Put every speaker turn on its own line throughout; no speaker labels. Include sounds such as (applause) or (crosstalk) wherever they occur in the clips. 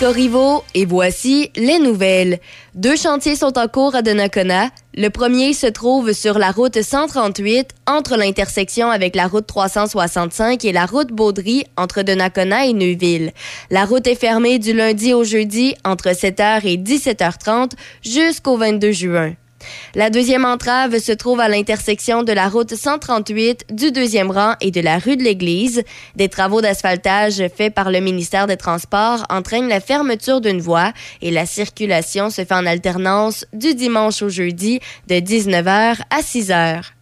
Corriveau et voici les nouvelles. Deux chantiers sont en cours à Donnacona. Le premier se trouve sur la route 138 entre l'intersection avec la route 365 et la route Baudry entre Donnacona et Neuville. La route est fermée du lundi au jeudi entre 7h et 17h30 jusqu'au 22 juin. La deuxième entrave se trouve à l'intersection de la route 138 du deuxième rang et de la rue de l'Église. Des travaux d'asphaltage faits par le ministère des Transports entraînent la fermeture d'une voie et la circulation se fait en alternance du dimanche au jeudi de 19h à 6h.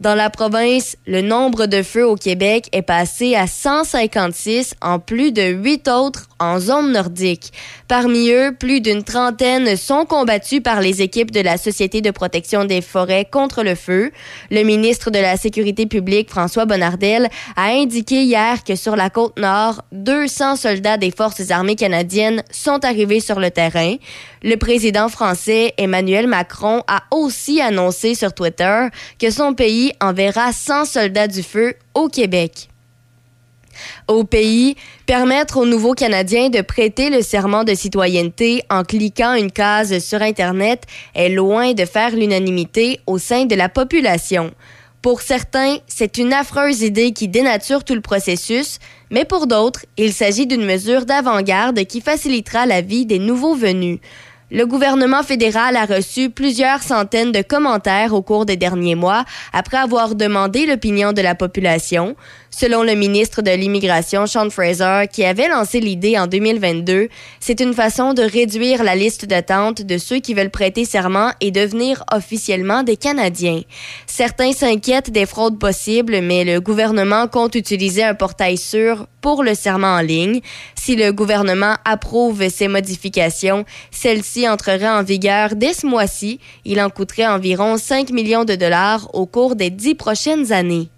Dans la province, le nombre de feux au Québec est passé à 156 en plus de huit autres en zone nordique. Parmi eux, plus d'une trentaine sont combattus par les équipes de la Société de protection des forêts contre le feu. Le ministre de la Sécurité publique, François Bonnardel, a indiqué hier que sur la côte nord, 200 soldats des forces armées canadiennes sont arrivés sur le terrain. Le président français Emmanuel Macron a aussi annoncé sur Twitter que son pays enverra 100 soldats du feu au Québec. Au pays, permettre aux nouveaux Canadiens de prêter le serment de citoyenneté en cliquant une case sur Internet est loin de faire l'unanimité au sein de la population. Pour certains, c'est une affreuse idée qui dénature tout le processus, mais pour d'autres, il s'agit d'une mesure d'avant-garde qui facilitera la vie des nouveaux venus. Le gouvernement fédéral a reçu plusieurs centaines de commentaires au cours des derniers mois après avoir demandé l'opinion de la population. Selon le ministre de l'Immigration, Sean Fraser, qui avait lancé l'idée en 2022, c'est une façon de réduire la liste d'attente de ceux qui veulent prêter serment et devenir officiellement des Canadiens. Certains s'inquiètent des fraudes possibles, mais le gouvernement compte utiliser un portail sûr pour le serment en ligne. Si le gouvernement approuve ces modifications, celles-ci entreraient en vigueur dès ce mois-ci. Il en coûterait environ 5 millions de dollars au cours des dix prochaines années.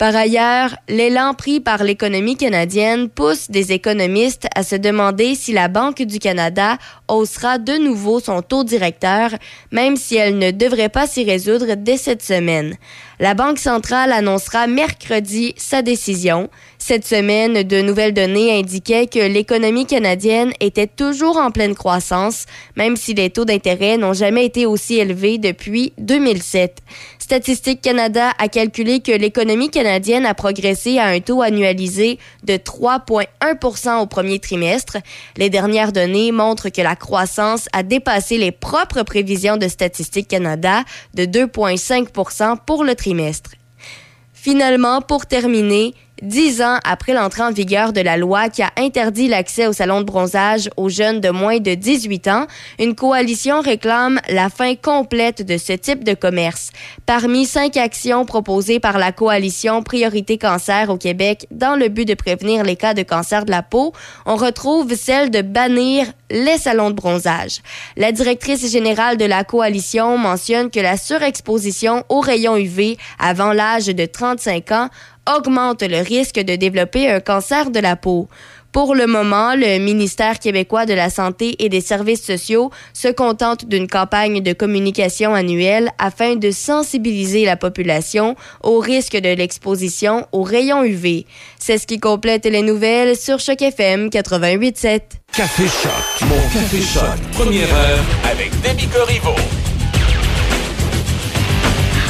Par ailleurs, l'élan pris par l'économie canadienne pousse des économistes à se demander si la Banque du Canada haussera de nouveau son taux directeur, même si elle ne devrait pas s'y résoudre dès cette semaine. La Banque centrale annoncera mercredi sa décision. Cette semaine, de nouvelles données indiquaient que l'économie canadienne était toujours en pleine croissance, même si les taux d'intérêt n'ont jamais été aussi élevés depuis 2007. Statistique Canada a calculé que l'économie canadienne a progressé à un taux annualisé de 3,1% au premier trimestre. Les dernières données montrent que la croissance a dépassé les propres prévisions de Statistique Canada de 2,5% pour le trimestre. Finalement, pour terminer, Dix ans après l'entrée en vigueur de la loi qui a interdit l'accès au salon de bronzage aux jeunes de moins de 18 ans, une coalition réclame la fin complète de ce type de commerce. Parmi cinq actions proposées par la coalition Priorité Cancer au Québec dans le but de prévenir les cas de cancer de la peau, on retrouve celle de bannir les salons de bronzage. La directrice générale de la coalition mentionne que la surexposition aux rayons UV avant l'âge de 35 ans augmente le risque de développer un cancer de la peau. Pour le moment, le ministère québécois de la Santé et des Services sociaux se contente d'une campagne de communication annuelle afin de sensibiliser la population au risque de l'exposition aux rayons UV. C'est ce qui complète les nouvelles sur Choc FM 88.7.
Café Choc, mon Café Choc, première heure avec Demi Corriveau.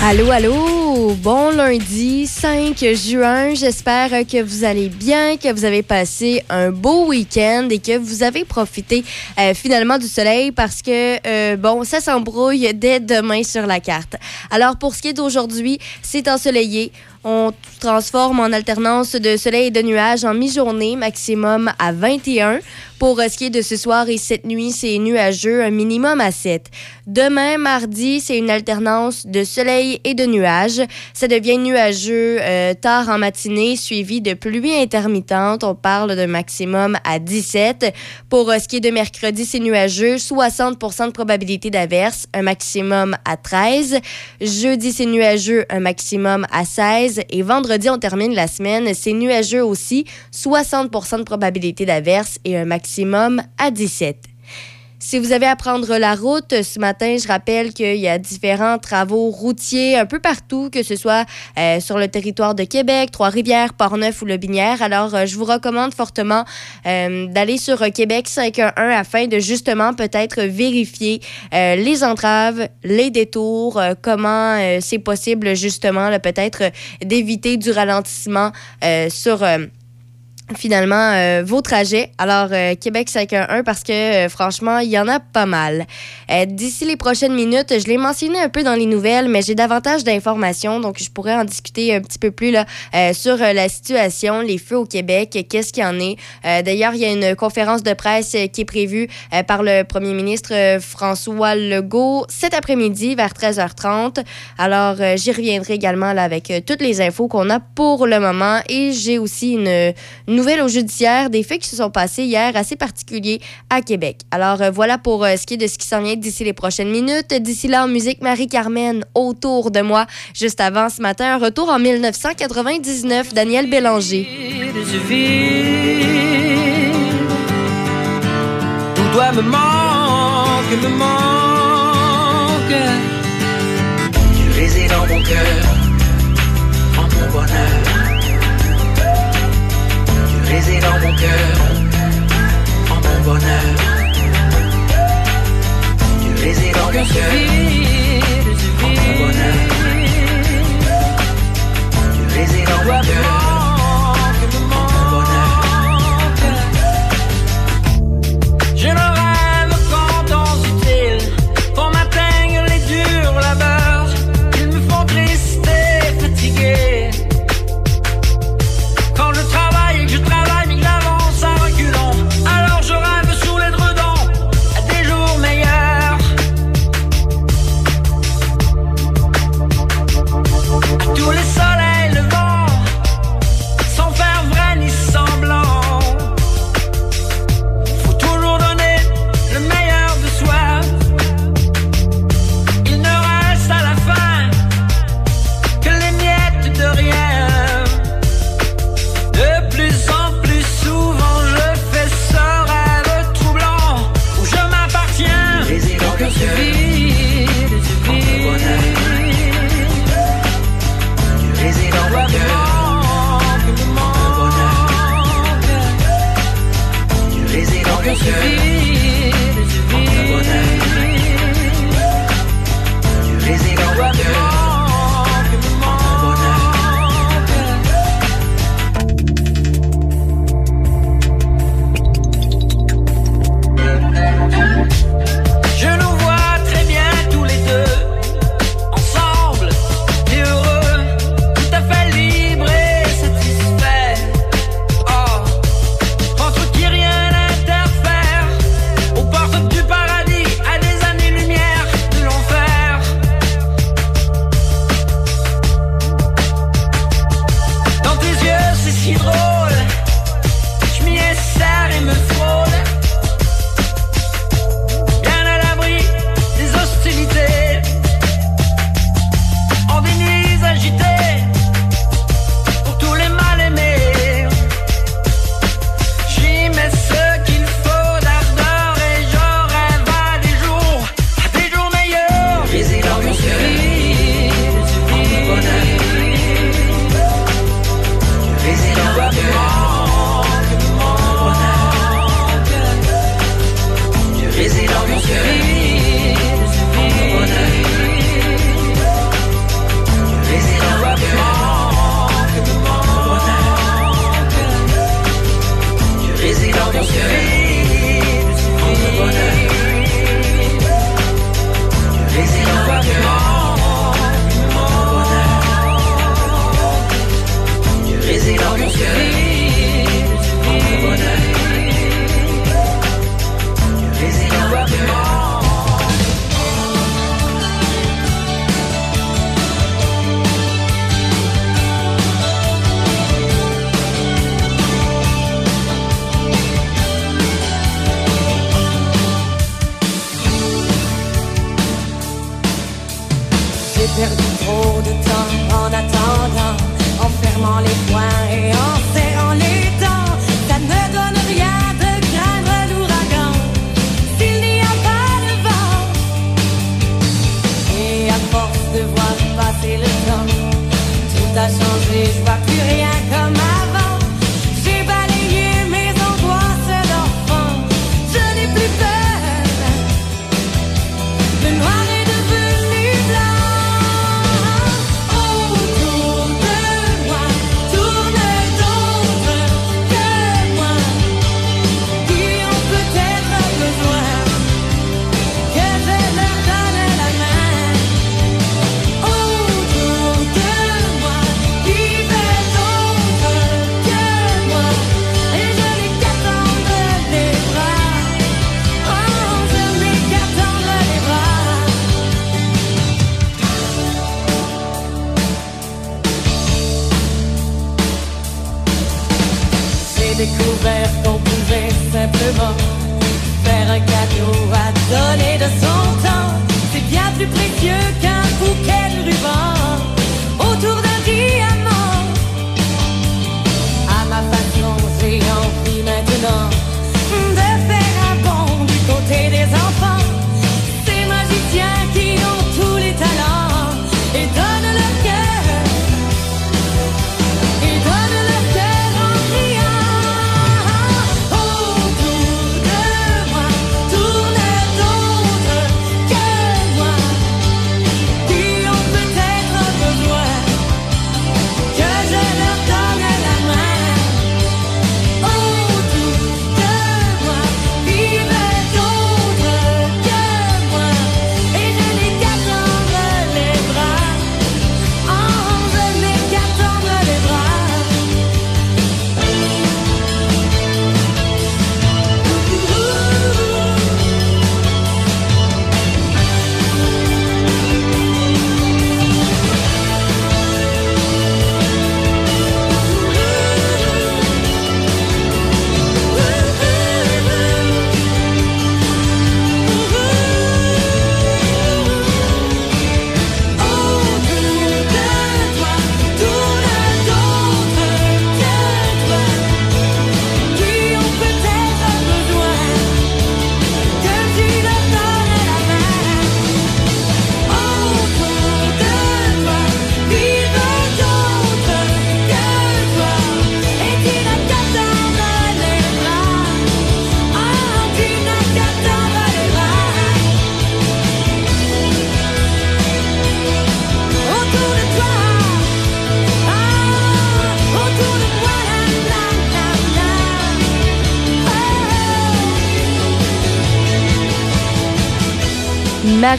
Allô, allô, bon lundi 5 juin. J'espère que vous allez bien, que vous avez passé un beau week-end et que vous avez profité euh, finalement du soleil parce que, euh, bon, ça s'embrouille dès demain sur la carte. Alors, pour ce qui est d'aujourd'hui, c'est ensoleillé. On transforme en alternance de soleil et de nuages en mi-journée, maximum à 21. Pour ce qui est de ce soir et cette nuit, c'est nuageux, un minimum à 7. Demain, mardi, c'est une alternance de soleil et de nuages. Ça devient nuageux euh, tard en matinée, suivi de pluie intermittente. On parle d'un maximum à 17. Pour ce qui est de mercredi, c'est nuageux, 60% de probabilité d'averse, un maximum à 13. Jeudi, c'est nuageux, un maximum à 16 16 et vendredi, on termine la semaine. C'est nuageux aussi, 60% de probabilité d'averse et un maximum à 17. Si vous avez à prendre la route ce matin, je rappelle qu'il y a différents travaux routiers un peu partout, que ce soit euh, sur le territoire de Québec, Trois-Rivières, Port-Neuf ou Le Binière. Alors, euh, je vous recommande fortement euh, d'aller sur Québec 511 afin de justement peut-être vérifier les entraves, les détours, comment c'est possible justement peut-être d'éviter du ralentissement sur finalement euh, vos trajets. Alors, euh, Québec 511 parce que euh, franchement, il y en a pas mal. D'ici les prochaines minutes, je l'ai mentionné un peu dans les nouvelles, mais j'ai davantage d'informations, donc je pourrais en discuter un petit peu plus là, sur la situation, les feux au Québec, qu'est-ce qu'il y en est. D'ailleurs, il y a une conférence de presse qui est prévue par le premier ministre François Legault cet après-midi vers 13h30. Alors, j'y reviendrai également là, avec toutes les infos qu'on a pour le moment et j'ai aussi une, une nouvelles au judiciaire des faits qui se sont passés hier assez particuliers à Québec. Alors euh, voilà pour euh, ce qui est de ce qui s'en vient d'ici les prochaines minutes. D'ici là, en musique, Marie-Carmen, autour de moi. Juste avant ce matin, un retour en 1999, Daniel Bélanger.
Tout doit me me dans mon cœur, mon bonheur baiser dans mon cœur, en mon bonheur. Tu baiser dans mon cœur, en mon bonheur. Tu baiser dans mon cœur.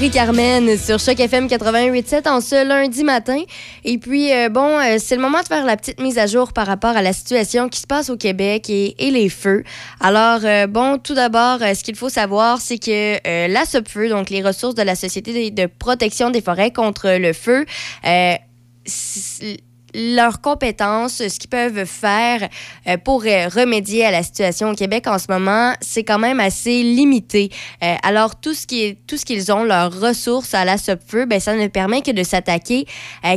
Marie-Carmen sur Choc FM 88.7 en ce lundi matin. Et puis, euh, bon, euh, c'est le moment de faire la petite mise à jour par rapport à la situation qui se passe au Québec et, les feux. Alors, euh, bon, tout d'abord, ce qu'il faut savoir, c'est que la SOPFEU, donc les ressources de la Société de protection des forêts contre le feu, leurs compétences, ce qu'ils peuvent faire euh, pour euh, remédier à la situation au Québec en ce moment, c'est quand même assez limité. Euh, alors, tout ce qui qu'ils ont, leurs ressources à la SOPFEU, ben, ça ne permet que de s'attaquer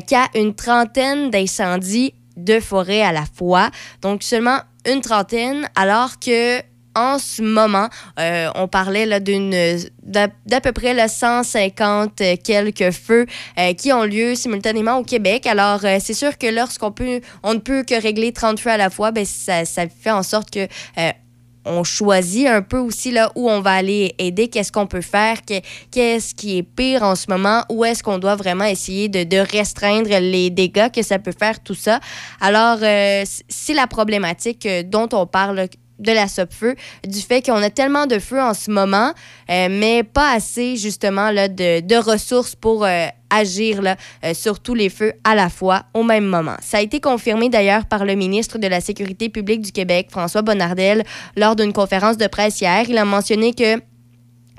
qu'à une trentaine d'incendies de forêt à la fois. Donc, seulement une trentaine, alors que en ce moment, euh, on parlait là, d'une d'à peu près là, 150 quelques feux euh, qui ont lieu simultanément au Québec. Alors, euh, c'est sûr que lorsqu'on peut, on ne peut que régler 30 feux à la fois, ben, ça, fait en sorte que on choisit un peu aussi là où on va aller aider, qu'est-ce qu'on peut faire, que- qu'est-ce qui est pire en ce moment, où est-ce qu'on doit vraiment essayer de, restreindre les dégâts que ça peut faire, tout ça. Alors, c'est la problématique dont on parle de la SOPFEU, du fait qu'on a tellement de feux en ce moment, euh, mais pas assez justement de, ressources pour euh, agir euh, sur tous les feux à la fois au même moment. Ça a été confirmé d'ailleurs par le ministre de la Sécurité publique du Québec, François Bonnardel, lors d'une conférence de presse hier. Il a mentionné que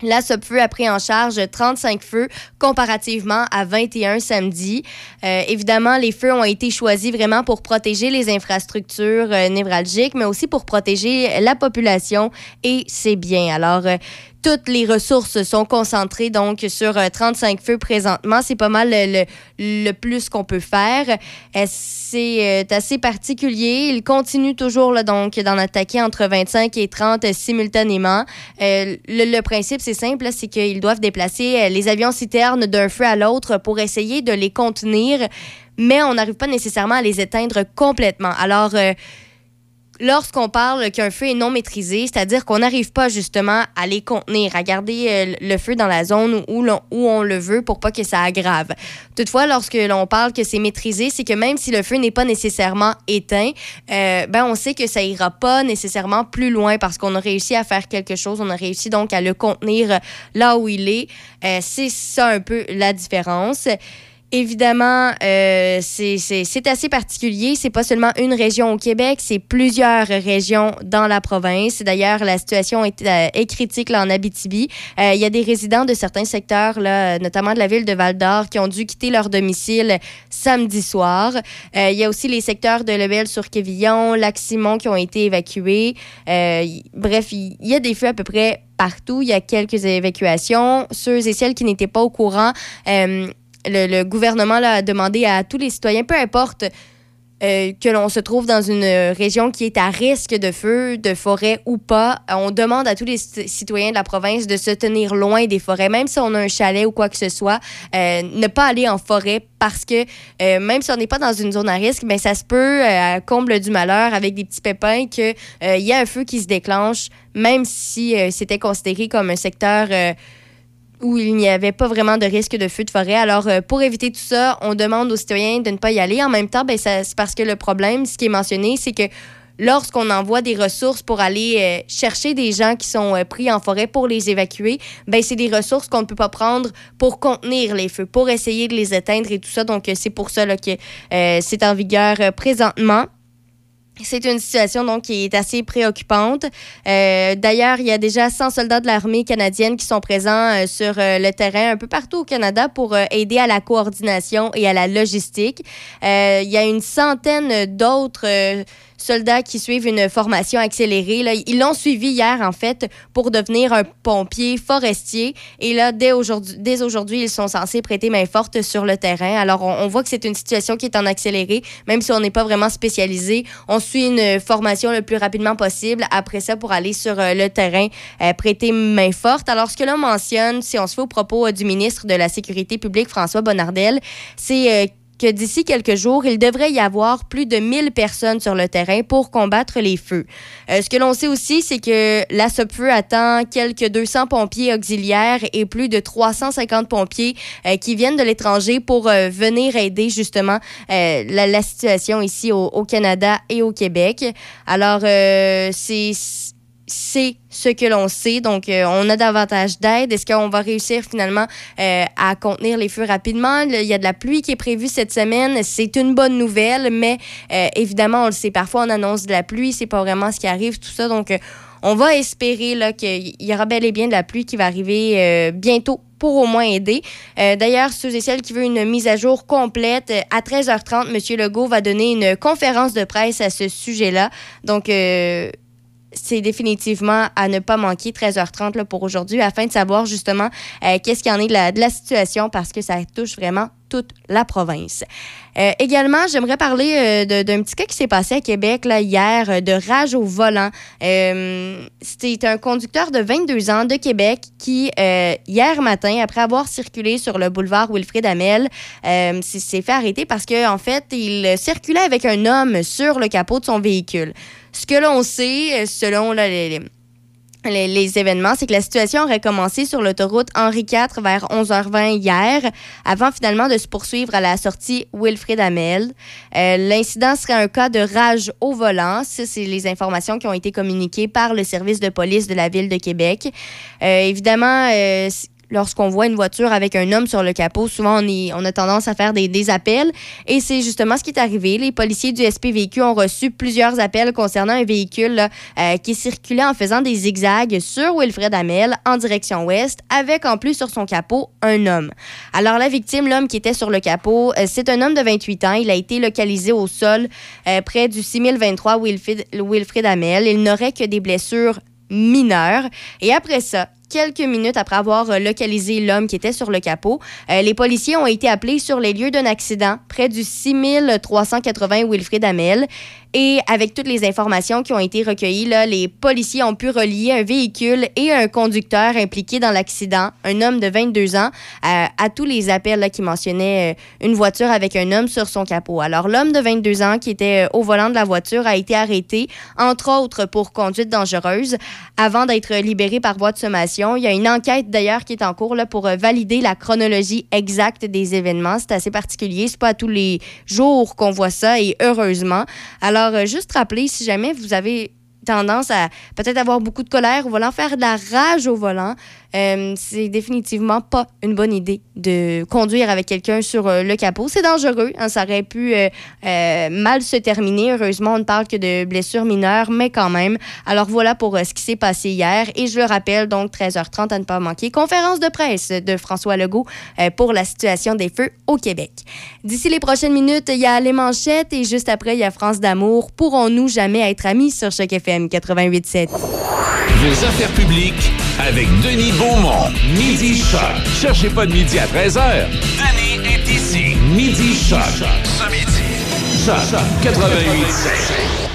la SOPFEU a pris en charge 35 feux comparativement à 21 samedi. Euh, évidemment, les feux ont été choisis vraiment pour protéger les infrastructures euh, névralgiques, mais aussi pour protéger la population et ses biens. Alors, euh, toutes les ressources sont concentrées donc sur 35 feux présentement. C'est pas mal le, le plus qu'on peut faire. C'est assez particulier. Il continue toujours donc d'en attaquer entre 25 et 30 simultanément. Le, le, principe, c'est simple, c'est qu'ils doivent déplacer les avions citernes d'un feu à l'autre pour essayer de les contenir, mais on n'arrive pas nécessairement à les éteindre complètement. Alors, lorsqu'on parle qu'un feu est non maîtrisé, c'est-à-dire qu'on n'arrive pas justement à les contenir, à garder euh, le feu dans la zone où, où on le veut pour pas que ça aggrave. Toutefois, lorsque l'on parle que c'est maîtrisé, c'est que même si le feu n'est pas nécessairement éteint, euh, ben on sait que ça ira pas nécessairement plus loin parce qu'on a réussi à faire quelque chose, on a réussi donc à le contenir là où il est. Euh, c'est ça un peu la différence. Évidemment, euh, c'est assez particulier. C'est pas seulement une région au Québec, c'est plusieurs régions dans la province. D'ailleurs, la situation est, euh, critique là, en Abitibi. Euh, il y a des résidents de certains secteurs, là, notamment de la ville de Val-d'Or, qui ont dû quitter leur domicile samedi soir. il y a aussi les secteurs de Lebel-sur-Quévillon, Lac-Simon qui ont été évacués. bref, il y a des feux à peu près partout. Il y a quelques évacuations. Ceux et celles qui n'étaient pas au courant, le, gouvernement a demandé à tous les citoyens, peu importe euh, que l'on se trouve dans une région qui est à risque de feu, de forêt ou pas, on demande à tous les citoyens de la province de se tenir loin des forêts, même si on a un chalet ou quoi que ce soit, euh, ne pas aller en forêt parce que euh, même si on n'est pas dans une zone à risque, mais ben, ça se peut, à comble du malheur, avec des petits pépins, qu'il y a un feu qui se déclenche, même si c'était considéré comme un secteur où il n'y avait pas vraiment de risque de feu de forêt. Alors, euh, pour éviter tout ça, on demande aux citoyens de ne pas y aller. En même temps, ben, c'est parce que le problème, ce qui est mentionné, c'est que lorsqu'on envoie des ressources pour aller euh, chercher des gens qui sont euh, pris en forêt pour les évacuer, ben c'est des ressources qu'on ne peut pas prendre pour contenir les feux, pour essayer de les éteindre et tout ça. Donc, c'est pour ça que c'est en vigueur présentement. C'est une situation donc qui est assez préoccupante. Euh, d'ailleurs, il y a déjà 100 soldats de l'armée canadienne qui sont présents euh, sur euh, le terrain un peu partout au Canada pour aider à la coordination et à la logistique. il y a une centaine d'autres soldats qui suivent une formation accélérée. Là, ils l'ont suivi hier, en fait, pour devenir un pompier forestier. Et là, dès aujourd'hui, dès aujourd'hui ils sont censés prêter main forte sur le terrain. Alors, on, voit que c'est une situation qui est en accéléré, même si on n'est pas vraiment spécialisé. On suit une formation le plus rapidement possible après ça pour aller sur euh, le terrain euh, prêter main forte. Alors, ce que l'on mentionne, si on se fait au propos euh, du ministre de la Sécurité publique, François Bonnardel, c'est que d'ici quelques jours, il devrait y avoir plus de 1000 personnes sur le terrain pour combattre les feux. Euh, ce que l'on sait aussi, c'est que la SOPFEU attend quelques 200 pompiers auxiliaires et plus de 350 pompiers euh, qui viennent de l'étranger pour euh, venir aider justement la, situation ici au, au, Canada et au Québec. Alors, c'est c'est ce que l'on sait. Donc, euh, on a davantage d'aide. Est-ce qu'on va réussir finalement euh, à contenir les feux rapidement? Il y a de la pluie qui est prévue cette semaine. C'est une bonne nouvelle, mais euh, évidemment, on le sait, parfois on annonce de la pluie, c'est pas vraiment ce qui arrive, tout ça. Donc, on va espérer qu'il y aura bel et bien de la pluie qui va arriver bientôt pour au moins aider. D'ailleurs, ceux et celles qui veulent une mise à jour complète, à 13h30, M. Legault va donner une conférence de presse à ce sujet-là. Donc, c'est définitivement à ne pas manquer 13h30 là, pour aujourd'hui afin de savoir justement euh, qu'est-ce qu'il y en est de la, situation parce que ça touche vraiment toute la province. Euh, également, j'aimerais parler euh, d'un petit cas qui s'est passé à Québec là, hier de rage au volant. C'était un conducteur de 22 ans de Québec qui, hier matin, après avoir circulé sur le boulevard Wilfrid Amel, s'est fait arrêter parce qu'en en fait, il circulait avec un homme sur le capot de son véhicule. Ce que l'on sait, euh, selon les, les, événements, c'est que la situation aurait commencé sur l'autoroute Henri IV vers 11h20 hier, avant finalement de se poursuivre à la sortie Wilfrid Amel. Euh, l'incident serait un cas de rage au volant. Ça, c'est les informations qui ont été communiquées par le service de police de la ville de Québec. Euh, évidemment, lorsqu'on voit une voiture avec un homme sur le capot, souvent on, on a tendance à faire des, appels. Et c'est justement ce qui est arrivé. Les policiers du SPVQ ont reçu plusieurs appels concernant un véhicule euh, qui circulait en faisant des zigzags sur Wilfred Amel en direction ouest, avec en plus sur son capot un homme. Alors la victime, l'homme qui était sur le capot, euh, c'est un homme de 28 ans. Il a été localisé au sol euh, près du 6023 Wilfred, Wilfred Amel. Il n'aurait que des blessures mineur. Et après ça, quelques minutes après avoir euh, localisé l'homme qui était sur le capot. Euh, les policiers ont été appelés sur les lieux d'un accident près du 6380 Wilfrid Amel. Et avec toutes les informations qui ont été recueillies, les policiers ont pu relier un véhicule et un conducteur impliqué dans l'accident, un homme de 22 ans, à, à tous les appels qui mentionnaient euh, une voiture avec un homme sur son capot. Alors, l'homme de 22 ans qui était euh, au volant de la voiture a été arrêté, entre autres pour conduite dangereuse, avant d'être libéré par voie de sommation. Il y a une enquête d'ailleurs qui est en cours là, pour euh, valider la chronologie exacte des événements. C'est assez particulier. C'est pas tous les jours qu'on voit ça et heureusement. Alors, euh, juste rappeler, si jamais vous avez tendance à peut-être avoir beaucoup de colère au volant, faire de la rage au volant, euh, c'est définitivement pas une bonne idée de conduire avec quelqu'un sur euh, le capot. C'est dangereux. Hein, ça aurait pu euh, mal se terminer. Heureusement, on ne parle que de blessures mineures, mais quand même. Alors voilà pour ce qui s'est passé hier. Et je le rappelle, donc 13h30 à ne pas manquer. Conférence de presse de François Legault pour la situation des feux au Québec. D'ici les prochaines minutes, il y a les manchettes et juste après, il y a France d'amour. Pourrons-nous jamais être amis sur Choc FM 88.7?
Vos affaires publiques avec Denis Beaumont. Midi Choc. Cherchez pas de midi à 13h. Denis est ici. Midi Choc. Ce midi. Choc 88.7.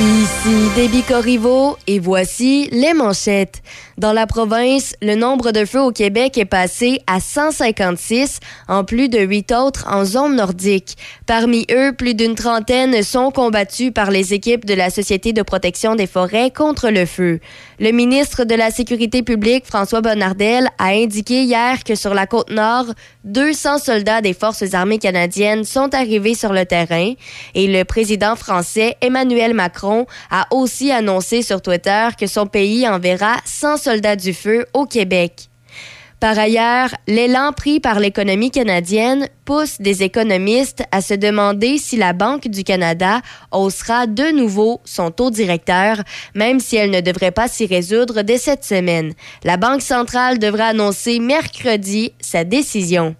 Ici Déby Corriveau et voici les manchettes. Dans la province, le nombre de feux au Québec est passé à 156, en plus de huit autres en zone nordique. Parmi eux, plus d'une trentaine sont combattus par les équipes de la Société de protection des forêts contre le feu. Le ministre de la Sécurité publique, François Bonnardel, a indiqué hier que sur la côte nord, 200 soldats des Forces armées canadiennes sont arrivés sur le terrain et le président français, Emmanuel Macron, a aussi annoncé sur Twitter que son pays enverra 100 soldats du feu au Québec. Par ailleurs, l'élan pris par l'économie canadienne pousse des économistes à se demander si la Banque du Canada haussera de nouveau son taux directeur, même si elle ne devrait pas s'y résoudre dès cette semaine. La Banque centrale devra annoncer mercredi sa décision.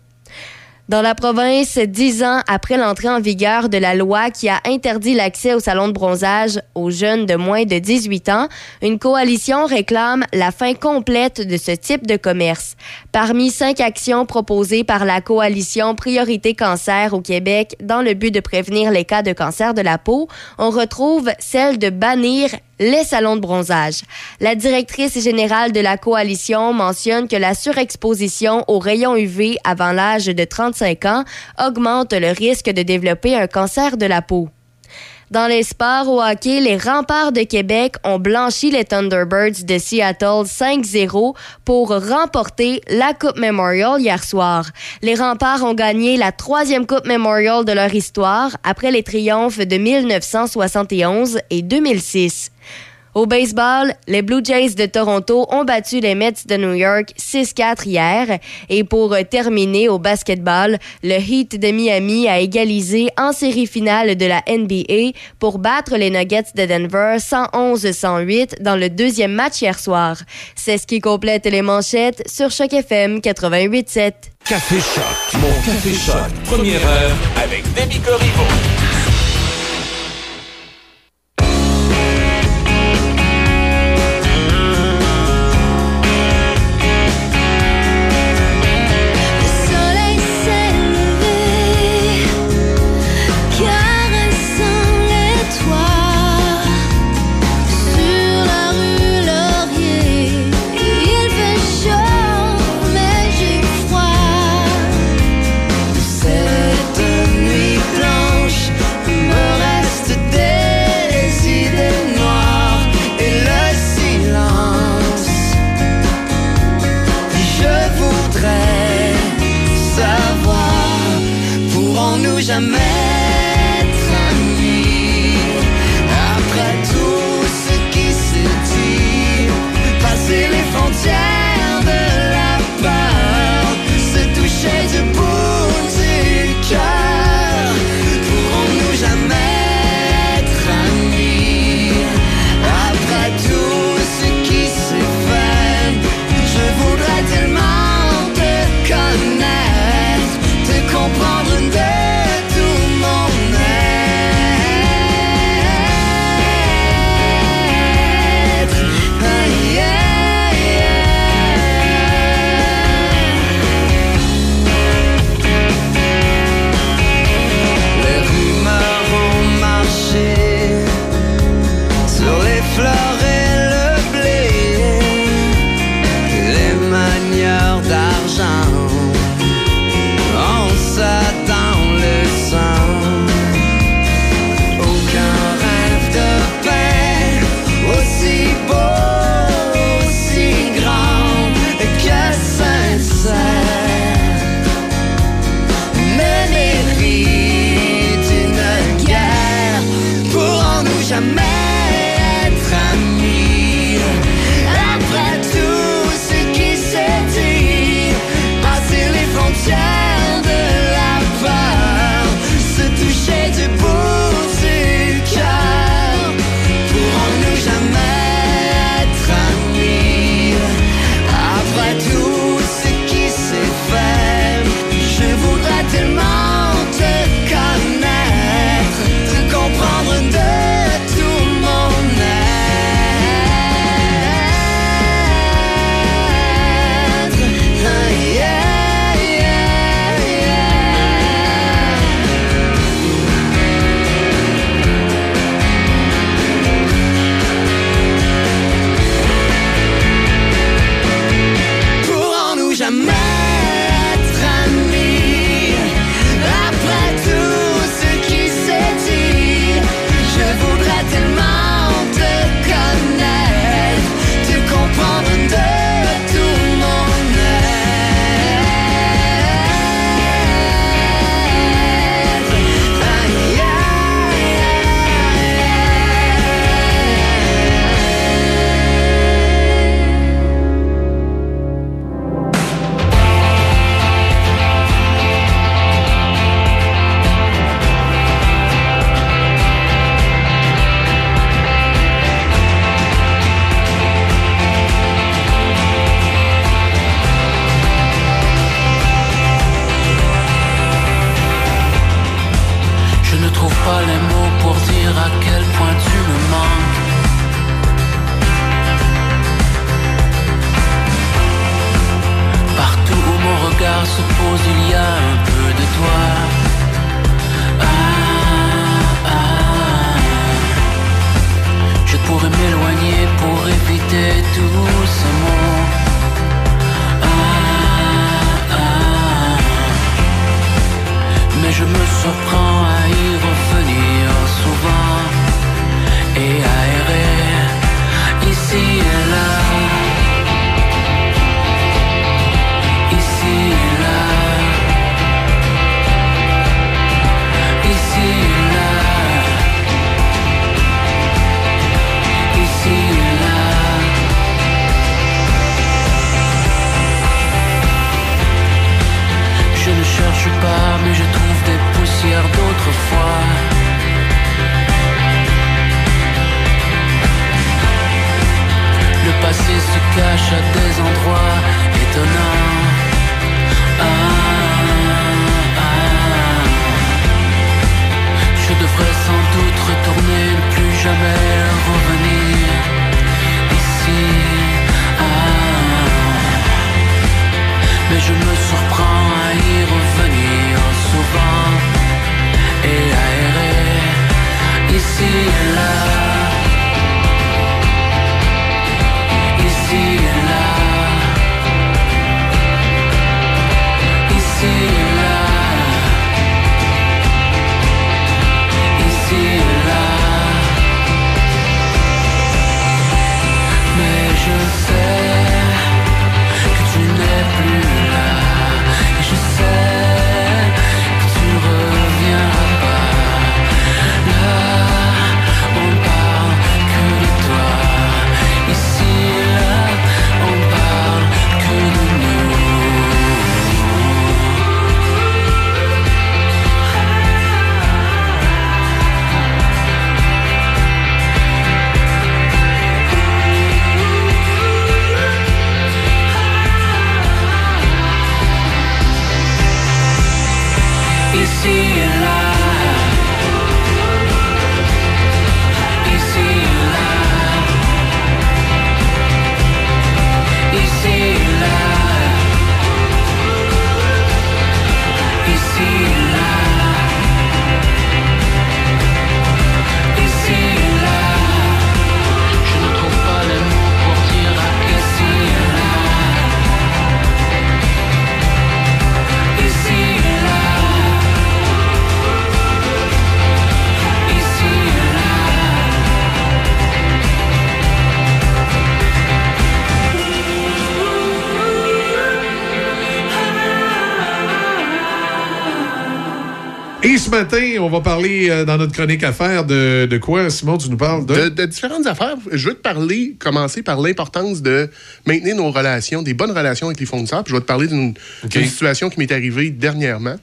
Dans la province, dix ans après l'entrée en vigueur de la loi qui a interdit l'accès au salon de bronzage aux jeunes de moins de 18 ans, une coalition réclame la fin complète de ce type de commerce. Parmi cinq actions proposées par la coalition Priorité Cancer au Québec dans le but de prévenir les cas de cancer de la peau, on retrouve celle de bannir les salons de bronzage. La directrice générale de la coalition mentionne que la surexposition aux rayons UV avant l'âge de 35 ans augmente le risque de développer un cancer de la peau. Dans les sports au hockey, les remparts de Québec ont blanchi les Thunderbirds de Seattle 5-0 pour remporter la Coupe Memorial hier soir. Les remparts ont gagné la troisième Coupe Memorial de leur histoire après les triomphes de 1971 et 2006. Au baseball, les Blue Jays de Toronto ont battu les Mets de New York 6-4 hier. Et pour terminer au basketball, le Heat de Miami a égalisé en série finale de la NBA pour battre les Nuggets de Denver 111-108 dans le deuxième match hier soir. C'est ce qui complète les manchettes sur Choc FM 88.7.
Café Choc. Mon Café Choc. Première heure avec Demi Corriveau.
Matin, on va parler euh, dans notre chronique affaires de, de quoi, Simon? Tu nous parles de?
De, de différentes affaires. Je veux te parler, commencer par l'importance de maintenir nos relations, des bonnes relations avec les fournisseurs. Puis je vais te parler d'une situation qui m'est arrivée dernièrement.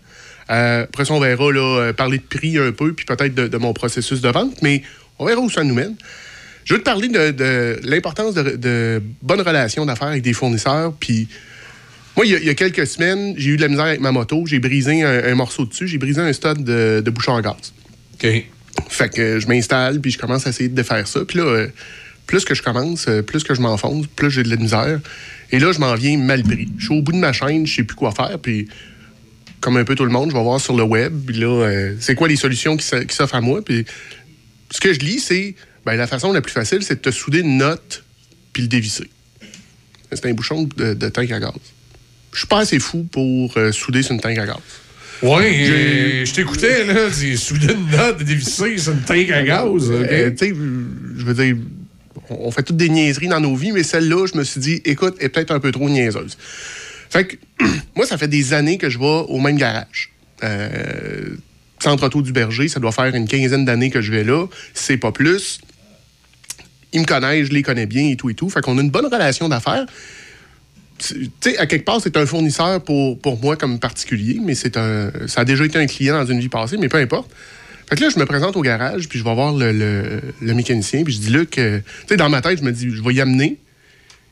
Euh, après ça, on verra là, euh, parler de prix un peu, puis peut-être de, de mon processus de vente, mais on verra où ça nous mène. Je veux te parler de, l'importance de, de bonnes relations d'affaires avec des fournisseurs. Puis moi, il y, a, il y a quelques semaines, j'ai eu de la misère avec ma moto. J'ai brisé un, un morceau dessus. J'ai brisé un stud de, de bouchon à gaz.
OK.
Fait que je m'installe, puis je commence à essayer de faire ça. Puis là, euh, plus que je commence, euh, plus que je m'enfonce, plus j'ai de la misère. Et là, je m'en viens mal pris. Je suis au bout de ma chaîne, je sais plus quoi faire, puis comme un peu tout le monde, je vais voir sur le web, puis là, euh, c'est quoi les solutions qui s'offrent à moi? Puis ce que je lis, c'est, ben, la façon la plus facile, c'est de te souder une note, puis le dévisser. C'est un bouchon de, de tank à gaz. Je suis pas assez fou pour euh, souder sur une tank à gaz. J'ai-
euh, je t'écoutais, là. C'est soudain une note dévissée, c'est une tank à gaz.
Euh, tu sais, je veux dire, on fait toutes des niaiseries dans nos vies, mais celle-là, je me suis dit, écoute, est peut-être un peu trop niaiseuse. Fait que, (clears throat) moi, ça fait des années que je vais au même garage. Euh, Centre Auto du Berger, ça doit faire une quinzaine d'années que je vais là, c'est pas plus. Ils me connaissent, je les connais bien et tout et tout. Fait qu'on a une bonne relation d'affaires. Tu sais, à quelque part, c'est un fournisseur pour, pour moi comme particulier, mais c'est un, ça a déjà été un client dans une vie passée, mais peu importe. Fait que là, je me présente au garage, puis je vais voir le, le- mécanicien, puis je dis là que, tu sais, dans ma tête, je me dis, je vais y amener.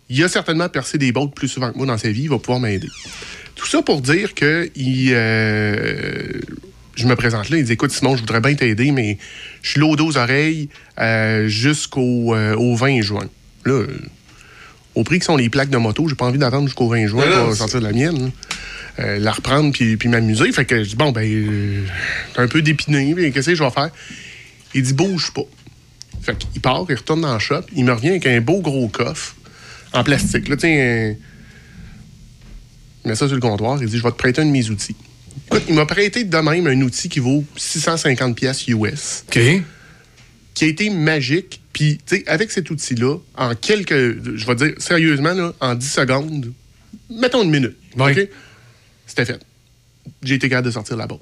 Il a certainement percé des bottes plus souvent que moi dans sa vie, il va pouvoir m'aider. Tout ça pour dire que il, euh, je me présente là, il dit écoute, sinon, je voudrais bien t'aider, mais je suis lourd aux oreilles euh, jusqu'au euh, au 20 juin. Là, euh, au prix que sont les plaques de moto, j'ai pas envie d'attendre jusqu'au 20 juin
Non,
pour sortir de la mienne. Euh, la reprendre puis, puis m'amuser. Fait que je dis, bon, ben, euh, un peu dépiné, qu'est-ce que je vais faire? Il dit, bouge pas. Fait qu'il part, il retourne dans le shop, il me revient avec un beau gros coffre en plastique. Là, un- il met ça sur le comptoir, il dit, je vais te prêter un de mes outils. Écoute, il m'a prêté de même un outil qui vaut 650 pièces US
OK.
Qui a été magique. Puis, tu sais, avec cet outil-là, en quelques, je vais dire sérieusement, là, en 10 secondes, mettons une minute. OK? C'était fait. J'ai été capable de sortir la boîte.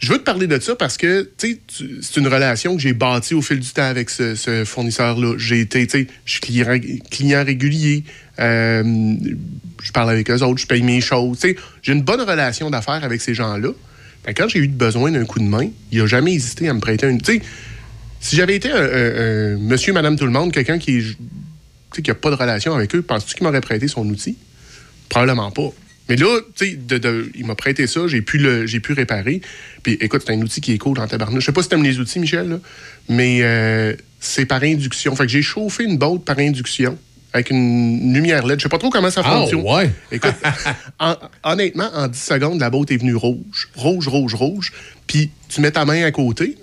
Je veux te parler de ça parce que, tu sais, tu- c'est une relation que j'ai bâtie au fil du temps avec ce, ce fournisseur-là. J'ai été, tu sais, je suis client, client régulier. euh, je parle avec eux autres, je paye mes choses. Tu sais, j'ai une bonne relation d'affaires avec ces gens-là. Que quand j'ai eu besoin d'un coup de main, il n'a jamais hésité à me prêter une. Tu sais, si j'avais été un, un- un monsieur, madame, tout le monde, quelqu'un qui sais, qui n'a pas de relation avec eux, penses-tu qu'il m'aurait prêté son outil? Probablement pas. Mais là, tu sais, de- de- il m'a prêté ça, j'ai pu, le, j'ai pu réparer. Puis écoute, c'est un outil qui est cool dans tabarnouche. Je sais pas si t'aimes les outils, Michel, là, mais euh, c'est par induction. Fait que j'ai chauffé une botte par induction avec une lumière LED. Je sais pas trop comment ça
Ah,
fonctionne.
ouais.
Écoute, (laughs) en- honnêtement, en 10 secondes, la botte est venue rouge. Rouge, rouge, rouge. Puis tu mets ta main à côté,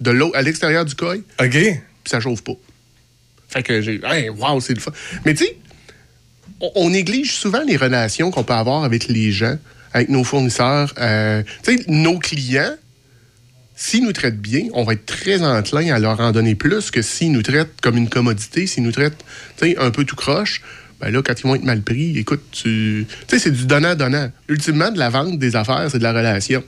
de l'eau à l'extérieur du coil,
OK.
puis ça chauffe pas. Fait que j'ai. Hey, wow, c'est le fun. Mais tu sais, on, on néglige souvent les relations qu'on peut avoir avec les gens, avec nos fournisseurs. Euh, tu sais, nos clients, s'ils nous traitent bien, on va être très enclin à leur en donner plus que s'ils nous traitent comme une commodité, s'ils nous traitent tu sais, un peu tout croche. Ben là, quand ils vont être mal pris, écoute, tu tu sais, c'est du donnant-donnant. Ultimement, de la vente des affaires, c'est de la relation.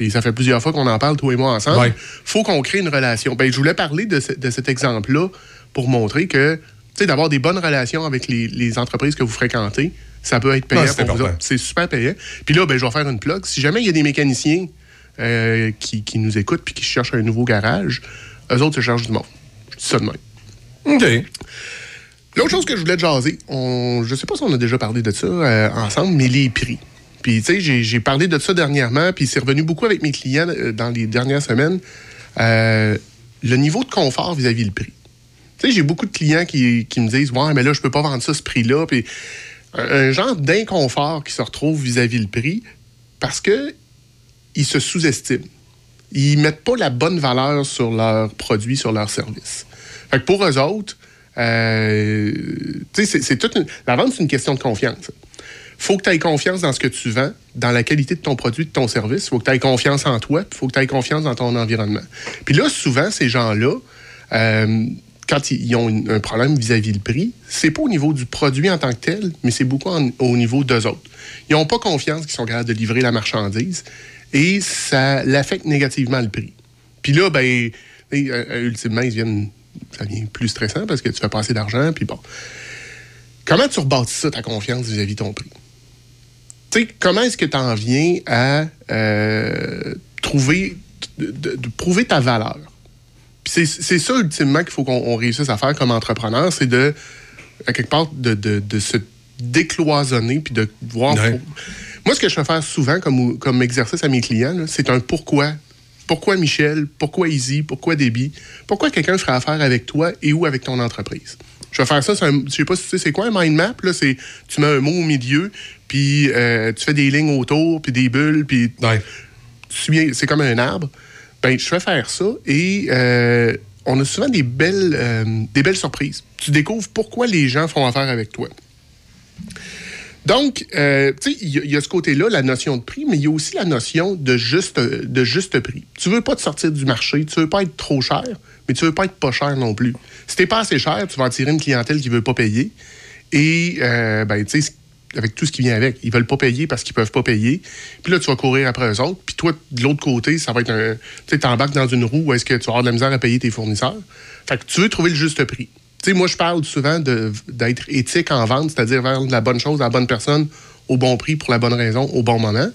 Puis ça fait plusieurs fois qu'on en parle, toi et moi, ensemble.
Ouais.
faut qu'on crée une relation. Ben, je voulais parler de, ce- de cet exemple-là pour montrer que, tu sais, d'avoir des bonnes relations avec les, les entreprises que vous fréquentez, ça peut être payant
Non,
pour vous autres. C'est super payant. Puis là, ben, je vais faire une plug. Si jamais il y a des mécaniciens euh, qui, qui nous écoutent puis qui cherchent un nouveau garage, eux autres se cherchent du monde. Je dis ça de même.
OK.
L'autre chose que je voulais te jaser, on, je sais pas si on a déjà parlé de ça euh, ensemble, mais les prix. Puis, tu sais, j'ai- parlé de ça dernièrement, puis c'est revenu beaucoup avec mes clients euh, dans les dernières semaines. Euh, le niveau de confort vis-à-vis le prix. Tu sais, j'ai beaucoup de clients qui, qui me disent Ouais, mais là, je peux pas vendre ça ce prix-là. Puis, un, genre d'inconfort qui se retrouve vis-à-vis le prix parce que ils se sous-estiment. Ils mettent pas la bonne valeur sur leurs produits, sur leurs services. Fait que pour eux autres, euh, tu sais, c'est- c'est toute une- la vente, c'est une question de confiance. Faut que tu aies confiance dans ce que tu vends, dans la qualité de ton produit, de ton service. faut que tu aies confiance en toi, il faut que tu aies confiance dans ton environnement. Puis là, souvent, ces gens-là, euh, quand ils ont un problème vis-à-vis le prix, c'est pas au niveau du produit en tant que tel, mais c'est beaucoup au niveau d'eux autres. Ils n'ont pas confiance qu'ils sont capables de livrer la marchandise et ça l'affecte négativement le prix. Puis là, ben, et, euh, ultimement, ils viennent, ça devient plus stressant parce que tu fais pas assez d'argent, puis bon. Comment tu rebâtis ça, ta confiance vis-à-vis de ton prix? Tu sais, comment est-ce que tu en viens à euh, trouver, de, de- de prouver ta valeur? C'est ça, ultimement, qu'il faut qu'on on réussisse à faire comme entrepreneur, c'est de, à quelque part, de, de- se décloisonner puis de voir.
Ouais.
Moi, ce que je fais faire souvent comme, comme exercice à mes clients, c'est un pourquoi. Pourquoi Michel? Pourquoi Easy? Pourquoi Debbie? Pourquoi quelqu'un ferait affaire avec toi et ou avec ton entreprise? Je vais faire ça, un- je sais pas si tu sais c'est quoi un mind map, là, c'est tu mets un mot au milieu, puis euh, tu fais des lignes autour, puis des bulles, puis
Ouais.
c'est comme un arbre. Ben, je fais faire ça et euh, on a souvent des belles, euh, des belles surprises. Tu découvres pourquoi les gens font affaire avec toi. Donc, euh, tu sais, il y, a- il y a ce côté-là, la notion de prix, mais il y a aussi la notion de juste, de juste prix. Tu veux pas te sortir du marché, tu veux pas être trop cher, mais tu veux pas être pas cher non plus. Si t'es pas assez cher, tu vas attirer une clientèle qui veut pas payer. Et, euh, ben, tu sais, avec tout ce qui vient avec, ils veulent pas payer parce qu'ils peuvent pas payer. Puis là, tu vas courir après eux autres. Puis toi, de l'autre côté, ça va être un... Tu sais, t'embarques dans une roue où est-ce que tu vas avoir de la misère à payer tes fournisseurs. Fait que tu veux trouver le juste prix. Tu sais, moi, je parle souvent d'être éthique en vente, c'est-à-dire vendre la bonne chose à la bonne personne au bon prix pour la bonne raison au bon moment.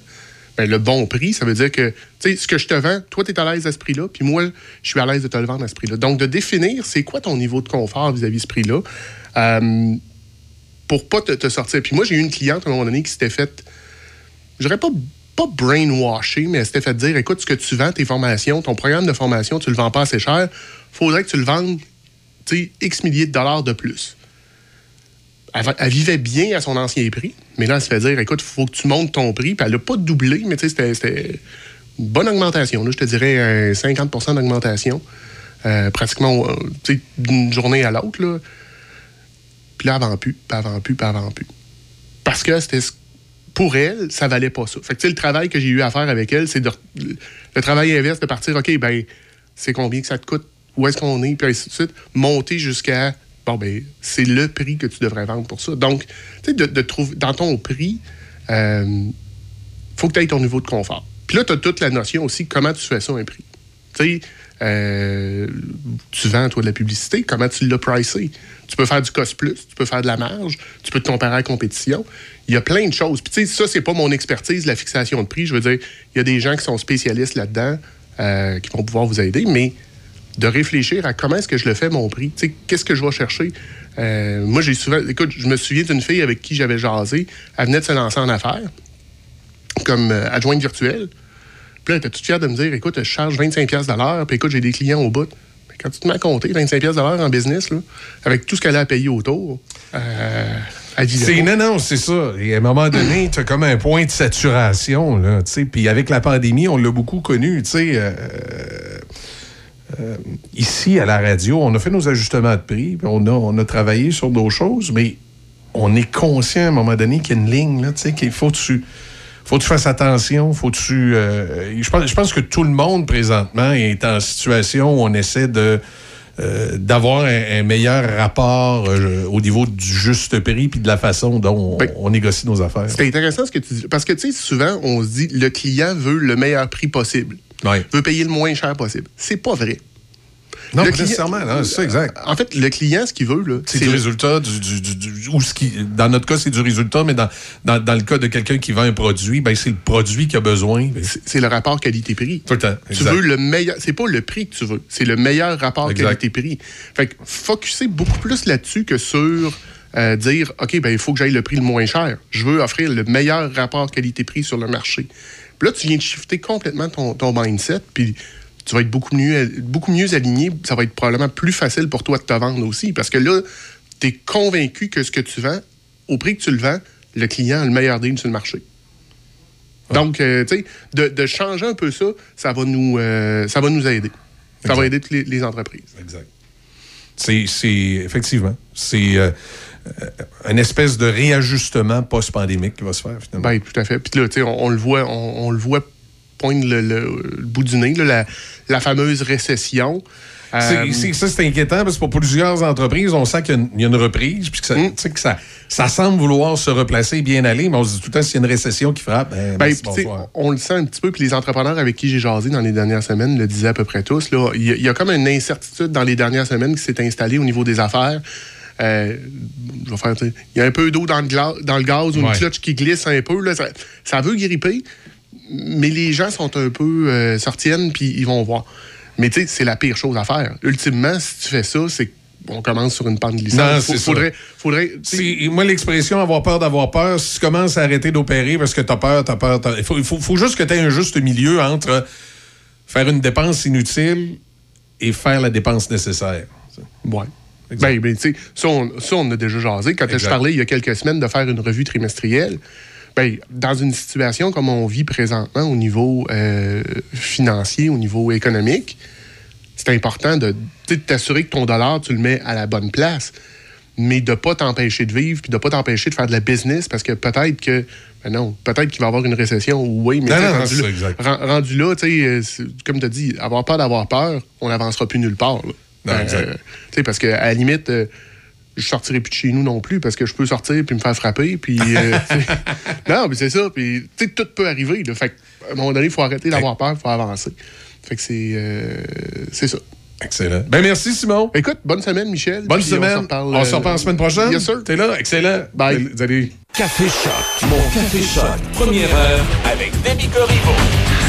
Ben, le bon prix, ça veut dire que, tu sais, ce que je te vends, toi, tu es à l'aise à ce prix-là, puis moi, je suis à l'aise de te le vendre à ce prix-là. Donc, de définir, c'est quoi ton niveau de confort vis-à-vis de ce prix-là, euh, pour pas te, sortir. Puis moi, j'ai eu une cliente à un moment donné qui s'était faite, je pas, pas brainwasher, mais elle s'était fait dire, écoute, ce que tu vends, tes formations, ton programme de formation, tu le vends pas assez cher, faudrait que tu le vendes, X milliers de dollars de plus. Elle, va- elle vivait bien à son ancien prix, mais là, elle se fait dire, écoute, faut que tu montes ton prix. Puis elle n'a pas doublé, mais c'était- une bonne augmentation. Je te dirais un 50% d'augmentation, euh, pratiquement euh, d'une journée à l'autre. Puis là, avant plus, puis avant plus, puis avant plus. Parce que c'était pour elle, ça valait pas ça. Fait que le travail que j'ai eu à faire avec elle, c'est de le travail inverse de partir, OK, ben, c'est combien que ça te coûte, où est-ce qu'on est, puis ainsi de suite, monter jusqu'à bon ben, c'est le prix que tu devrais vendre pour ça. Donc, tu sais, de, de trouver dans ton prix, euh, faut que tu aies ton niveau de confort. Puis là, tu as toute la notion aussi comment tu fais ça un prix? Tu sais, euh, tu vends, toi, de la publicité, comment tu l'as pricé? Tu peux faire du cost plus, tu peux faire de la marge, tu peux te comparer à la compétition. Il y a plein de choses. Puis, tu sais, ça, c'est pas mon expertise, la fixation de prix. Je veux dire, il y a des gens qui sont spécialistes là-dedans euh, qui vont pouvoir vous aider, mais de réfléchir à comment est-ce que je le fais, mon prix. Tu sais, qu'est-ce que je vais chercher? Euh, moi, j'ai souvent. Écoute, je me souviens d'une fille avec qui j'avais jasé. Elle venait de se lancer en affaires comme adjointe virtuelle. Puis là, elle était toute fière de me dire écoute, je charge 25$ de l'heure, puis écoute, j'ai des clients au bout. Mais quand tu te mets à compter 25$ de l'heure en business, là, avec tout ce qu'elle a à payer autour, euh,
C'est, non, non, c'est ça. Et à un moment donné, tu as comme un point de saturation. Là, tu sais. Puis avec la pandémie, on l'a beaucoup connu. tu sais, euh, euh, ici, à la radio, on a fait nos ajustements de prix, puis on a, on a travaillé sur d'autres choses, mais on est conscient à un moment donné qu'il y a une ligne, là, tu sais, qu'il faut que tu, faut que tu fasses attention, faut que tu... euh, je, pense, je pense que tout le monde, présentement, est en situation où on essaie de euh, d'avoir un, un meilleur rapport euh, au niveau du juste prix puis de la façon dont on,
Ben,
on négocie nos affaires.
C'est intéressant ce que tu dis. Parce que, tu sais, souvent, on se dit le client veut le meilleur prix possible. Veut payer le moins cher possible. C'est pas vrai.
Non,
Le
pas
client-
nécessairement, non, c'est ça, exact.
En fait, le client, ce qu'il veut, là,
C'est du
le-
résultat du, du- du- du- ou ce qui, dans notre cas, c'est du résultat, mais dans, dans, dans le cas de quelqu'un qui vend un produit, ben c'est le produit qui a besoin. Ben,
c'est le rapport qualité-prix.
Tout le temps.
Tu
exact.
veux le meilleur. C'est pas le prix que tu veux, c'est le meilleur rapport qualité-prix. Fait que focuser beaucoup plus là-dessus que sur euh, dire OK, ben il faut que j'aille le prix le moins cher. Je veux offrir le meilleur rapport qualité-prix sur le marché. Puis là, tu viens de shifter complètement ton, ton mindset, puis tu vas être beaucoup mieux, beaucoup mieux aligné. Ça va être probablement plus facile pour toi de te vendre aussi. Parce que là, tu es convaincu que ce que tu vends, au prix que tu le vends, le client a le meilleur deal sur le marché. Donc, euh, tu sais, de, de changer un peu ça, ça va nous, euh, ça va nous aider. Ça va aider toutes les, les entreprises.
Exact. C'est, c'est effectivement, c'est euh, euh, une espèce de réajustement post-pandémique qui va se faire finalement.
Ben, tout à fait. Puis là, tu sais, on, on le voit, on, on le voit le, le- le bout du nez, là, la, la fameuse récession. Euh,
c'est- ça, c'est inquiétant parce que pour plusieurs entreprises, on sent qu'il y a une, il y a une reprise, puis que, ça,
Mm.
que ça, ça semble vouloir se replacer, bien aller, mais on se dit tout le temps, s'il y a une récession qui frappe, ben,
Ben,
bonsoir.
on le sent un petit peu, puis les entrepreneurs avec qui j'ai jasé dans les dernières semaines le disaient à peu près tous. Il y, y a comme une incertitude dans les dernières semaines qui s'est installée au niveau des affaires. Euh, je vais faire, tu sais, il y a un peu d'eau dans le, gla- dans le gaz ou une
Ouais.
clutch qui glisse un peu. Là, ça, ça veut gripper, mais les gens sont un peu euh, sortiennes, puis ils vont voir. Mais tu sais, c'est la pire chose à faire. Ultimement, si tu fais ça, c'est qu'on commence sur une pente glissante.
Non,
Faut-
c'est ça.
faudrait, faudrait,
moi, l'expression avoir peur d'avoir peur, si tu commences à arrêter d'opérer parce que t'as peur, t'as peur. Il faut, il faut, faut juste que tu aies un juste milieu entre faire une dépense inutile et faire la dépense nécessaire.
Ouais.
Exact.
Ben, ben, tu sais, ça, on, ça, on a déjà jasé. Quand je parlais il y a quelques semaines de faire une revue trimestrielle, ben, dans une situation comme on vit présentement au niveau euh, financier, au niveau économique, c'est important de, t'assurer que ton dollar, tu le mets à la bonne place, mais de ne pas t'empêcher de vivre, puis de ne pas t'empêcher de faire de la business, parce que peut-être que, ben non, peut-être qu'il va y avoir une récession, oui, mais
Non, non,
rendu, là, rendu là, tu sais, euh, comme tu as dit, avoir peur d'avoir peur, on n'avancera plus nulle part. là.
Non,
sais, parce qu'à la limite, euh, je sortirai plus de chez nous non plus parce que je peux sortir puis me faire frapper. Puis, euh, (laughs) non, mais c'est ça. Puis, tu sais, tout peut arriver. Là. Fait que, à un moment donné, il faut arrêter d'avoir peur, il faut avancer. Fait que c'est euh, c'est ça.
Excellent. Ben, merci, Simon.
Écoute, bonne semaine, Michel.
Bonne semaine.
On se reparle,
On se
euh,
reparle la semaine prochaine.
Yes, sir.
T'es là? Excellent.
Bye.
Salut.
Café Choc. Mon Café Choc. Première heure avec Demi Corriveau.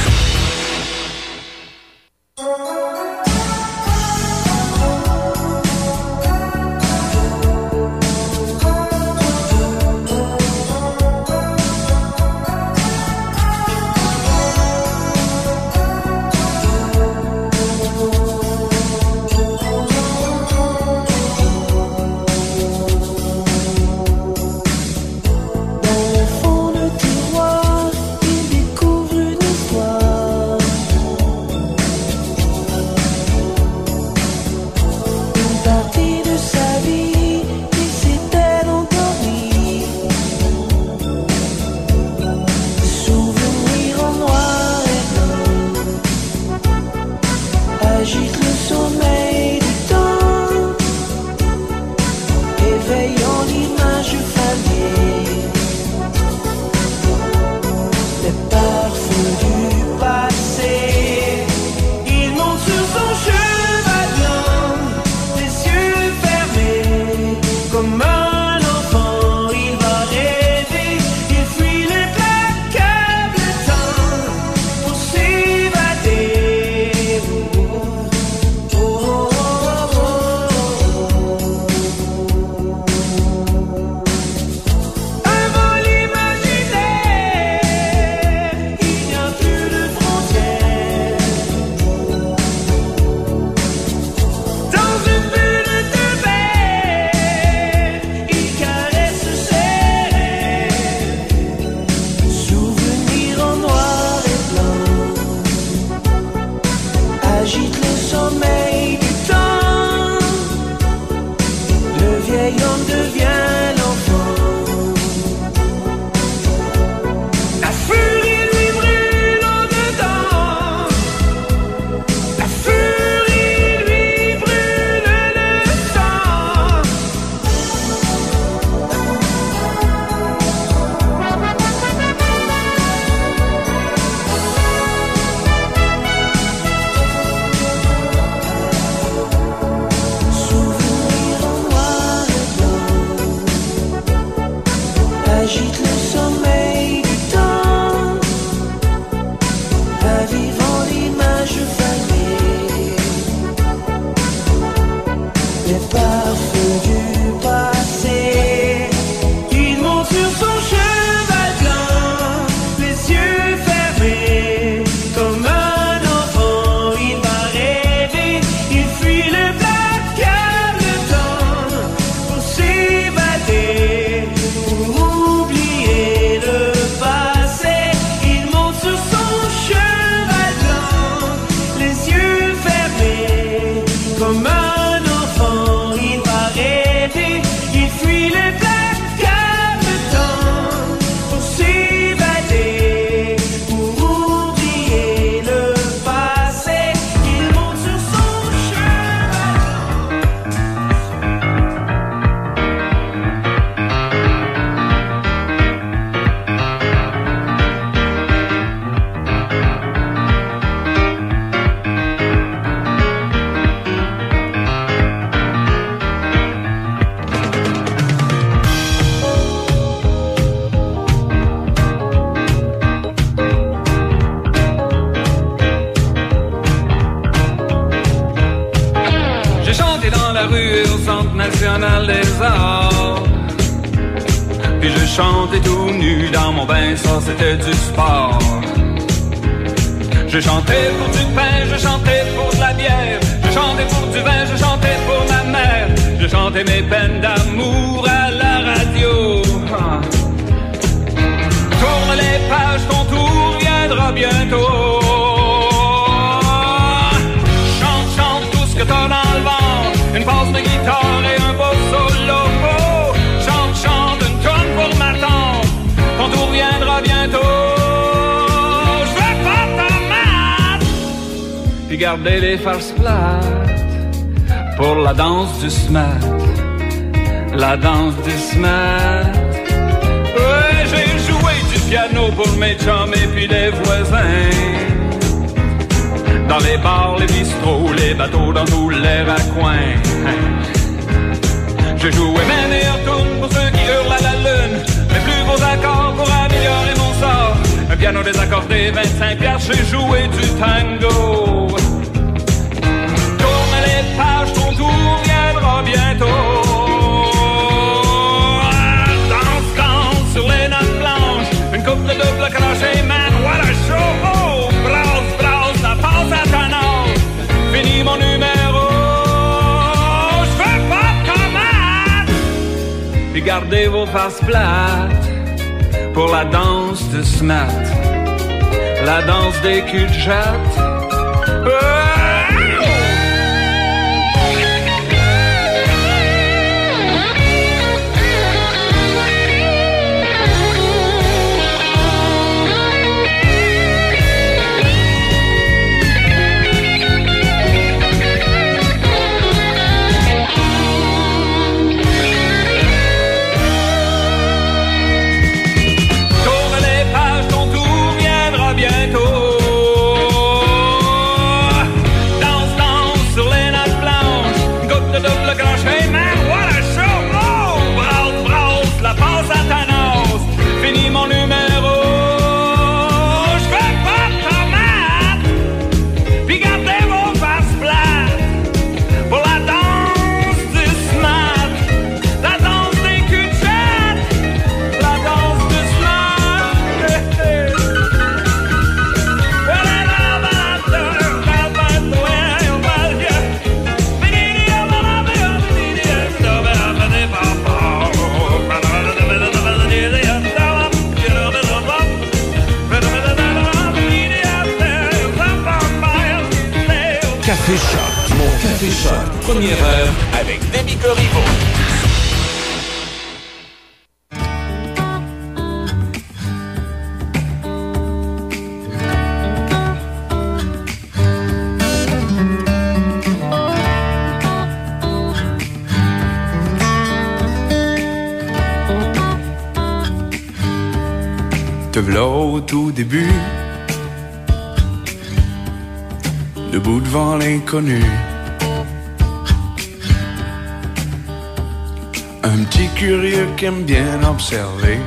Un
petit curieux qui aime bien observer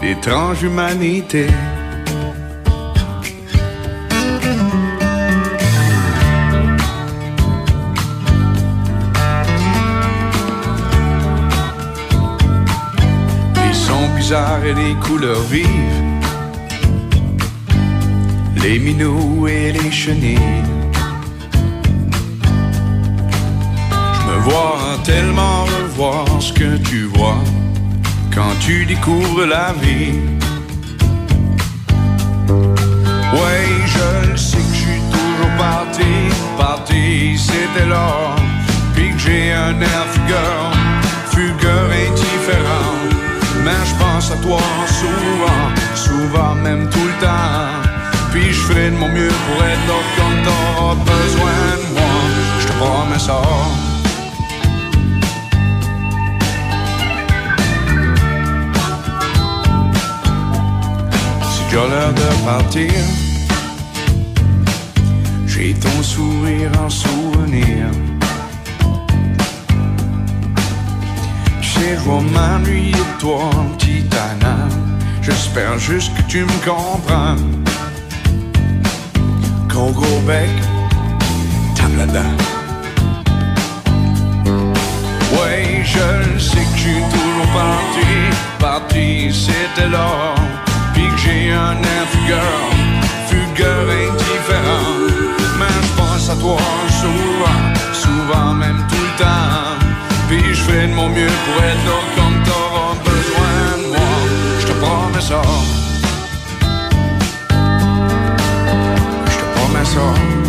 d'étrange humanité. Les sons bizarres et les couleurs vives, les minous et les chenilles. Tellement revoir ce que tu vois quand tu découvres la vie. Ouais, je le sais que je suis toujours parti, parti, c'était l'or. Puis que j'ai un air fugueur, fugueur indifférent. Mais je pense à toi souvent, souvent même tout le temps. Puis je ferai de mon mieux pour être là quand t'auras besoin de moi. Je te promets ça. Déjà l'heure de partir. J'ai ton sourire en souvenir. Sais, je vais m'ennuyer de toi, petit Anna. J'espère juste que tu me comprends. Gros bec, là-dedans. Ouais, je sais que je suis toujours parti, parti, c'était là. Puis que j'ai un air fugueur, fugueur indifférent. Mais je pense à toi souvent, souvent même tout le temps. Puis je fais de mon mieux pour être là quand t'auras besoin de moi. Je te promets ça. Je te promets ça.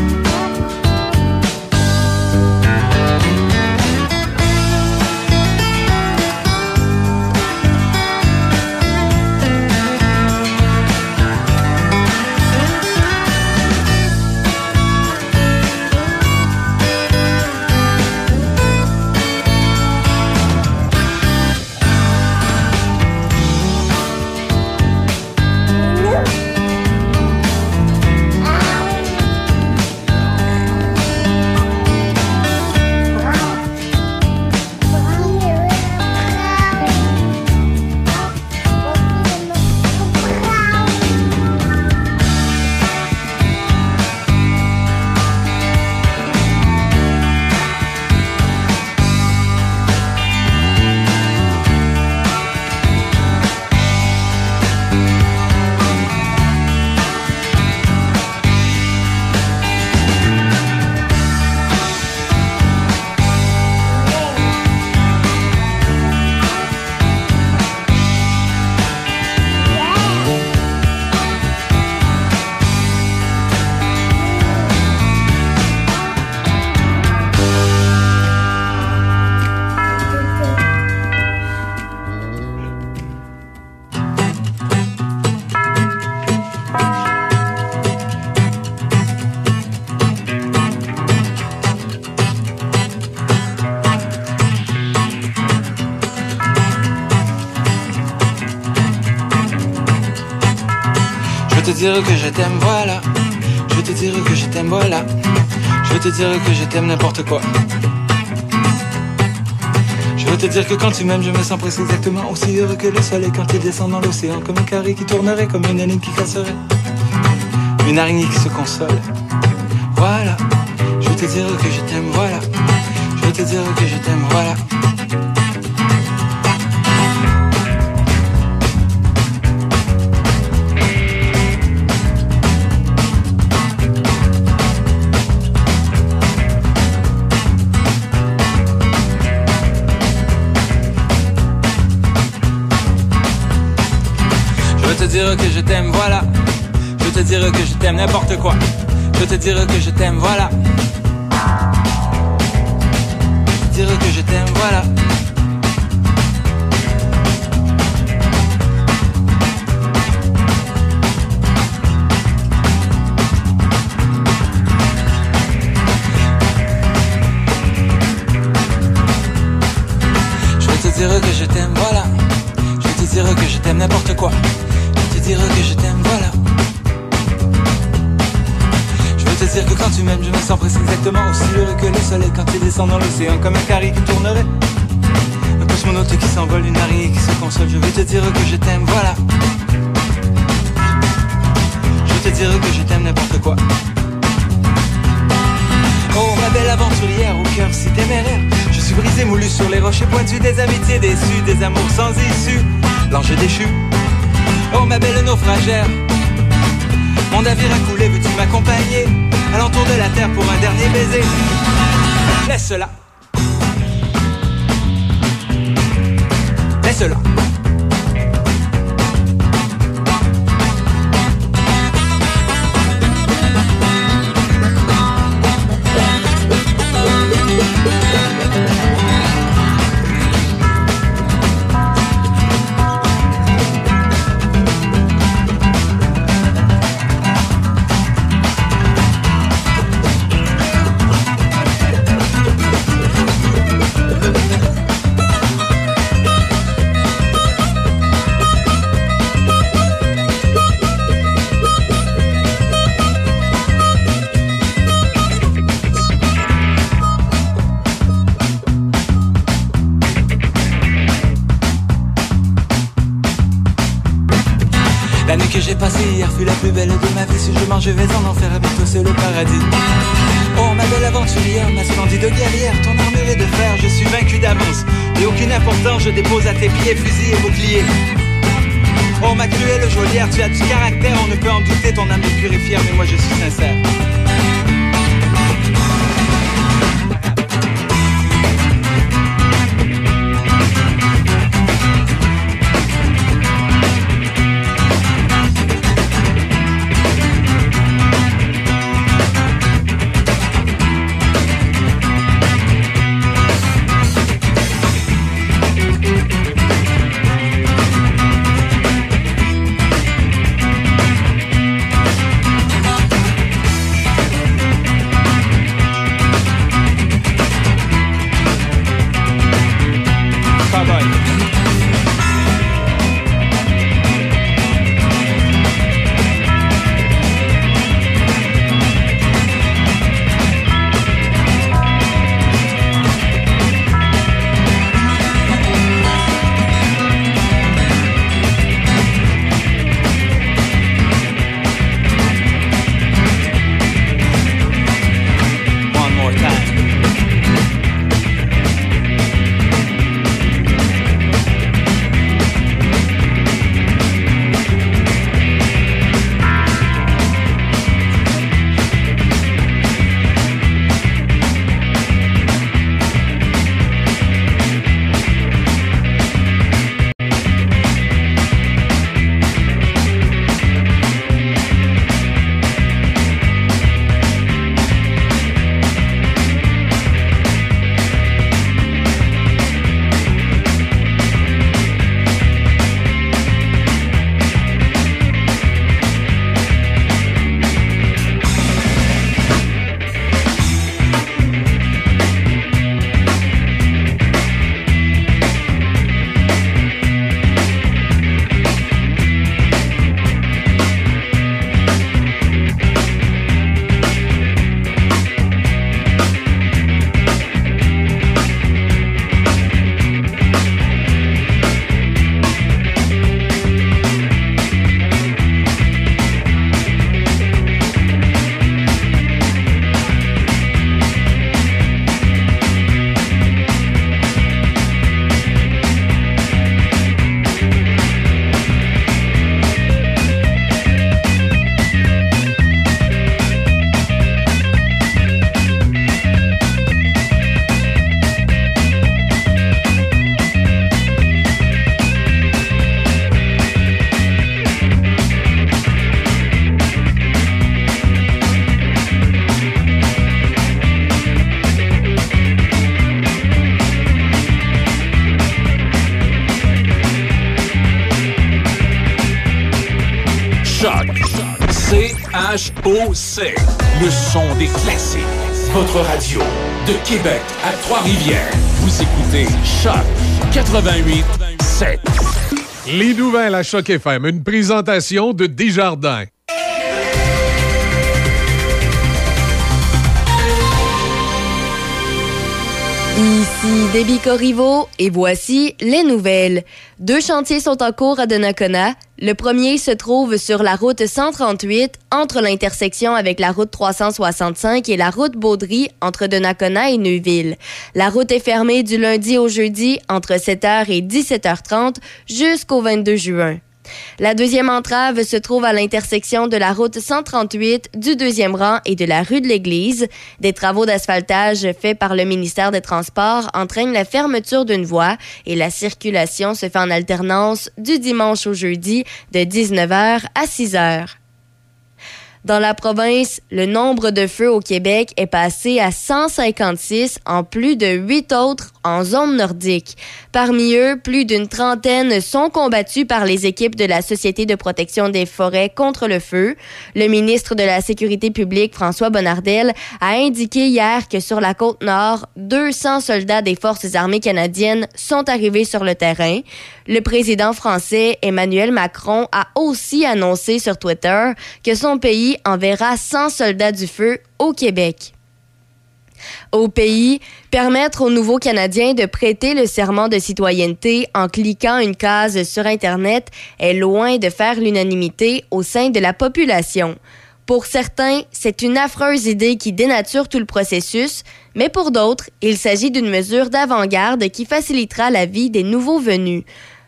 Dire que je t'aime, voilà. Je veux te dire que je t'aime, voilà. Je veux te dire que je t'aime n'importe quoi. Je veux te dire que quand tu m'aimes, je me sens presque exactement aussi heureux que le soleil quand il descend dans l'océan. Comme un carré qui tournerait, comme une énigme qui casserait. Une araignée qui se console. Voilà. Je veux te dire que je t'aime, voilà. Je veux te dire que je t'aime, voilà. Te dire que je t'aime, voilà. Je te dire que je t'aime n'importe quoi. Je te dire que je t'aime, voilà. Je dire que je t'aime, voilà. Je veux te dire que je t'aime, voilà. Je veux te dire que je t'aime n'importe quoi. Je veux te dire que je t'aime, voilà. Je veux te dire que quand tu m'aimes, je me sens presque exactement aussi heureux que le soleil quand il descend dans l'océan comme un carré qui tournerait. Un cosmonaute qui s'envole, une araignée qui se console. Je vais te dire que je t'aime, voilà. Je vais te dire que je t'aime n'importe quoi. Oh ma belle aventurière au cœur si téméraire Je suis brisé moulu sur les rochers pointus Des amitiés déçues, des amours sans issue L'ange déchu Oh ma belle naufragère Mon navire a coulé, veux-tu m'accompagner À l'entour de la terre pour un dernier baiser? Laisse-la. Laisse-la je dépose à tes pieds fusil et bouclier. Oh, ma cruelle geôlière, tu as du caractère? On ne peut en douter, ton âme est pure et mais moi, je suis sincère.
88 7.
Les nouvelles à Choc FM, une présentation de Desjardins.
Ici Déby Corriveau et voici les nouvelles. Deux chantiers sont en cours à Donnacona. Le premier se trouve sur la route 138 entre l'intersection avec la route 365 et la route Baudry entre Donnacona et Neuville. La route est fermée du lundi au jeudi entre 7h et 17h30 jusqu'au 22 juin. La deuxième entrave se trouve à l'intersection de la route 138, du deuxième rang et de la rue de l'Église. Des travaux d'asphaltage faits par le ministère des Transports entraînent la fermeture d'une voie et la circulation se fait en alternance du dimanche au jeudi de 19h à 6h. Dans la province, le nombre de feux au Québec est passé à 156 en plus de 8 autres en zone nordique. Parmi eux, plus d'une trentaine sont combattus par les équipes de la Société de protection des forêts contre le feu. Le ministre de la Sécurité publique, François Bonnardel, a indiqué hier que sur la côte nord, 200 soldats des forces armées canadiennes sont arrivés sur le terrain. Le président français Emmanuel Macron a aussi annoncé sur Twitter que son pays enverra 100 soldats du feu au Québec. Au pays, permettre aux nouveaux Canadiens de prêter le serment de citoyenneté en cliquant une case sur Internet est loin de faire l'unanimité au sein de la population. Pour certains, c'est une affreuse idée qui dénature tout le processus, mais pour d'autres, il s'agit d'une mesure d'avant-garde qui facilitera la vie des nouveaux venus.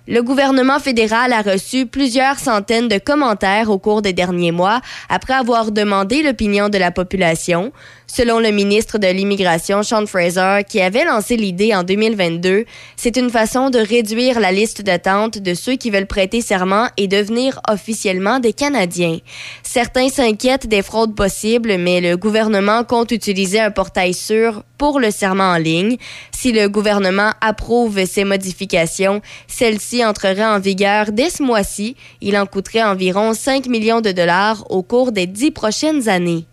Le gouvernement fédéral a reçu plusieurs centaines de commentaires au cours des derniers mois après avoir demandé l'opinion de la population. Selon le ministre de l'Immigration, Sean Fraser, qui avait lancé l'idée en 2022, c'est une façon de réduire la liste d'attente de ceux qui veulent prêter serment et devenir officiellement des Canadiens. Certains s'inquiètent des fraudes possibles, mais le gouvernement compte utiliser un portail sûr pour le serment en ligne. Si le gouvernement approuve ces modifications, celles-ci entreraient en vigueur dès ce mois-ci. Il en coûterait environ 5 millions de dollars au cours des dix prochaines années.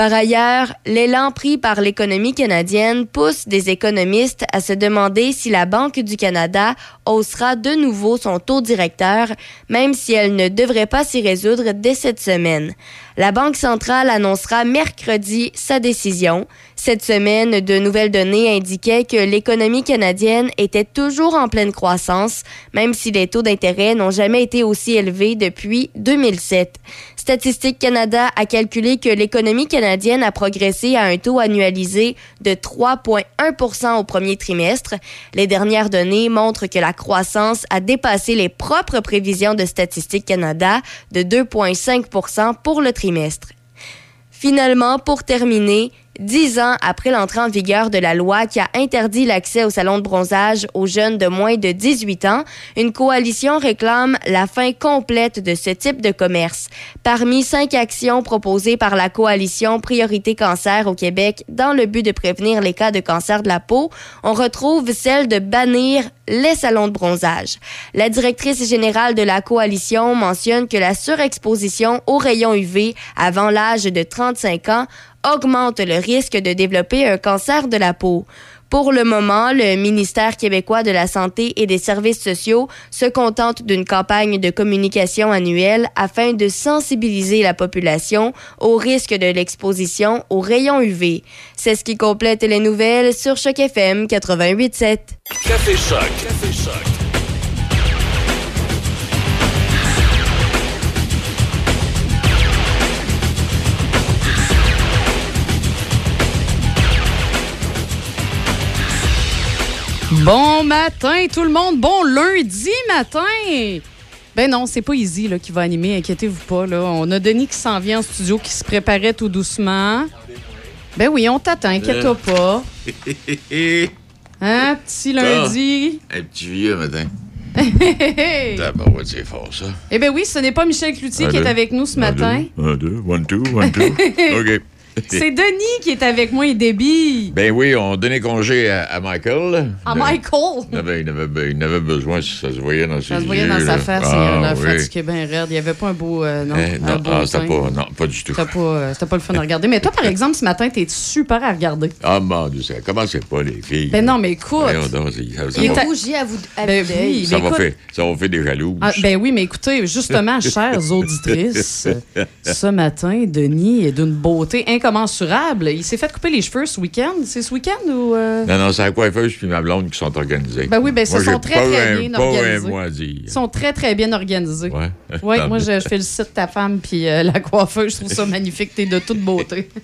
Par ailleurs, l'élan pris par l'économie canadienne pousse des économistes à se demander si la Banque du Canada haussera de nouveau son taux directeur, même si elle ne devrait pas s'y résoudre dès cette semaine. La Banque centrale annoncera mercredi sa décision. Cette semaine, de nouvelles données indiquaient que l'économie canadienne était toujours en pleine croissance, même si les taux d'intérêt n'ont jamais été aussi élevés depuis 2007. Statistique Canada a calculé que l'économie canadienne a progressé à un taux annualisé de 3,1% au premier trimestre. Les dernières données montrent que la croissance a dépassé les propres prévisions de Statistique Canada de 2,5% pour le trimestre. Finalement, pour terminer, dix ans après l'entrée en vigueur de la loi qui a interdit l'accès au salon de bronzage aux jeunes de moins de 18 ans, une coalition réclame la fin complète de ce type de commerce. Parmi cinq actions proposées par la coalition Priorité Cancer au Québec dans le but de prévenir les cas de cancer de la peau, on retrouve celle de bannir les salons de bronzage. La directrice générale de la coalition mentionne que la surexposition aux rayons UV avant l'âge de 35 ans augmente le risque de développer un cancer de la peau. Pour le moment, le ministère québécois de la Santé et des Services sociaux se contente d'une campagne de communication annuelle afin de sensibiliser la population au risque de l'exposition aux rayons UV. C'est ce qui complète les nouvelles sur Choc FM 88.7.
Café Choc.
Bon matin tout le monde, bon lundi matin. Ben non, c'est pas Easy là, qui va animer, inquiétez-vous pas. Là. On a Denis qui s'en vient en studio, qui se préparait tout doucement. Ben oui, on t'attend, inquiète-toi pas. (laughs) Hein, petit lundi?
Un petit vieux matin. (laughs)
eh
D'abord, c'est fort, ça.
ben oui, ce n'est pas Michel Cloutier
Un,
qui est avec nous ce
Un,
matin.
deux, Un, deux, one, two, one, two. (laughs) OK.
C'est Denis qui est avec moi et Debbie.
Ben oui, on donnait congé à, à Michael.
À
Le-
Michael?
Il avait, il, avait, be- il avait besoin, ça se voyait dans ses
Ça se voyait
yeux,
dans sa face,
Ah,
il a
oui.
fatigué bien raide. Il n'y avait pas un beau. euh, non,
Eh,
un
non,
beau
ah, pas, non, pas du tout.
C'était pas, euh, pas le fun à regarder. Mais toi, par exemple, ce matin, t'es super à regarder.
Ah, mon Dieu, ça commençait pas, les filles.
Ben non, mais écoute.
C'est-
Il est
Rougi à vous. à
Ben oui,
ça
mais
va faire, ça va faire des jalouses.
Ah, ben oui, mais écoutez, justement, (laughs) chères auditrices, ce matin, Denis est d'une beauté incomparable. Incommensurable. Il s'est fait couper les cheveux ce week-end. C'est ce week-end ou. euh?
Non, non, c'est la coiffeuse puis ma blonde qui sont organisées.
Ben oui, ben, ils sont très, très bien
pas
organisés. Ils sont très, très bien organisés.
Ouais. (laughs)
Oui,
Tant
moi, je, je (laughs) félicite ta femme puis euh, la coiffeuse. Je trouve ça magnifique. T'es de toute beauté. (laughs)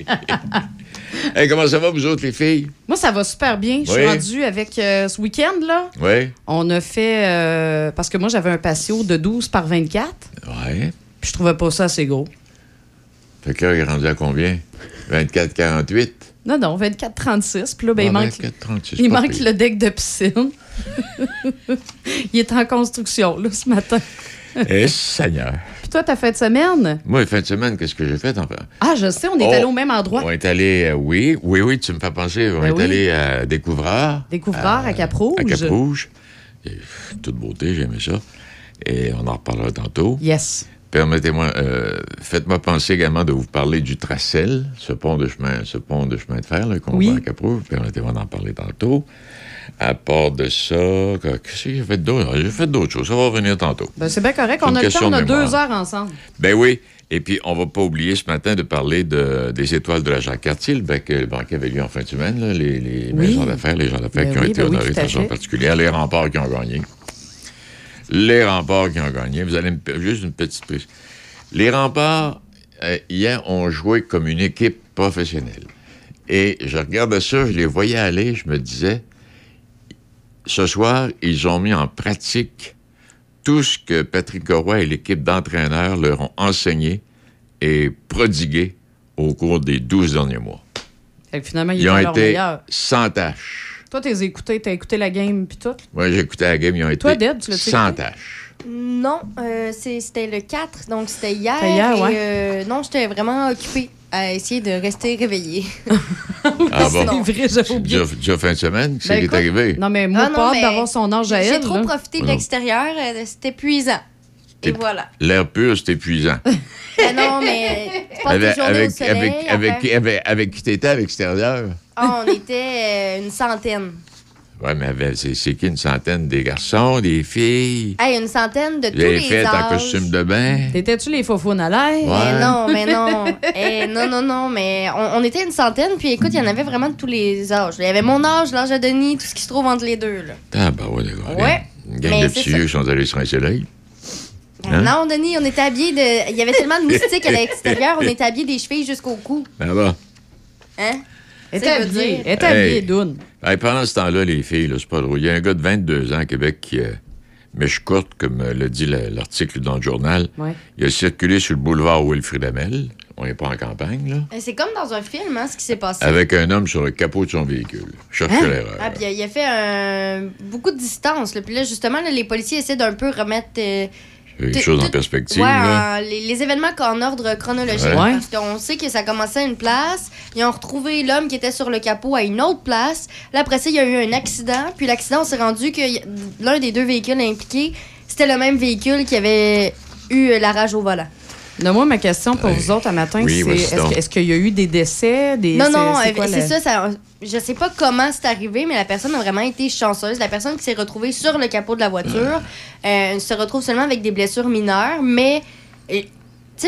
Hey, comment ça va, vous autres, les filles?
moi, ça va super bien. Je suis
Oui.
rendue avec euh, ce week-end, là.
Oui.
On a fait. parce que moi, j'avais un patio de 12 par 24.
Ouais.
Puis je trouvais pas ça assez gros.
Fait que là, il est rendu à combien? 24, 48?
Non, non, 24-36. Puis là, ben, il
Ah,
manque,
24, 36,
il manque le deck de piscine. (laughs) il est en construction, là, ce matin.
Eh, (laughs) Seigneur.
Puis toi, ta fin de semaine?
Moi, fin de semaine, qu'est-ce que j'ai fait? Enfin?
Ah, je sais, on est
Oh,
allé au même endroit.
On est allé, euh, oui, oui, oui, tu me fais penser. On
Ben
est
oui.
allé à Découvreur.
Découvreur à Cap-Rouge.
À Cap-Rouge. Et, pff, Toute beauté, j'aimais ça. Et on en reparlera tantôt.
Yes.
Permettez-moi, euh, faites-moi penser également de vous parler du Tracel, ce pont de chemin, ce pont de chemin de fer qu'on
Oui.
voit à. Permettez-moi d'en parler tantôt. À part de ça, qu'est-ce que j'ai fait d'autre? J'ai fait d'autres choses. Ça va revenir tantôt.
Ben, c'est bien correct. On a le temps, on a
de
deux heures ensemble.
Ben oui. Et puis, on va pas oublier ce matin de parler de, des étoiles de la Jacques-Cartier, le, bec- le banquet avait lieu en fin de semaine, là, les, les
Oui.
maisons d'affaires, les gens d'affaires
Ben
qui ont
oui,
été
ben
honorés de façon particulière, les remparts qui ont gagné. Les remparts qui ont gagné. Vous allez me juste une petite prise. Les remparts, euh, hier, ont joué comme une équipe professionnelle. Et je regardais ça, je les voyais aller, je me disais, ce soir, ils ont mis en pratique tout ce que Patrick Roy et l'équipe d'entraîneurs leur ont enseigné et prodigué au cours des 12 derniers mois.
Finalement, il
Ils ont été
meilleur.
sans tâche.
Toi, t'as écouté, t'as écouté la game puis tout?
Moi, j'ai écouté la game, ils ont été
Toi, Deb, tu
sans tâche.
Non, euh, c'était le 4, donc c'était hier.
C'était hier,
et,
ouais.
euh, non, j'étais vraiment occupée à essayer de rester réveillée. (laughs)
Ah bon?
C'est vrai, j'avais oublié.
Déjà, déjà fin de semaine, c'est
Ben,
qui est arrivé?
Non, mais moi,
Ah non,
pas d'avoir son âge à
J'ai
elle.
trop
là.
profité de
non.
l'extérieur, euh, c'était épuisant. Et
T'es-
voilà.
L'air pur, c'est épuisant. (laughs)
Ben non, mais
avec,
au
avec,
soleil.
avec,
à
avec,
faire-
avec, avec qui t'étais à l'extérieur?
Ah, on était euh, une centaine.
Oui, mais c'est qui une centaine? Des garçons, des filles?
Hey, une centaine de tous les
fait en
âges.
costume de bain?
T'étais-tu les faufounes à l'air?
Ouais.
Mais non, mais non. Eh, non, non, non, mais on, on était une centaine, puis écoute, il y en avait vraiment de tous les âges. Il y avait mon âge, l'âge de Denis, tout ce qui se trouve entre les deux. Là.
Ah, ben ouais, d'accord.
Ouais.
Une gang
Mais
de petits vieux qui sont allés sur un soleil. Hein?
Non, Denis, on était habillés de. Il y avait tellement de moustiques à l'extérieur, on était habillés des chevilles jusqu'au cou.
Ben va.
Hein?
Elle
veut
habillée.
dire-
Elle était habillée
Hey.
doune.
Hey, pendant ce temps-là, les filles, là, c'est pas drôle. Il y a un gars de 22 ans à Québec qui, euh, mèche courte, comme euh, le dit le- l'article dans le journal.
Ouais.
Il a circulé sur le boulevard Wilfrid Amel. On n'est pas en campagne, là.
Euh, C'est comme dans un film, hein, ce qui s'est passé.
Avec un homme sur le capot de son véhicule. Cherchez
Hein?
l'erreur.
Ah, puis il a fait un- beaucoup de distance. Là. Puis là, justement, là, les policiers essaient d'un peu remettre. euh,
En perspective,
Ouais,
là.
en- les, les événements en ordre chronologique.
Ouais.
Parce qu'on sait que ça commençait à une place. Ils ont retrouvé l'homme qui était sur le capot à une autre place. Là, après ça, il y a eu un accident. Puis l'accident, on s'est rendu que l'un des deux véhicules impliqués, c'était le même véhicule qui avait eu euh, la rage au volant.
Non, moi, ma question pour vous autres à matin,
Oui,
c'est est-ce qu'il y a eu des décès? Des,
Non, non,
c'est quoi
c'est
le-
ça, ça. Je sais pas comment c'est arrivé, mais la personne a vraiment été chanceuse. La personne qui s'est retrouvée sur le capot de la voiture euh, se retrouve seulement avec des blessures mineures, mais. Tu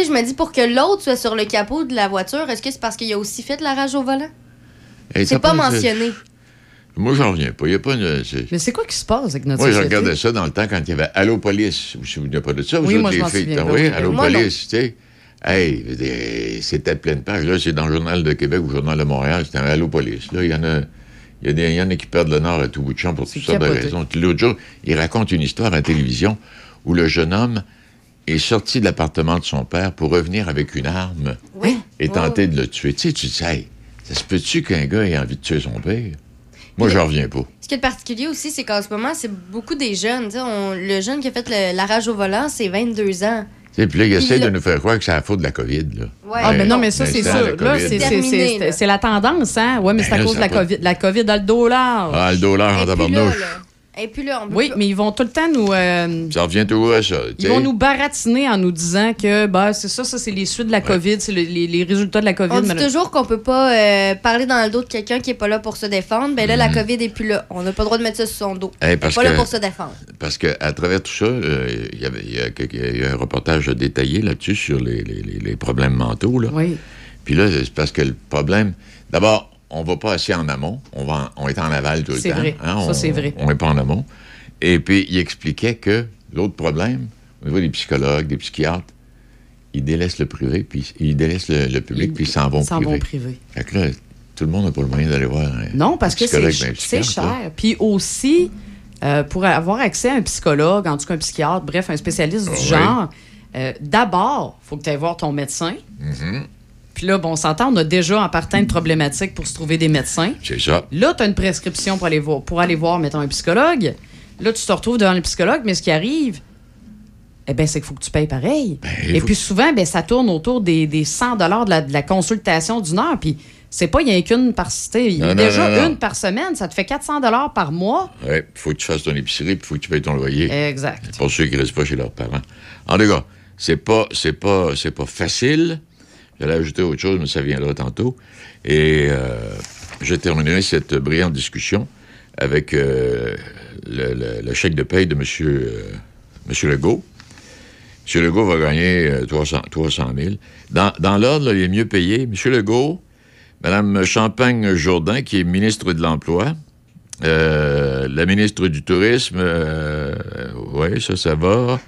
sais, je me dis, pour que l'autre soit sur le capot de la voiture, est-ce que c'est parce qu'il a aussi fait la rage au volant? C'est pas mentionné.
Moi, j'en reviens pas. Il y a pas une.
Mais c'est quoi qui se passe avec notre
Moi, je
société?
regardais ça dans le temps quand il y avait Allo Police. Vous vous souvenez pas de ça? Vous
Oui,
autres,
moi, je
les filles?
souviens
Oui,
oui.
Allo
Moi.
Police, tu sais? Hey, je c'était pleine page. Là, c'est dans le Journal de Québec ou le Journal de Montréal, c'était un Allo Police. Là, il y en a. Il y, en a qui perdent le nord à tout bout de champ pour toutes sortes de raisons. L'autre jour, il raconte une histoire à la télévision où le jeune homme est sorti de l'appartement de son père pour revenir avec une arme
Oui.
et tenter de le tuer. Tu sais, tu dis, hey, ça se peut-tu qu'un gars ait envie de tuer son père? Moi, j'en reviens pas.
Ce qui est particulier aussi, c'est qu'en ce moment, c'est beaucoup des jeunes. On- le jeune qui a fait le- la rage au volant, c'est 22 ans.
Sais, Puis là, il essaie de nous faire croire que c'est la faute de la COVID. Là.
Ouais.
Ah, mais non, mais ça, c'est sûr. Là, c'est- c'est- c'est c'est la tendance, hein? Oui, mais c'est
Ben
à
là,
cause de la. COVID. La COVID a le dos large.
Ah, le dollar en
Et
tabarnouche.
Là, et puis là, on peut
Oui, mais ils vont tout le temps nous. euh,
Ça revient toujours à ça.
Ils vont nous baratiner en nous disant que bah, c'est ça, ça c'est les suites de la COVID, c'est le- les, les résultats de la COVID.
On dit toujours qu'on peut pas euh, parler dans le dos de quelqu'un qui est pas là pour se défendre. Ben là, la
Mhm.
COVID est plus là. On n'a pas le droit de mettre ça sur son dos. Il est
parce
pas là pour se défendre.
Parce qu'à travers tout ça, euh, il y y, a y un reportage détaillé là-dessus sur les, les- les- les problèmes mentaux. Là.
Oui.
Puis là, c'est parce que le problème, d'abord, on va pas assez en amont. On, va en- on est en aval tout le
C'est
temps.
vrai.
hein,
Ça,
on-
c'est vrai.
On n'est pas en amont. Et puis, il expliquait que l'autre problème, au niveau des psychologues, des psychiatres, ils délaissent le privé, puis ils délaissent le, le public, puis ils s'en vont privé.
vont privé.
Fait que là, tout le monde n'a pas le moyen d'aller voir un
Non, parce que c'est cher. Puis aussi, euh, pour avoir accès à un psychologue, en tout cas un psychiatre, bref, un spécialiste du
Oui.
genre, euh, d'abord, il faut que tu ailles voir ton médecin.
Mhm.
Puis là, bon, on s'entend, on a déjà en partant une problématique pour se trouver des médecins.
C'est ça.
Là, tu as une prescription pour aller voir, pour aller voir, mettons, un psychologue. Là, tu te retrouves devant le psychologue, mais ce qui arrive, eh bien, c'est qu'il faut que tu payes pareil.
il
Et puis souvent, ben, ça tourne autour des, des 100 de la, de la consultation d'une heure. Puis c'est pas, il y a qu'une par... sais,
Non, non,
déjà
non, non.
une par semaine, ça te fait 400 par mois.
Ouais, il faut que tu fasses ton épicerie, puis il faut que tu payes ton loyer.
Exact.
Pour ceux qui ne restent pas chez leurs parents. En tout cas, c'est pas, c'est pas, c'est pas facile. J'allais ajouter autre chose, mais ça viendra tantôt. Et euh, je terminerai cette brillante discussion avec euh, le, chèque de paye de M. Monsieur, euh, Monsieur Legault. M. Legault va gagner euh, 300, 300 000. Dans, dans l'ordre, là, les mieux payés, M. Legault, Mme Champagne-Jourdain, qui est ministre de l'Emploi, la ministre du Tourisme, oui, ça, ça va.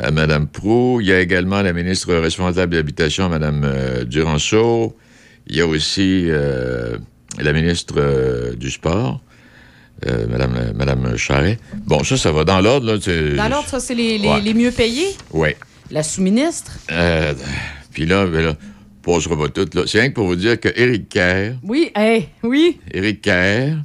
Euh, Madame Prou. Il y a également la ministre responsable de l'Habitation, Madame euh, Duranceau. Il y a aussi euh, la ministre euh, du Sport, Madame, Madame Charret. Bon, ça, ça va dans l'ordre.
Dans l'ordre, ça, c'est les, les-
Ouais.
les mieux payés?
Ouais.
La sous-ministre?
Puis là, ben là, passera pas. C'est rien que pour vous dire que Éric Kerr,
Oui, hey, oui.
Éric Kerr,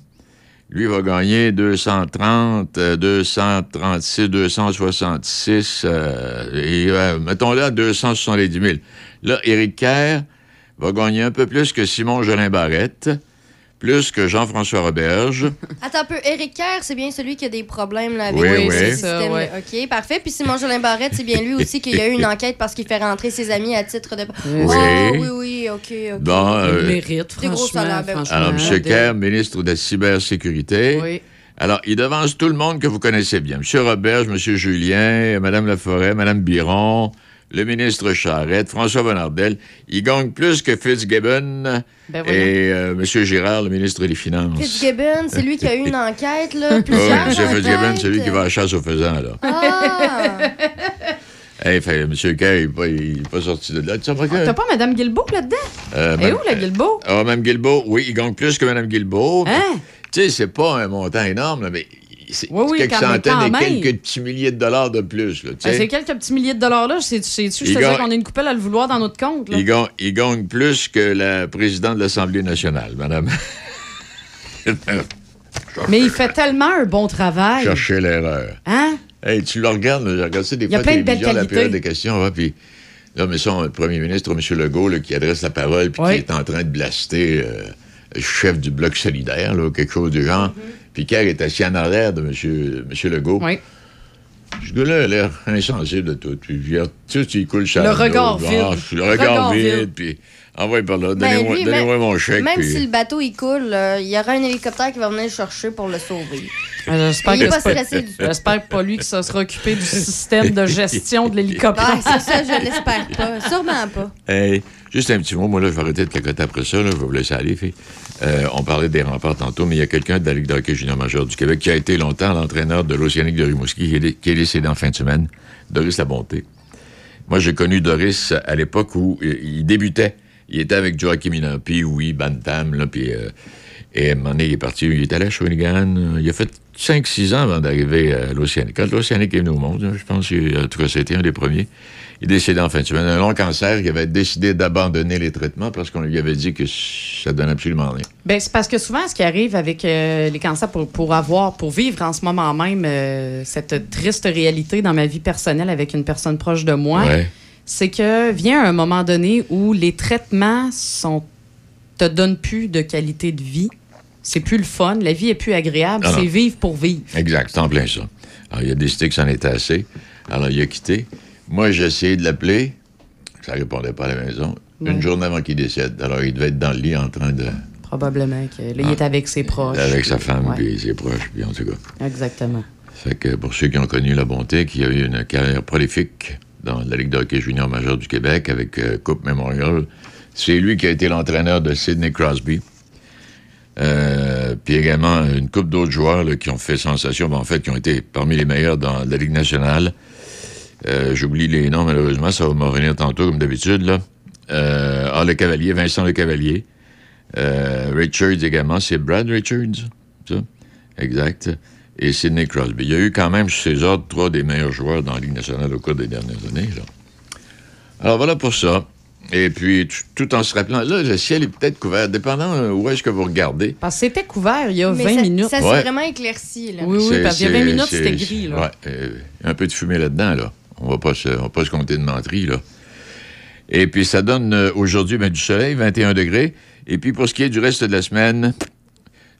lui va gagner 230, euh, 236, 266, euh, et euh, mettons là 270 000. Là, Éric Kerr va gagner un peu plus que Simon Jolin Barrette, plus que Jean-François Roberge. (laughs)
Attends un peu, Éric Kerr, c'est bien celui qui a des problèmes là, avec
Oui,
le
oui.
système.
Ça, ouais.
OK, parfait. Puis Simon Jolin Barrette, c'est bien lui aussi qu'il y a eu une (laughs) enquête parce qu'il fait rentrer ses amis à titre de.
Oui.
Oh, oui, oui, OK, OK.
Bon, euh,
Il mérite,
gros
franchement.
salaires, ben oui.
franchement.
Alors, M. Kerr, ministre de la Cybersécurité.
Oui.
Alors, il devance tout le monde que vous connaissez bien. M. Roberge, M. Julien, Mme Laforêt, Mme Biron, le ministre Charette, François Bonnardel. Il gagne plus que Fitzgibbon
Ben
et euh, M. Girard, le ministre des Finances.
Fitzgibbon, c'est lui qui a eu une enquête, là. (laughs)
Oui,
Plusieurs
M. Fitzgibbon, c'est lui qui va à la chasse aux faisans, là.
Ah! (laughs)
Hey, fait, M. Kerr, il n'est pas, il est pas sorti de là. Tu que-
T'as pas Mme Guilbeault là-dedans?
Euh,
Et
Mme-
où, la Guilbeault?
Ah, Mme Guilbeault, oui, il gagne plus que Mme Guilbeault.
Hein?
Tu sais, c'est pas un montant énorme, là, mais c'est
Oui, oui,
quelques centaines et
même.
quelques petits milliers de dollars de plus. Là,
Ben, c'est quelques petits milliers de dollars là. C'est- C'est-tu, je te
gagne-
qu'on a une coupelle à le vouloir dans notre compte. Là.
il, gagne, il gagne plus que la présidente de l'Assemblée nationale, madame. (laughs)
Mais il fait tellement un bon travail.
Chercher l'erreur.
Hein?
Hey, tu le regardes, regarde ça des
Il y a
fois télévision, la
qualités.
période des questions, ouais, puis là, mais ça, le premier ministre, M. Legault, là, qui adresse la parole, puis
Oui.
qui est en train de blaster euh, le chef du Bloc solidaire, là, quelque chose du genre. Puis Kerr est assis en arrière de M. Monsieur Legault.
Oui.
Ce gars-là a l'air insensible de tout. Puis, regarde tout, il coule sur
Le regard vide.
Le regard vide. puis envoie par là.
Ben,
Donnez-moi mon chèque.
Même
puis-
si le bateau il coule, euh, il y aura un hélicoptère qui va venir le chercher pour le sauver.
Euh, J'espère que
pas
c'est
stressé du tout.
J'espère pas lui qui se sera occupé du système de gestion de l'hélicoptère.
Ouais, c'est ça, je l'espère pas. Sûrement pas.
Hey, juste un petit mot, moi là, je vais arrêter de cacoter après ça, là, je vais vous laisser aller. Euh, on parlait des remparts tantôt, mais il y a quelqu'un de la Ligue de hockey junior majeur du Québec qui a été longtemps l'entraîneur de l'Océanique de Rimouski, qui est, qui est décédé en fin de semaine, Doris Labonté. Moi, j'ai connu Doris à l'époque où il débutait. Il était avec Joachim Inapi, oui, Bantam, là, puis... euh, et à un moment donné, il est parti, il est allé à Shawinigan. euh, Il a fait 5-6 ans avant d'arriver à l'Océanique. Quand l'Océanique est venu au monde, je pense en tout cas, c'était un des premiers. Il est décédé en fin de semaine. Un long cancer, il avait décidé d'abandonner les traitements parce qu'on lui avait dit que ça donne absolument rien.
Ben, c'est parce que souvent, ce qui arrive avec euh, les cancers pour, pour avoir, pour vivre en ce moment même euh, cette triste réalité dans ma vie personnelle avec une personne proche de moi,
Ouais.
C'est que vient un moment donné où les traitements sont te donnent plus de qualité de vie. C'est plus le fun, la vie est plus agréable,
Ah
c'est vivre pour vivre.
Exact, c'est en plein ça. Alors, il a décidé que c'en était assez. Alors, il a quitté. Moi, j'ai essayé de l'appeler. Ça répondait pas à la maison.
Ouais.
Une journée avant qu'il décède. Alors, il devait être dans le lit en train de.
Probablement que là, il est avec ses proches.
avec sa femme,
ouais,
puis ses proches, puis en tout cas.
Exactement.
Fait que pour ceux qui ont connu la bonté, qui a eu une carrière prolifique dans la Ligue de hockey junior majeur du Québec avec euh, Coupe Memorial, C'est lui qui a été l'entraîneur de Sidney Crosby. Euh, puis également une couple d'autres joueurs qui ont fait sensation, ben, en fait, qui ont été parmi les meilleurs dans la Ligue nationale. Euh, J'oublie les noms, malheureusement, ça va me revenir tantôt, comme d'habitude. ah, le Cavalier, Vincent Le Cavalier. Richards également, c'est Brad Richards, ça? Exact. Et Sidney Crosby. Il y a eu quand même, sur ses ordres, trois des meilleurs joueurs dans la Ligue nationale au cours des dernières années. Là. Alors voilà pour ça. Et puis, tout en se rappelant, là, le ciel est peut-être couvert, dépendant euh, où est-ce que vous regardez.
Parce que c'était couvert il y a
Mais
20
ça,
minutes.
Ça s'est
Ouais.
vraiment éclairci, là.
Oui, oui, parce qu'il y a 20
c'est-
minutes, c'était gris. Là.
Ouais, euh, un peu de fumée là-dedans, là. On va pas se, on va pas se compter de menterie, là. Et puis, ça donne euh, aujourd'hui ben, du soleil, 21 degrés. Et puis, pour ce qui est du reste de la semaine,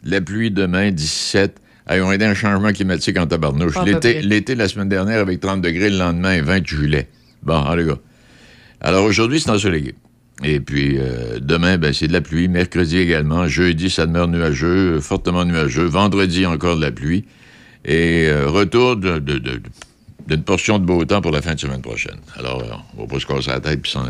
la pluie demain, 17. Hey, on a un changement climatique en tabarnouche. L'été, la semaine dernière, avec 30 degrés, le lendemain, 20 juillet. Bon, allez, gars. Alors, aujourd'hui, c'est ensoleillé. Et puis, euh, demain, ben, c'est de la pluie. Mercredi également. Jeudi, ça demeure nuageux, fortement nuageux. Vendredi, encore de la pluie. Et euh, retour de- de- de- d'une portion de beau temps pour la fin de semaine prochaine. Alors, euh, on va pas se casser la tête puis s'en-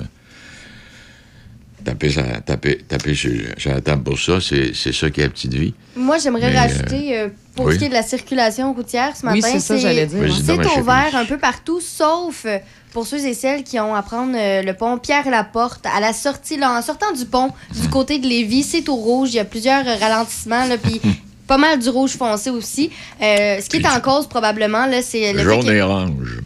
taper, taper, taper sur, sur la table pour ça. C'est c'est ça qui est la petite vie.
Moi, j'aimerais
Mais,
rajouter, euh, pour
oui.
ce qui est de la circulation routière ce
Oui,
matin,
c'est ça, j'allais dire.
Vas-y
c'est ouvert un peu partout, sauf euh, pour ceux et celles qui ont à prendre euh, le pont Pierre-Laporte. À la sortie, là, en sortant du pont, du côté de Lévis, c'est au rouge. Il y a plusieurs euh, ralentissements, là, puis (laughs) pas mal du rouge foncé aussi. Euh, ce qui est en cause, probablement, là, c'est le
Jaune et orange.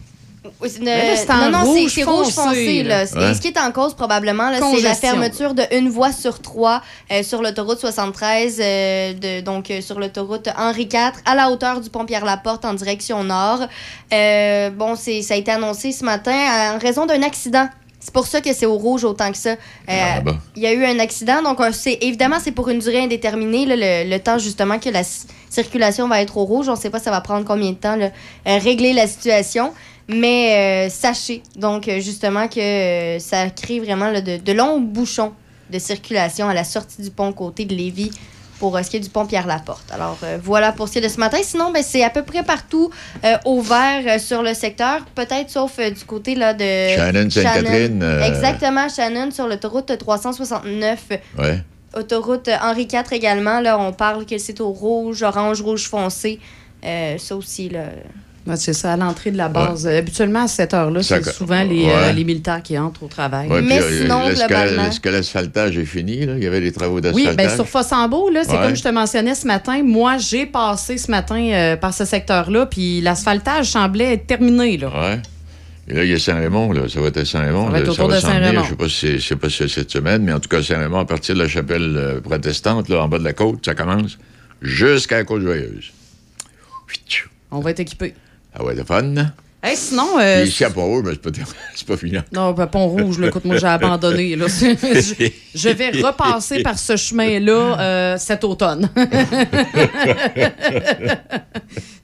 C'est
là, en
non, non, c'est-
rouge
c'est rouge
foncé, là.
Ouais.
Et ce qui est en cause, probablement, là, c'est la fermeture de une voie sur trois euh, sur l'autoroute 73, euh, de, donc euh, sur l'autoroute Henri IV, à la hauteur du pont Pierre-Laporte en direction nord. Euh, bon, c'est- ça a été annoncé ce matin en raison d'un accident. C'est pour ça que c'est au rouge autant que ça. Euh,
Ah.
Il y a eu un accident, donc euh, c'est évidemment c'est pour une durée indéterminée, là, le, le temps justement que la circulation va être au rouge. On ne sait pas ça va prendre combien de temps là, euh, régler la situation, mais euh, sachez donc euh, justement que euh, ça crée vraiment là, de, de longs bouchons de circulation à la sortie du pont côté de Lévis pour euh, ce qui est du pont Pierre-Laporte. Alors voilà pour ce qui est de ce matin. Sinon, ben, c'est à peu près partout ouvert euh, sur le secteur, peut-être sauf du côté là, de
Shannon, Sainte-Catherine,
Exactement, Shannon sur l'autoroute 369.
Ouais.
Autoroute Henri IV également. Là, on parle que c'est au rouge, orange, rouge foncé. Ça aussi, là.
Ouais, c'est ça, à l'entrée de la base. Habituellement, à cette heure-là, c'est souvent les,
ouais.
euh, les militaires qui entrent au travail.
Ouais,
Mais
puis, euh,
sinon,
est-ce que-
globalement-
Est-ce que l'asphaltage est fini? Là? Il y avait des travaux
Oui,
d'asphaltage.
bien sur Fossambeau, là, c'est
Ouais.
comme je te mentionnais ce matin. Moi, j'ai passé ce matin euh, par ce secteur-là, puis l'asphaltage semblait être terminé. Là.
Ouais. Et là, il y a Saint-Raymond, là. Ça va être à Saint-Raymond.
Ça va être autour
va
de. Saint-Raymond.
Je sais pas si c'est- pas si c'est cette semaine, mais en tout cas, Saint-Raymond, à partir de la chapelle euh, protestante, là, en bas de la côte, ça commence jusqu'à la Côte-Joyeuse.
On va être équipés.
Ah ouais, de fun.
Hey, sinon. euh,
à Pont-Rouge, mais c'est pas, (laughs) c'est pas fini.
non, ben, Pont Rouge, là, écoute, moi, j'ai abandonné. Là. (laughs) je, je vais repasser par ce chemin-là euh, cet automne. (laughs)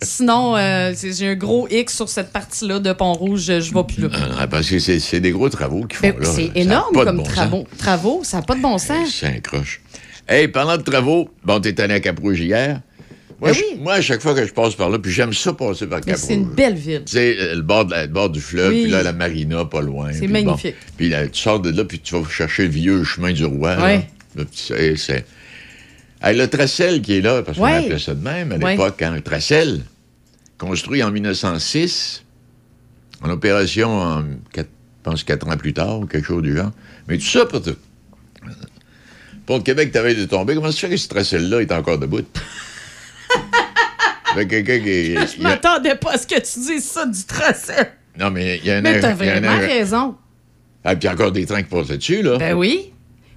Sinon, euh, j'ai un gros X sur cette partie-là de Pont Rouge. Je ne vais plus là.
Ah, parce que c'est, des gros travaux qu'ils font
Ben,
là.
c'est énorme comme
bon sens.
travaux. travaux. Ça n'a pas de bon sens.
C'est un croche. Hey, parlant de travaux, bon, t'es allé à Cap-Rouge hier. Moi,
Ben
je-
oui.
moi, à chaque fois que je passe par là, puis j'aime ça passer par Cap-Rouge.
c'est une belle ville.
Tu sais, le bord, de la- le bord du fleuve,
Oui.
puis là, la marina, pas loin.
C'est magnifique.
bon. Puis là, tu sors de là, puis tu vas chercher le vieux chemin du roi. puis c'est- le Tracel qui est là, parce qu'on appelait ça de même à l'époque, hein, un Tracel, construit en 1906, en opération, en, je pense, quatre ans plus tard, ou quelque chose du genre. Mais tout ça pour te... Pour le Québec, t'avais de tomber. Comment ça fait que ce Tracel-là est encore debout? Quelqu'un qui...
Je (laughs)
a-
m'attendais pas à ce que tu dises ça du tracé.
Non, mais il y a un...
Mais t'as
y a un-
vraiment raison.
Ah, puis il y a encore des trains qui passent dessus, là.
Ben oui.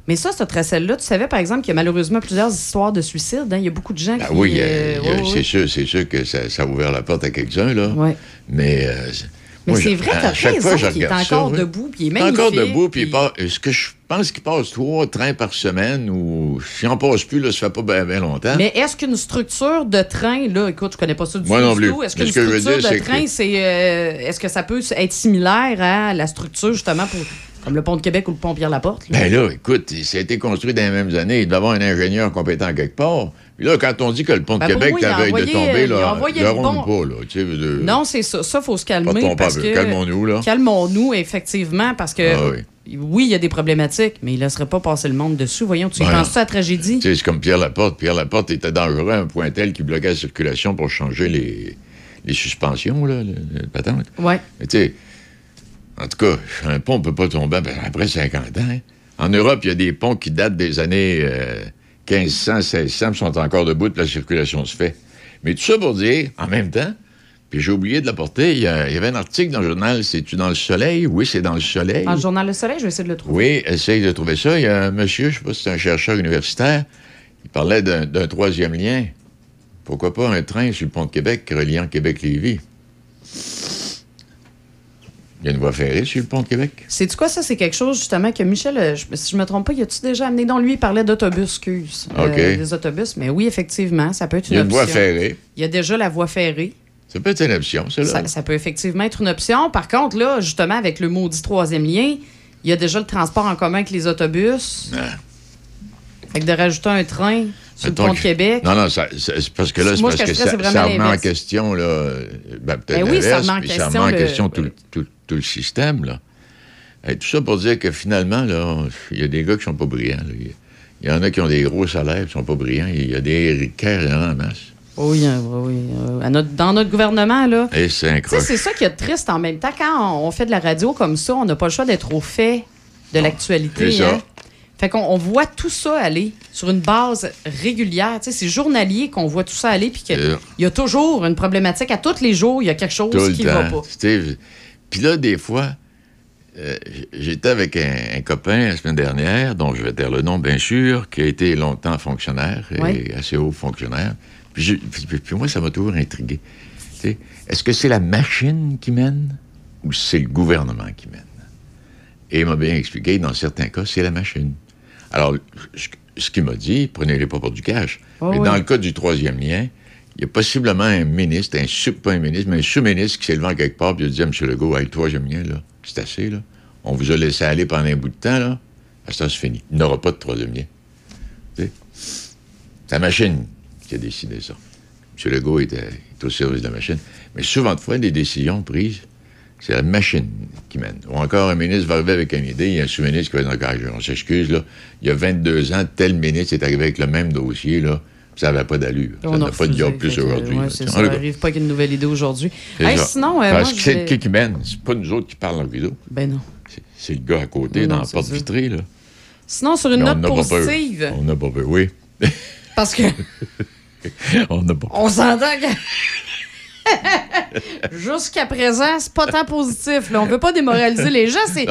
Mais ça, ce tracé-là, tu savais, par exemple, qu'il y a malheureusement plusieurs histoires de suicide. hein. Il y a beaucoup de gens
Ben
qui...
oui, a-
euh,
a-
ouais,
c'est sûr, c'est sûr que ça, ça a ouvert la porte à quelques-uns, là.
Ouais.
Mais, euh,
Mais c'est vrai, t'as raison qu'il est
ça,
encore debout, puis il est
est encore
magnifique,
debout, puis
puis-
passe- Est-ce que je pense qu'il passe trois trains par semaine ou si on passe plus, là, ça fait pas bien longtemps.
Mais est-ce qu'une structure de train, là, écoute, je connais pas ça du
Moi
tout. Est-ce qu'une
ce que je veux
structure
dire,
de train, c'est, euh, est-ce que ça peut être similaire à la structure, justement, pour, comme le pont de Québec ou le pont Pierre-Laporte? là?
Ben là, écoute, ça a été construit dans les mêmes années. Il doit y avoir un ingénieur compétent quelque part. Puis là, quand on dit que le pont de
Ben,
Québec
il
est à veille de tomber,
euh, il
là, ronde
bon-
pas, là. Tu sais, de-
Non, c'est ça. Ça, faut se calmer. Parce que...
Calmons-nous, là.
Calmons-nous, effectivement, parce que
Ah oui.
Oui, il y a des problématiques, mais il ne laisserait pas passer le monde dessus. Voyons, tu y
Ouais,
penses-tu à la tragédie?
Tu sais, c'est comme Pierre Laporte. Pierre Laporte était dangereux à un point tel qu'il bloquait la circulation pour changer les, les suspensions, là, le, le patente.
Oui.
Tu sais, en tout cas, un pont ne peut pas tomber après 50 ans. hein. En Europe, il y a des ponts qui datent des années euh, 1500, 1600, puis sont encore debout, la circulation se fait. Mais tout ça pour dire, en même temps, puis j'ai oublié de l'apporter, il y, avait un article dans le journal, c'est-tu dans le soleil? Oui, c'est dans le soleil.
En journal Le Soleil, je vais essayer de le trouver.
Oui, essaye de trouver ça. Il y a un monsieur, je ne sais pas si c'est un chercheur universitaire, il parlait d'un d'un troisième lien. Pourquoi pas un train sur le pont de Québec reliant Québec-Lévis? Il y a une voie ferrée sur le pont de Québec?
C'est-tu quoi, ça? C'est quelque chose, justement, que Michel, euh, je- si je me trompe pas, y a-tu déjà amené? Non, lui, il parlait d'autobus, excuse. Euh,
OK.
des autobus. Mais oui, effectivement, ça peut être
Il y
une
a une
option.
voie ferrée.
Il y a déjà la voie ferrée.
Ça peut être une option, ça, là.
Ça, ça peut effectivement être une option. Par contre, là, justement, avec le maudit troisième lien, il y a déjà le transport en commun avec les autobus. Fait que de rajouter un train sur
Mettons
le pont de
que-
Québec.
Non, non, ça- ça- c'est parce que là, c'est parce
ce que
ça, ça remet en question, là, euh, ben, peut-être
Ben oui, ça remet en question le-
tout, le- tout- tout le système, là. Et tout ça pour dire que finalement, là, il y a des gars qui sont pas brillants. Il y- en a qui ont des gros salaires qui sont pas brillants. Il y a des ricains en masse.
Oui, hein, oui, oui. Euh, à notre- dans notre gouvernement, là.
Et c'est
c'est ça qui est triste en même temps. Quand on fait de la radio comme ça, on n'a pas le choix d'être au fait de l'actualité.
c'est ça.
hein. Fait qu'on on voit tout ça aller sur une base régulière. C'est journalier qu'on voit tout ça aller, puis qu'il y a toujours une problématique. À tous les jours, il y a quelque chose
Tout
qui ne va pas.
Steve. Puis là, des fois, euh, j'étais avec un, un copain la semaine dernière, dont je vais taire le nom, bien sûr, qui a été longtemps fonctionnaire, et
Ouais.
assez haut fonctionnaire. Puis, je- puis- puis- puis moi, ça m'a toujours intrigué. Tu sais, Est-ce que c'est la machine qui mène ou c'est le gouvernement qui mène? Et il m'a bien expliqué, dans certains cas, c'est la machine. Alors, ce, ce qu'il m'a dit, prenez-les pas pour du cash.
Oh
mais
oui.
dans le cas du troisième lien, il y a possiblement un ministre, un sous, pas un ministre, mais un sous-ministre qui s'est levé quelque part et a dit à M. Legault, hey, le troisième lien, là, c'est assez, là. On vous a laissé aller pendant un bout de temps, là. Ah, ça, c'est fini. Il n'aura pas de troisième lien. C'est la machine qui a décidé ça. M. Legault était, est au service de la machine. Mais souvent de fois, des décisions prises, c'est la machine qui mène. Ou encore, un ministre va arriver avec une idée, il y a un sous-ministre qui va dire, on s'excuse, là, il y a 22 ans, tel ministre est arrivé avec le même dossier, là, ça n'avait pas d'allure. Ça
On a
n'a pas de job plus aujourd'hui.
ouais, ça. n'arrive pas avec une nouvelle idée aujourd'hui. Hey, sinon, euh,
Parce
moi,
que c'est
vais-
qui mène? C'est pas nous autres qui parlent en rideau.
Ben non.
C'est- le gars à côté,
Non,
dans la porte
ça.
vitrée, là.
Sinon, sur une
Mais on
note
pas
positive,
On n'a pas peur, oui.
parce que (laughs)
on n'a pas
on s'entend que. (laughs) Jusqu'à présent, c'est pas tant positif. Là. On veut pas démoraliser les gens. C'est,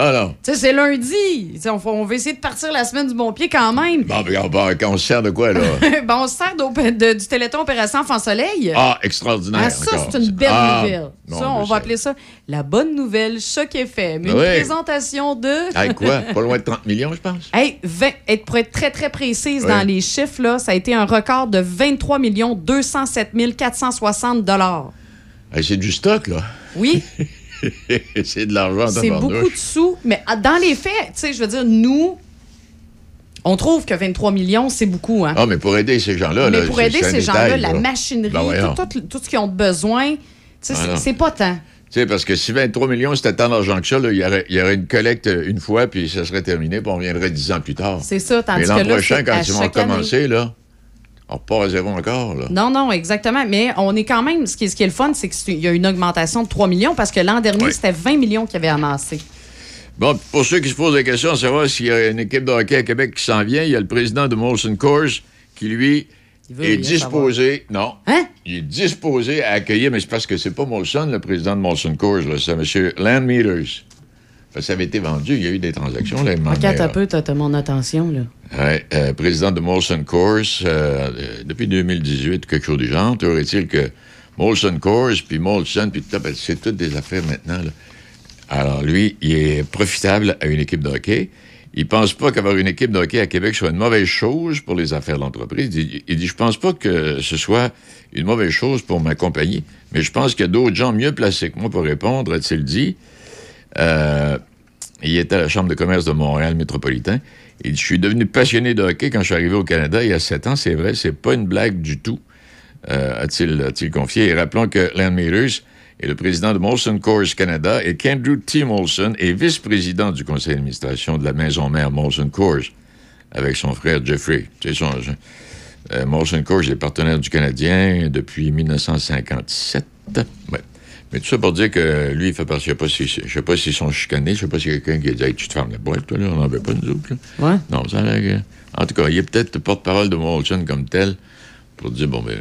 c'est lundi. On, veut essayer de partir la semaine du bon pied quand même.
Bon, mais on, se sert de quoi, là? (laughs)
on se sert de- du Téléthon Opération Enfant Soleil.
Ah, extraordinaire.
Ah, ça, c'est une belle
Ah,
nouvelle. ça, on
ben,
va appeler ça la bonne nouvelle Choc FM. Une
Oui.
présentation de.
Hey, quoi? (laughs) Pas loin de 30 millions, je pense?
Hey, 20 et pour être très, très précise
Oui.
dans les chiffres, là, ça a été un record de 23 207 460
Hey, c'est du stock, là.
Oui, (laughs)
c'est de l'argent en
c'est beaucoup de sous. Mais dans les faits, tu sais, je veux dire, nous, on trouve que 23 millions, c'est beaucoup. Hein?
Ah, mais pour aider ces gens-là,
mais
là,
pour aider ces gens-là, la machinerie,
Ben
tout, tout- tout ce qu'ils ont besoin, tu sais,
Ah,
c'est- pas tant.
Tu sais, parce que si 23 millions, c'était tant d'argent que ça, il, y aurait, il y aurait une collecte une fois, puis ça serait terminé, puis on reviendrait 10 ans plus tard.
C'est ça, tandis
Mais
que
l'an prochain, quand ils vont commencer, là, on repart à zéro encore, là.
Non, non, exactement. Mais on est quand même, ce qui est, ce qui est le fun, c'est qu'il y a une augmentation de 3 millions parce que l'an dernier,
Oui.
c'était 20 millions qui avaient amassé.
Bon, pour ceux qui se posent la question savoir s'il y a une équipe de hockey à Québec qui s'en vient, il y a le président de Molson Coors qui, lui, est disposé... Non.
Hein?
Il est disposé à accueillir, mais c'est parce que c'est pas Molson, le président de Molson Coors, là, c'est M. Landmeters. Que ça avait été vendu, il y a eu des transactions, là, il est,
un peu, t'as t'as mon attention, là.
Ouais, euh, président de Molson Coors euh, euh, depuis 2018, quelque chose du genre. Toujours est-il que Molson Coors, puis Molson, puis tout ça, ben, c'est toutes des affaires maintenant. là. Alors lui, il est profitable à une équipe de hockey. Il pense pas qu'avoir une équipe de hockey à Québec soit une mauvaise chose pour les affaires de l'entreprise. Il dit, il dit, je pense pas que ce soit une mauvaise chose pour ma compagnie, mais je pense qu'il y a d'autres gens mieux placés que moi pour répondre, a-t-il dit. Euh, il était à la Chambre de commerce de Montréal métropolitain. Je suis devenu passionné de hockey quand je suis arrivé au Canada il y a sept ans. C'est vrai, c'est pas une blague du tout, euh, a-t-il a-t-il confié. Et rappelons que Landmeters, est le président de Molson Coors Canada et qu'Andrew T. Molson est vice-président du conseil d'administration de la maison mère Molson Coors avec son frère Jeffrey. Euh, Molson Coors est partenaire du Canadien depuis 1957. Ouais. Mais tout ça pour dire que lui, il fait partie. Je sais pas si, je sais pas s'ils sont chicanés. Je sais pas s'il y a quelqu'un qui a dit hey, Tu te fermes la boîte, toi, là. On n'en veut pas, nous autres. Là.
Ouais.
Non, ça a l'air que- En tout cas, il est peut-être le porte-parole de Molson comme tel pour dire Bon, ben.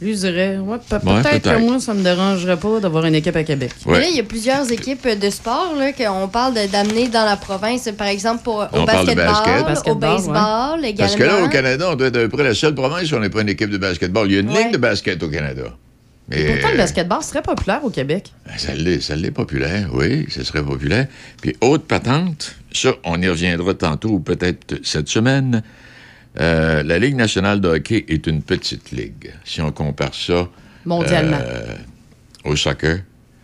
Lui, je dirais, ouais, pe-
Ouais,
peut-être
peut-être.
que moi, ça me dérangerait pas d'avoir une équipe à Québec.
Mais là, il y a plusieurs équipes de sport là, qu'on parle de- d'amener dans la province. Par exemple, pour, au
On parle de
basketball,
basket.
au
Basketball,
baseball également.
Parce que là, au Canada, on doit être à peu près la seule province où on n'est pas une équipe de basketball. Il y a une
Ouais.
ligue de basket au Canada.
Pourtant, le
euh,
basketball, c'est très populaire au Québec.
Ben, Ça l'est, ça l'est populaire, oui, ce serait populaire. Puis haute patente, ça, on y reviendra tantôt ou peut-être cette semaine. Euh, la Ligue nationale de hockey est une petite ligue. Si on compare ça
Mondialement.
euh, au soccer,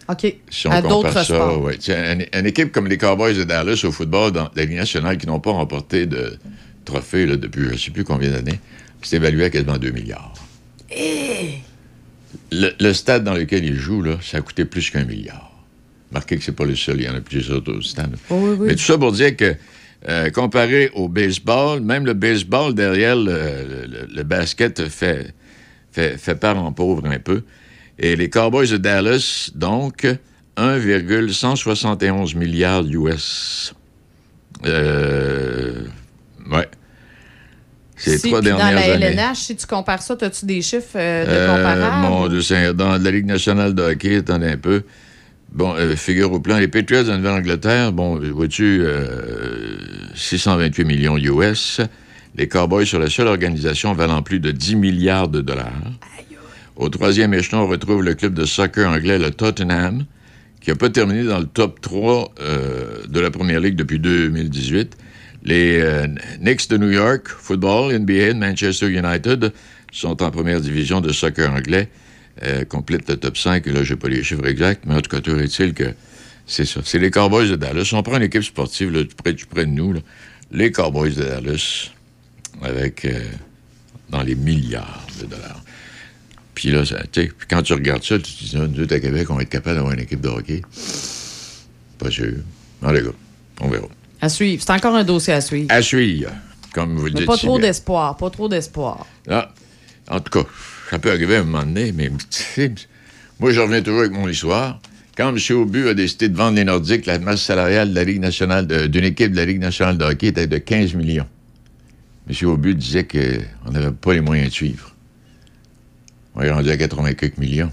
OK.
si on
à
compare ça, ouais. Une, une équipe comme les Cowboys de Dallas au football dans la Ligue nationale qui n'ont pas remporté de trophée là, depuis je ne sais plus combien d'années, c'est évalué à quasiment 2 milliards. Le, le stade dans lequel ils jouent, là, ça a coûté plus qu'un milliard. Marquez que c'est pas le seul, il y en a plusieurs autres stades.
Oh, oui, oui.
Mais tout ça pour dire que, euh, comparé au baseball, même le baseball derrière le, le- le basket fait, fait, fait part en pauvre un peu. Et les Cowboys de Dallas, donc, 1,171 milliards US. Euh, ouais. Ces
Si,
trois
dans la
années.
LNH, si tu compares ça, as-tu des chiffres euh, de
Euh,
comparables?
mon Dieu dans la Ligue nationale de hockey, attendez un peu. Bon, euh, figure au plan, les Patriots de Nouvelle-Angleterre, bon, vois-tu, euh, 628 millions US. Les Cowboys sur la seule organisation valant plus de 10 milliards de dollars. Au troisième échelon, on retrouve le club de soccer anglais, le Tottenham, qui n'a pas terminé dans le top 3 euh, de la Première Ligue depuis 2018. Les euh, Knicks de New York, football, NBA, Manchester United sont en première division de soccer anglais, euh, complètent le top 5. Et là, je n'ai pas les chiffres exacts, mais en tout cas, toujours est-il que c'est ça. C'est les Cowboys de Dallas. On prend une équipe sportive là, tout près, tout près de nous, là. les Cowboys de Dallas, avec euh, dans les milliards de dollars. Puis là, tu sais, quand tu regardes ça, tu te dis, nous à Québec, on va être capable d'avoir une équipe de hockey. Pas sûr. En gars, on verra.
À suivre. C'est encore un dossier à suivre.
À suivre, comme vous le
Mais
dites.
pas trop d'espoir. Pas trop d'espoir.
Ah, en tout cas, ça peut arriver à un moment donné, mais moi, je reviens toujours avec mon histoire. Quand M. Aubu a décidé de vendre les Nordiques, la masse salariale de la Ligue nationale d'une équipe de la Ligue nationale de hockey était de 15 millions. M. Aubu disait qu'on n'avait pas les moyens de suivre. On est rendu à 80 quelques millions.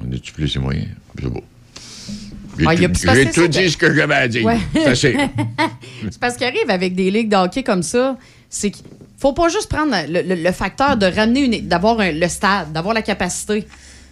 On a-tu plus les moyens? C'est beau. J'ai
Ah,
tout, dit
que-
ce que j'avais à dire.
Ouais. (laughs)
C'est
parce qu'il arrive avec des ligues de hockey comme ça, c'est qu'il faut pas juste prendre le, le- le facteur de ramener une, d'avoir un- le stade, d'avoir la capacité.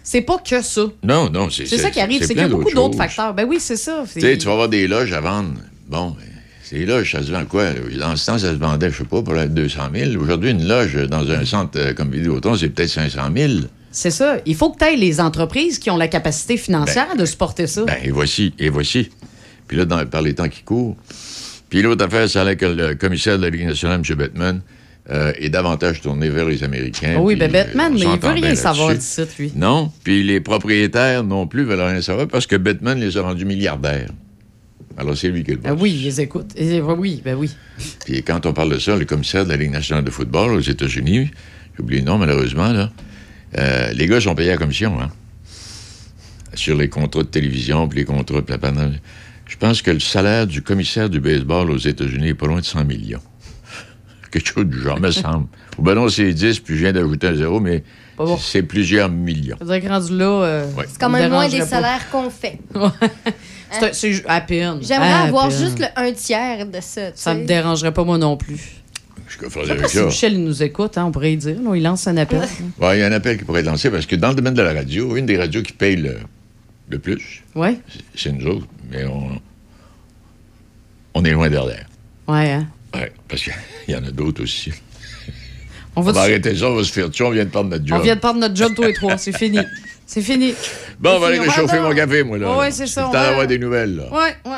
C'est pas que ça.
Non, non, c'est
C'est ça qui arrive, c'est qu'il y a beaucoup d'autres facteurs. Ben oui, c'est ça.
Tu sais, tu vas avoir des loges à vendre. Bon, ben, ces loges, ça se vend quoi? Dans ce temps, ça se vendait, je sais pas, pour la 200 000. Aujourd'hui, une loge dans un centre euh, comme Vidéotron, c'est peut-être 500 000.
C'est ça. Il faut que tu aies les entreprises qui ont la capacité financière de supporter ça.
Ben, et voici, et voici. Puis là, dans- par les temps qui courent. Puis l'autre affaire, c'est que le commissaire de la Ligue nationale, M. Bettman, euh, est davantage tourné vers les Américains.
Ah oui, ben Batman,
on
mais il veut rien savoir
là-dessus.
d'ici, lui.
Non, puis les propriétaires non plus veulent rien savoir parce que Bettman les a rendus milliardaires. Alors, c'est lui qui le boss.
Ben oui, ils les écoutent. Ben oui, ben oui.
Puis quand on parle de ça, le commissaire de la Ligue nationale de football aux États-Unis, j'ai oublié le nom malheureusement, là, euh, les gars sont payés à commission, hein, sur les contrats de télévision, puis les contrats de la pendant- Je pense que le salaire du commissaire du baseball aux États-Unis est pas loin de 100 millions. (laughs) Quelque chose du genre, me semble. Ou ben non, c'est 10, puis je viens d'ajouter un zéro, mais
bon.
c'est plusieurs millions.
Que rendu là. euh,
Ouais.
C'est quand
me
même moins des salaires qu'on fait. (laughs)
C'est à peine.
J'aimerais avoir
peine.
juste le un tiers de ça.
Ça me dérangerait pas, moi non plus.
Je
pas
avec
si. Michel il nous écoute, hein, on pourrait y dire. là, il lance un appel.
Ouais, il y a un appel qui pourrait être lancé parce que dans le domaine de la radio, une des radios qui paye le, le plus,
Oui?
c'est nous autres, mais on, on est loin derrière.
Ouais, hein?
Ouais, parce qu'il (laughs) y en a d'autres aussi.
On
On
va,
arrêter ça, on va se faire tuer, on vient de perdre notre job.
on vient de perdre notre job, tous les trois. C'est fini. (laughs) C'est fini.
Bon, on va aller réchauffer mon café, moi, là.
Ouais, ouais, c'est ça, on
temps
va-
d'avoir des nouvelles, là.
Ouais, ouais.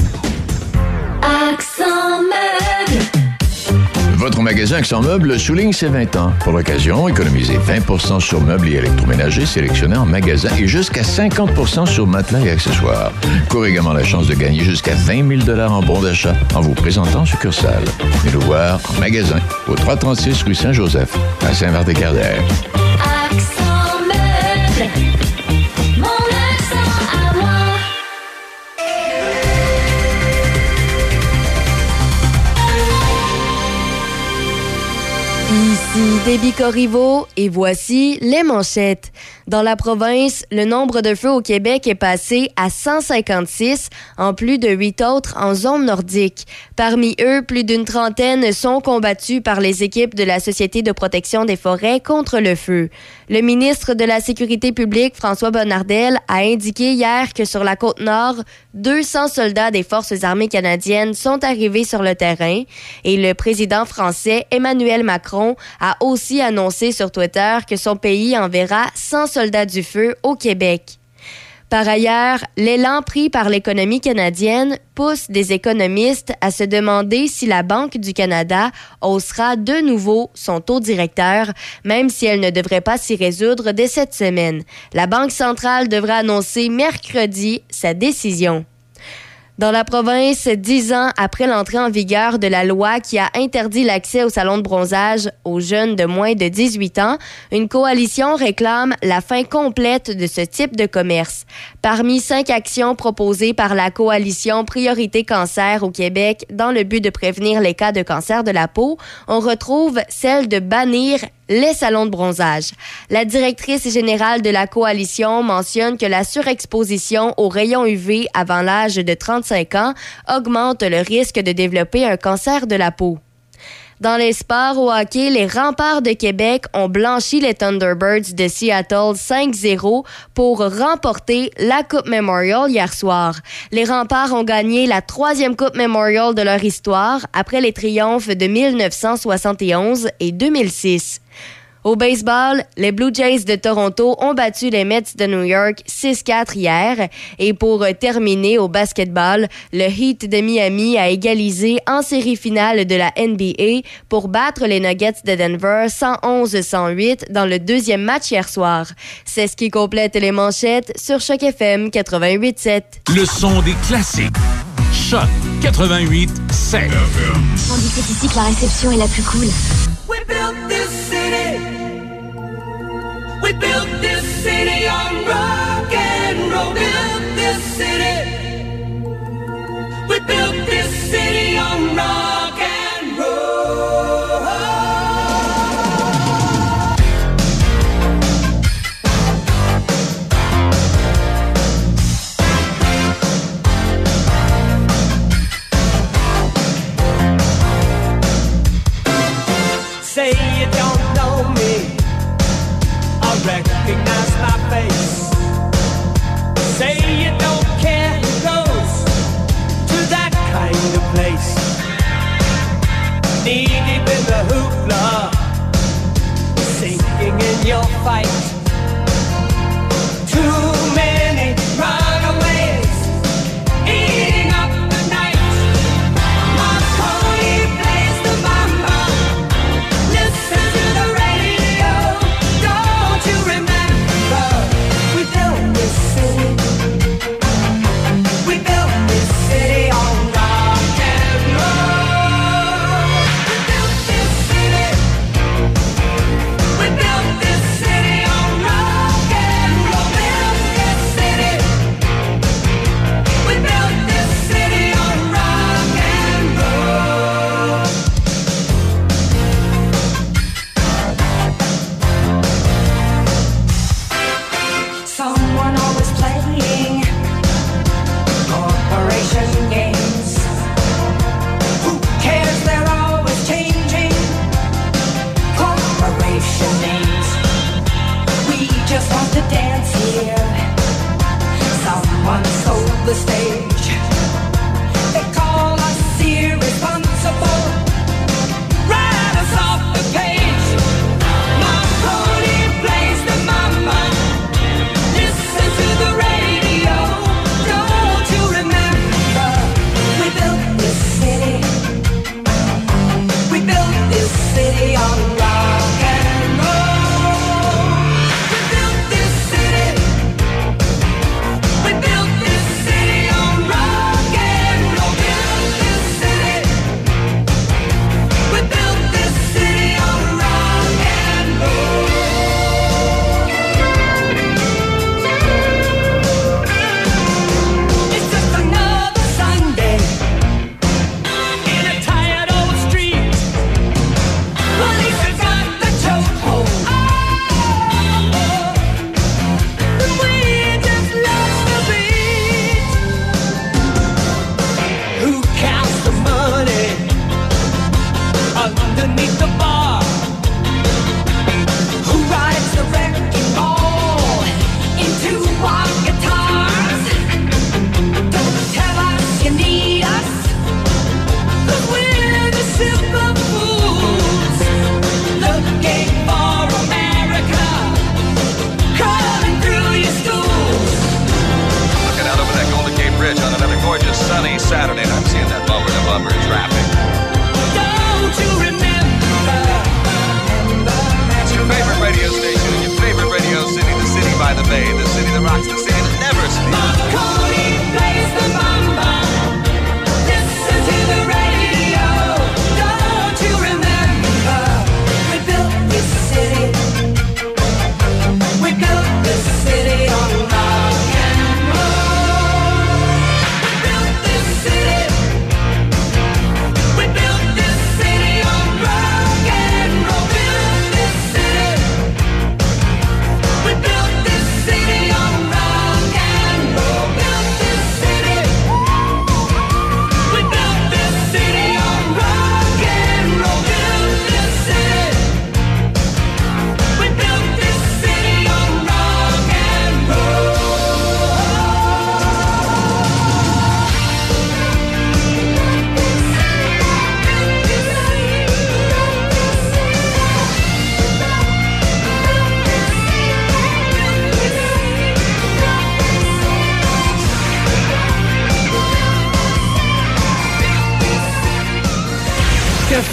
Votre magasin Accent Meubles souligne ses 20 ans. Pour l'occasion, économisez 20% sur meubles et électroménagers sélectionnés en magasin et jusqu'à 50% sur matelas et accessoires. Courez également la chance de gagner jusqu'à 20 000 en bons d'achat en vous présentant en succursale. Venez nous voir en magasin au 336 rue Saint-Joseph à Saint-Martin-Carrière.
Accent meuble.
Ici Déby Corriveau et voici les manchettes. Dans la province, le nombre de feux au Québec est passé à 156, en plus de huit autres en zone nordique. Parmi eux, plus d'une trentaine sont combattus par les équipes de la Société de protection des forêts contre le feu. Le ministre de la Sécurité publique, François Bonnardel, a indiqué hier que sur la côte nord, 200 soldats des Forces armées canadiennes sont arrivés sur le terrain et le président français Emmanuel Macron a aussi annoncé sur Twitter que son pays enverra 100 soldats du feu au Québec. Par ailleurs, l'élan pris par l'économie canadienne pousse des économistes à se demander si la Banque du Canada haussera de nouveau son taux directeur, même si elle ne devrait pas s'y résoudre dès cette semaine. La Banque centrale devra annoncer mercredi sa décision. Dans la province, dix ans après l'entrée en vigueur de la loi qui a interdit l'accès au salon de bronzage aux jeunes de moins de 18 ans, une coalition réclame la fin complète de ce type de commerce. Parmi cinq actions proposées par la coalition Priorité Cancer au Québec dans le but de prévenir les cas de cancer de la peau, on retrouve celle de bannir les salons de bronzage. La directrice générale de la coalition mentionne que la surexposition aux rayons UV avant l'âge de 35 ans augmente le risque de développer un cancer de la peau. Dans les sports au hockey, les remparts de Québec ont blanchi les Thunderbirds de Seattle 5-0 pour remporter la Coupe Memorial hier soir. Les remparts ont gagné la troisième Coupe Memorial de leur histoire après les triomphes de 1971 et 2006. Au baseball, les Blue Jays de Toronto ont battu les Mets de New York 6-4 hier. Et pour terminer au basketball, le Heat de Miami a égalisé en série finale de la NBA pour battre les Nuggets de Denver 111-108 dans le deuxième match hier soir. C'est ce qui complète les manchettes sur Choc FM 88.7.
Le son des classiques. Choc 88 7.
On dit c'est ici que la réception est la plus cool.
We built this city. We built this city on rock and roll. Built this city. We built this city on rock and roll. The hoopla, sinking in your fight.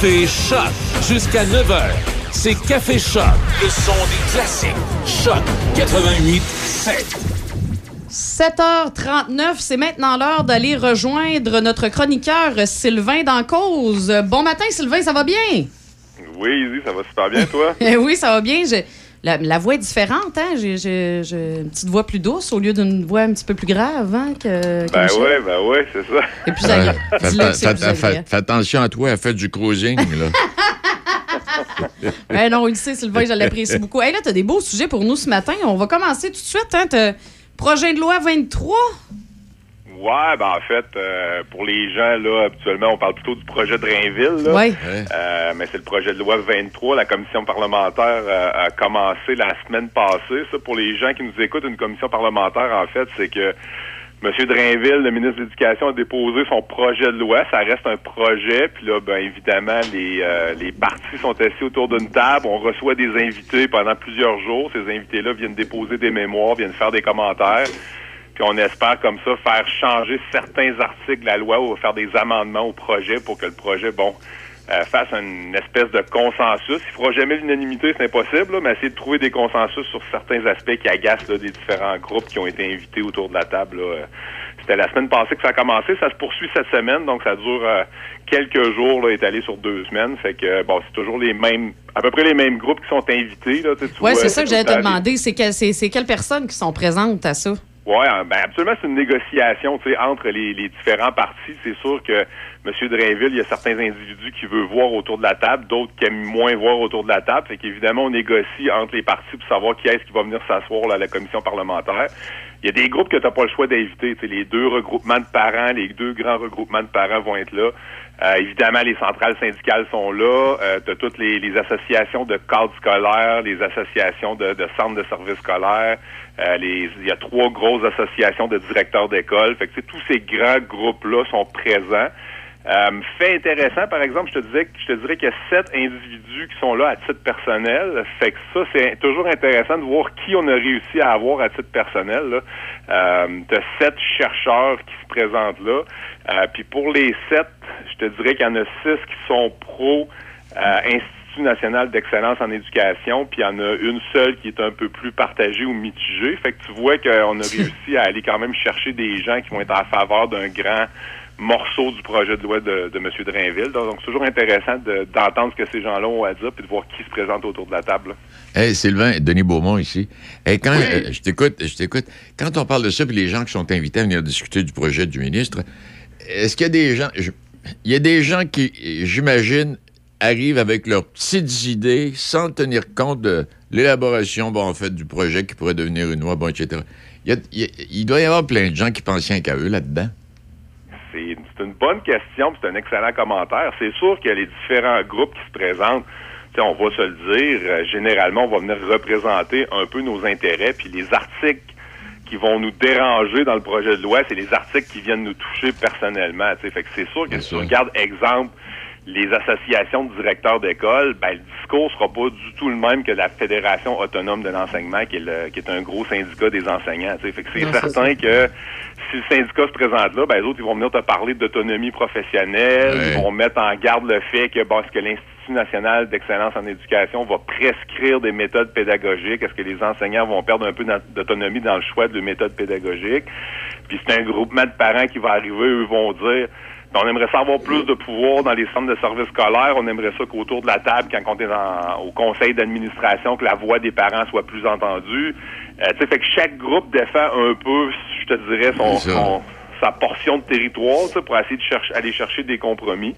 Café Choc jusqu'à 9h. C'est Café Choc, le son des classiques. Choc 88 7.
7h39, c'est maintenant l'heure d'aller rejoindre notre chroniqueur Sylvain Dancause. Bon matin, Sylvain, ça va bien?
Oui, ça va super bien, toi? (laughs)
Oui, ça va bien. Je- la, la voix est différente, J'ai j'ai- j'ai une petite voix plus douce au lieu d'une voix un petit peu plus grave, hein? Que, que
Ben
Michel.
ouais, ben ouais, c'est ça.
C'est plus agréable.
Fais, fais-
plus
fais- fais- attention à toi, fais du cruising, là. (laughs)
Eh non, il le sait, Sylvain, je l'apprécie beaucoup. Hey, là, tu as des beaux sujets pour nous ce matin. On va commencer tout de suite. Hein? T'as projet de loi 23.
Ouais, ben en fait, euh, pour les gens, là, habituellement, on parle plutôt du projet de Rainville. Là.
Ouais.
Euh, mais c'est le projet de loi 23. La commission parlementaire euh, a commencé la semaine passée. Ça, pour les gens qui nous écoutent, une commission parlementaire, en fait, c'est que M. Drainville, le ministre de l'Éducation, a déposé son projet de loi. Ça reste un projet. Puis là, ben évidemment, les, euh, les partis sont assis autour d'une table. On reçoit des invités pendant plusieurs jours. Ces invités-là viennent déposer des mémoires, viennent faire des commentaires. Puis on espère comme ça faire changer certains articles de la loi ou faire des amendements au projet pour que le projet, bon, euh, fasse une espèce de consensus. Il fera jamais l'unanimité, c'est impossible, là, mais essayer de trouver des consensus sur certains aspects qui agacent là, des différents groupes qui ont été invités autour de la table. là. Euh, C'était la semaine passée que ça a commencé, ça se poursuit cette semaine, donc ça dure euh, quelques jours, là, étalé sur deux semaines. Fait que bon, c'est toujours les mêmes, à peu près les mêmes groupes qui sont invités. Là, tu
Oui, c'est ça que j'allais te demander. C'est que- c'est c'est quelles personnes qui sont présentes à ça?
Oui, ben absolument, c'est une négociation entre les, les différents partis. C'est sûr que M. Drainville, il y a certains individus qui veulent voir autour de la table, d'autres qui aiment moins voir autour de la table. Fait qu'évidemment, on négocie entre les partis pour savoir qui est-ce qui va venir s'asseoir à la commission parlementaire. Il y a des groupes que tu n'as pas le choix d'inviter. Les deux regroupements de parents, les deux grands regroupements de parents vont être là. Euh, évidemment, les centrales syndicales sont là. Euh, tu as toutes les, les associations de cadres scolaires, les associations de, de centres de services scolaires. Euh, il y a trois grosses associations de directeurs d'école. Fait que tous ces grands groupes-là sont présents. Euh, fait intéressant, par exemple, je te disais, que- je te dirais qu'il y a sept individus qui sont là à titre personnel. Fait que ça, c'est toujours intéressant de voir qui on a réussi à avoir à titre personnel. Là. Euh, t'as sept chercheurs qui se présentent là. Euh, puis pour les sept, je te dirais qu'il y en a six qui sont pro euh, Institut national d'excellence en éducation, puis il y en a une seule qui est un peu plus partagée ou mitigée. Fait que tu vois qu'on a (laughs) réussi à aller quand même chercher des gens qui vont être en faveur d'un grand morceau du projet de loi de, de M. Drainville. Donc, c'est toujours intéressant de- d'entendre ce que ces gens-là ont à dire puis de voir qui se présente autour de la table. là.
Hey, Sylvain, Denis Beaumont ici. Hey, quand, euh, je t'écoute, je t'écoute. Quand on parle de ça, puis les gens qui sont invités à venir discuter du projet du ministre, est-ce qu'il y a des gens... je- il y a des gens qui, j'imagine, arrivent avec leurs petites idées sans tenir compte de l'élaboration, bon, en fait, du projet qui pourrait devenir une loi, bon, etc. Il, y a- il y a- il doit y avoir plein de gens qui pensent rien qu'à eux là-dedans.
C'est une bonne question, puis c'est un excellent commentaire. C'est sûr qu'il y a les différents groupes qui se présentent. On va se le dire, euh, généralement, on va venir représenter un peu nos intérêts, puis les articles qui vont nous déranger dans le projet de loi, c'est les articles qui viennent nous toucher personnellement. Fait que c'est sûr que si tu regardes, exemple, les associations de directeurs d'école, ben, le discours sera pas du tout le même que la Fédération autonome de l'enseignement, qui est, le- qui est un gros syndicat des enseignants. tu sais. Fait que c'est
Non, c'est
certain que si le syndicat se présente là, ben, les autres, ils vont venir te parler d'autonomie professionnelle,
Ouais.
ils vont mettre en garde le fait que, bon, est-ce que l'Institut national d'excellence en éducation va prescrire des méthodes pédagogiques? Est-ce que les enseignants vont perdre un peu d'autonomie dans le choix de méthodes pédagogiques? Puis c'est un groupement de parents qui va arriver, eux vont dire on aimerait ça avoir plus de pouvoir dans les centres de services scolaires. On aimerait ça qu'autour de la table, quand on est dans- au conseil d'administration, que la voix des parents soit plus entendue. Euh, tu sais, fait que chaque groupe défend un peu, je te dirais, son, son- sa portion de territoire tu sais, pour essayer de chercher, aller chercher des compromis.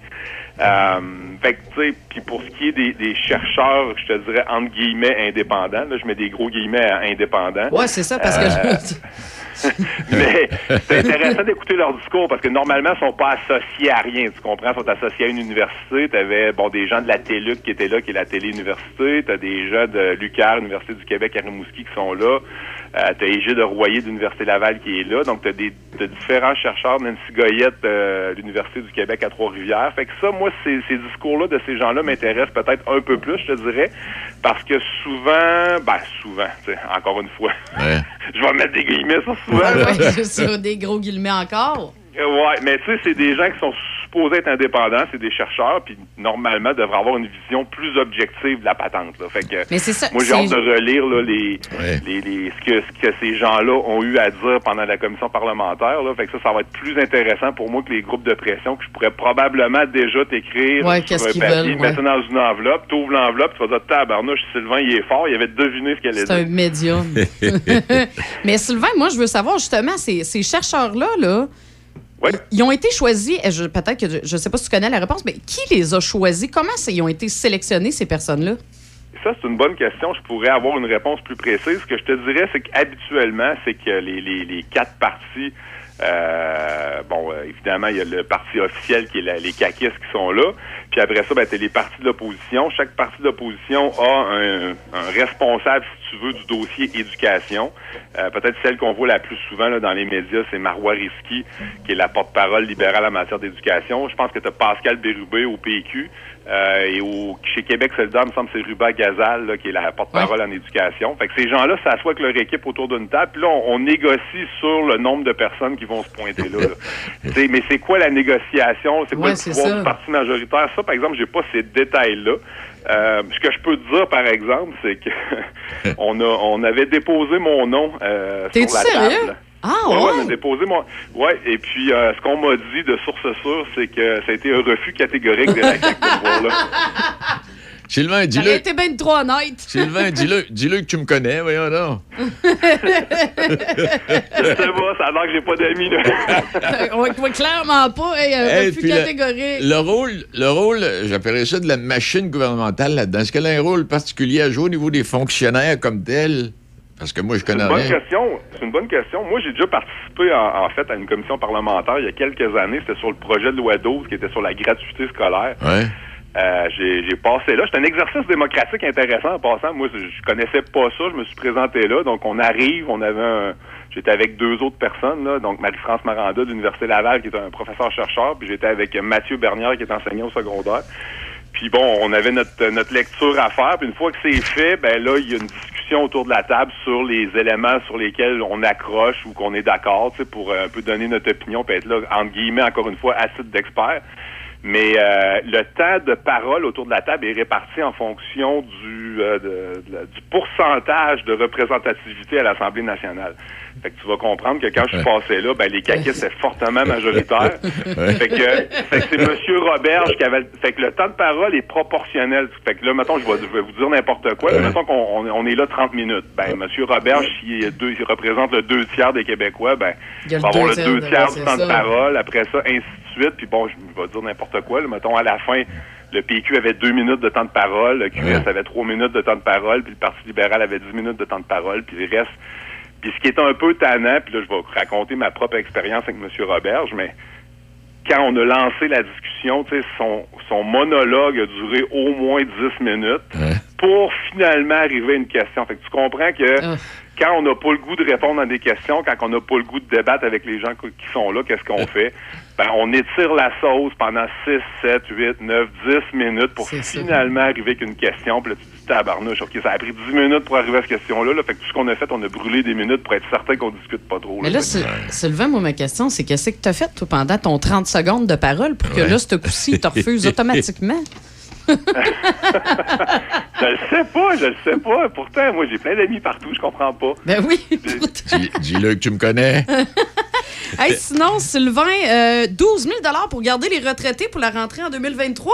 Euh, fait que, tu sais, puis pour ce qui est des, des chercheurs, je te dirais, entre guillemets, indépendants, là, je mets des gros guillemets à indépendants.
Ouais, c'est ça, parce que
Euh,
je- (laughs) (laughs)
mais c'est intéressant d'écouter leur discours parce que normalement, ils sont pas associés à rien. Tu comprends? Ils sont associés à une université. Tu avais bon, des gens de la TELUC qui étaient là, qui est la télé-université. Tu as des gens de l'UQAR, Université du Québec à Rimouski, qui sont là. Euh, tu as Égide de Royer de l'Université Laval qui est là. Donc, tu as des t'as différents chercheurs. Nancy Goyette de l'Université du Québec à Trois-Rivières. Fait que ça, moi, ces, ces discours-là de ces gens-là m'intéressent peut-être un peu plus, je te dirais, parce que souvent, ben souvent, tu sais, encore une fois, (laughs) je vais mettre des guillemets sur souvent.
Ouais,
là.
ouais, c'est ça, des gros guillemets encore.
Euh, Ouais, mais tu sais, c'est des gens qui sont supposés être indépendants, c'est des chercheurs, puis normalement devraient avoir une vision plus objective de la patente. Là. Fait que
Mais c'est ça,
moi j'ai hâte de relire là, les, les, les- ce, que, ce que ces gens-là ont eu à dire pendant la commission parlementaire. Là. Fait que ça, ça va être plus intéressant pour moi que les groupes de pression que je pourrais probablement déjà t'écrire
Ouais,
sur
qu'est-ce
un
qu'ils
papier,
veulent,
mettre ça
ouais.
dans une enveloppe, tu ouvres l'enveloppe, tu vas dire tabarnouche, Sylvain il est fort, il avait deviné ce qu'elle allait
C'est un
dire.
médium. (laughs) (laughs) Mais Sylvain, moi, je veux savoir justement, ces, ces chercheurs-là, là, ils ont été choisis, peut-être que je ne sais pas si tu connais la réponse, mais qui les a choisis? Comment ça- ils ont été sélectionnés, ces personnes-là?
Ça, c'est une bonne question. Je pourrais avoir une réponse plus précise. Ce que je te dirais, c'est qu'habituellement, c'est que les, les, les quatre partis, euh, bon, euh, évidemment, il y a le parti officiel qui est les caquistes qui sont là. Puis après ça, ben, t'as les partis de l'opposition. Chaque parti de l'opposition a un, un responsable, si tu veux, du dossier éducation. Euh, Peut-être celle qu'on voit la plus souvent là, dans les médias, c'est Marois Risky, qui est la porte-parole libérale en matière d'éducation. Je pense que tu as Pascal Bérubé au PQ. Euh, et au, chez Québec solidaire, il me semble que c'est Ruba Gazal là, qui est la porte-parole en éducation. Fait que ces gens-là s'assoient avec leur équipe autour d'une table, puis là, on, on négocie sur le nombre de personnes qui vont se pointer là. (laughs) mais c'est quoi la négociation? C'est quoi
Ouais,
le pouvoir du parti majoritaire? Ça, par exemple, j'ai pas ces détails-là. Euh, ce que je peux te dire, par exemple, c'est que (laughs) on a on avait déposé mon nom euh, sur la
sérieux?
table.
Ah,
Ouais,
ouais?
on a déposé mon. Ouais, et puis euh, ce qu'on m'a dit de source sûre, c'est que ça a été un refus catégorique de la CAQ de ce voir-là.
Sylvain, (laughs) dis-le.
été bien trop honnête.
Sylvain, dis-le, dis-le que tu me connais, voyons donc. (laughs)
Je sais pas, ça a l'air que j'ai pas d'amis, là. (laughs)
Ouais, ouais, clairement pas. Hey, un
Hey,
refus
le-
catégorique.
Le rôle, le rôle, j'appellerais ça de la machine gouvernementale là-dedans. Est-ce qu'elle a un rôle particulier à jouer au niveau des fonctionnaires comme tel? Parce que moi, je
C'est
connais
une bonne
rien.
question. C'est une bonne question. Moi, j'ai déjà participé en, en fait à une commission parlementaire il y a quelques années. C'était sur le projet de loi 12 qui était sur la gratuité scolaire.
Ouais.
Euh, j'ai passé là. C'était un exercice démocratique intéressant en passant. Moi, je je connaissais pas ça. Je me suis présenté là. Donc, on arrive. On avait un... J'étais avec deux autres personnes, là. Donc, Marie-France Maranda de l'Université Laval, qui est un professeur-chercheur. Puis j'étais avec Mathieu Bernière, qui est enseignant au secondaire. Puis bon, on avait notre, notre lecture à faire. Puis une fois que c'est fait, ben là, il y a une discussion autour de la table sur les éléments sur lesquels on accroche ou qu'on est d'accord, pour euh, un peu donner notre opinion, puis être là, entre guillemets, encore une fois, à titre d'expert. Mais euh, le temps de parole autour de la table est réparti en fonction du, euh, du pourcentage de représentativité à l'Assemblée nationale. Fait que tu vas comprendre que quand je suis passé là, ben les caquistes étaient fortement majoritaires. Fait que, fait que c'est Monsieur Roberge qui avait. le- Fait que le temps de parole est proportionnel. Fait que là, mettons, je vais, je vais vous dire n'importe quoi. mais Mettons qu'on on, on est là 30 minutes. Ben, Monsieur Roberge, s'il est deux- il représente le deux tiers des Québécois, ben,
Il
va avoir
deux
le
tiers
deux
de-
tiers du temps de parole. Après ça, ainsi de suite. Puis bon, je je vais dire n'importe quoi. là. Mettons, à la fin, le PQ avait deux minutes de temps de parole, le QS avait trois minutes de temps de parole, puis le Parti libéral avait dix minutes de temps de parole, puis le reste. Puis ce qui est un peu tannant, puis là, je vais raconter ma propre expérience avec M. Roberge, mais quand on a lancé la discussion, tu sais, son, son monologue a duré au moins 10 minutes. pour finalement arriver à une question. Fait que tu comprends que quand on n'a pas le goût de répondre à des questions, quand on n'a pas le goût de débattre avec les gens qui sont là, qu'est-ce qu'on fait? Ben, on étire la sauce pendant 6, 7, 8, 9, 10 minutes pour finalement arriver avec une question. Puis là, tu te dis, tabarnouche, OK, ça a pris 10 minutes pour arriver à cette question-là. Là. Fait que tout ce qu'on a fait, on a brûlé des minutes pour être certain qu'on discute pas trop.
Mais là, Sy- Sylvain, moi, ma question, c'est qu'est-ce que tu as fait, toi, pendant ton 30 secondes de parole pour que
Ouais.
là, ce coup-ci, tu refuses (laughs) automatiquement? (laughs)
Je le sais pas, je le sais pas. Pourtant, moi, j'ai plein d'amis partout, je comprends pas.
Ben oui. (laughs)
Dis- Dis-le que tu me connais.
Hey, sinon, Sylvain, euh, 12 000 pour garder les retraités pour la rentrée en 2023?